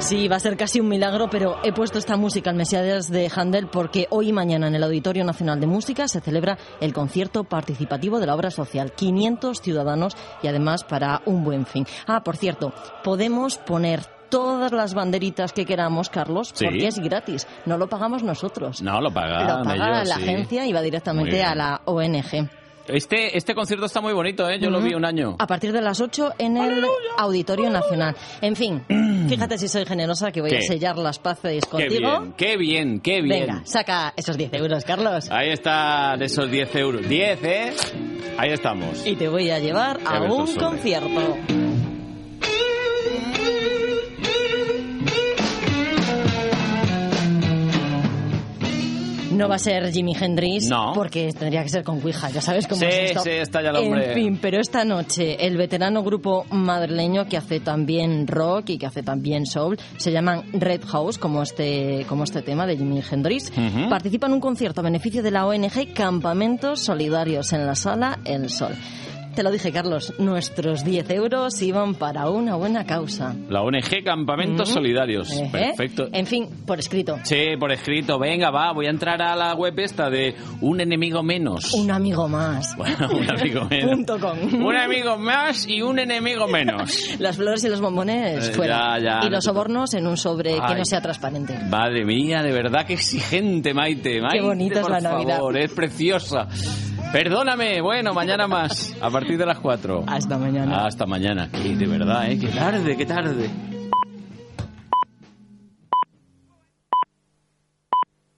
Sí, va a ser casi un milagro, pero he puesto esta música al Mesías de Handel porque hoy y mañana en el Auditorio Nacional de Música se celebra el concierto participativo de la obra social. 500 ciudadanos y además para un buen fin. Ah, por cierto, podemos poner todas las banderitas que queramos, Carlos, Sí. porque es gratis. No lo pagamos nosotros. No, lo paga, lo paga ellos, la sí. agencia y va directamente a la ONG. Este, este concierto está muy bonito, ¿eh? Yo lo vi un año. A partir de las 8 en el Auditorio Nacional. En fin, fíjate si soy generosa que voy a ¿Qué? sellar las paces Qué contigo. bien, qué bien, qué bien. Venga, saca esos 10 euros, Carlos. Ahí están esos 10 euros. 10, ¿eh? Ahí estamos. Y te voy a llevar a un concierto. No va a ser Jimi Hendrix, No. porque tendría que ser con Ouija, ya sabes cómo Sí, es esto. sí, está ya el hombre. En fin, pero esta noche el veterano grupo madrileño que hace también rock y que hace también soul, se llaman Red House, como este, como este tema de Jimi Hendrix, Ujú. participa en un concierto a beneficio de la ONG Campamentos Solidarios en la sala El Sol. Te lo dije, Carlos, nuestros 10 euros iban para una buena causa. La ONG Campamentos Mm. Solidarios. Ejé. Perfecto. En fin, por escrito. Sí, por escrito. Venga, va, voy a entrar a la web esta de Un enemigo menos. Un amigo más. Bueno, un amigo menos. Punto com. Un amigo más y un enemigo menos. Las flores y los bombones Eh, fuera. ya, ya, y los sobornos en un sobre que Ay. no sea transparente. Madre mía, de verdad que exigente, Maite. Maite, bonita es la Navidad. favor, es preciosa. Perdóname, bueno, mañana más, a partir de las 4. Hasta mañana. Hasta mañana. Que de verdad, ¿eh? Qué tarde, qué tarde.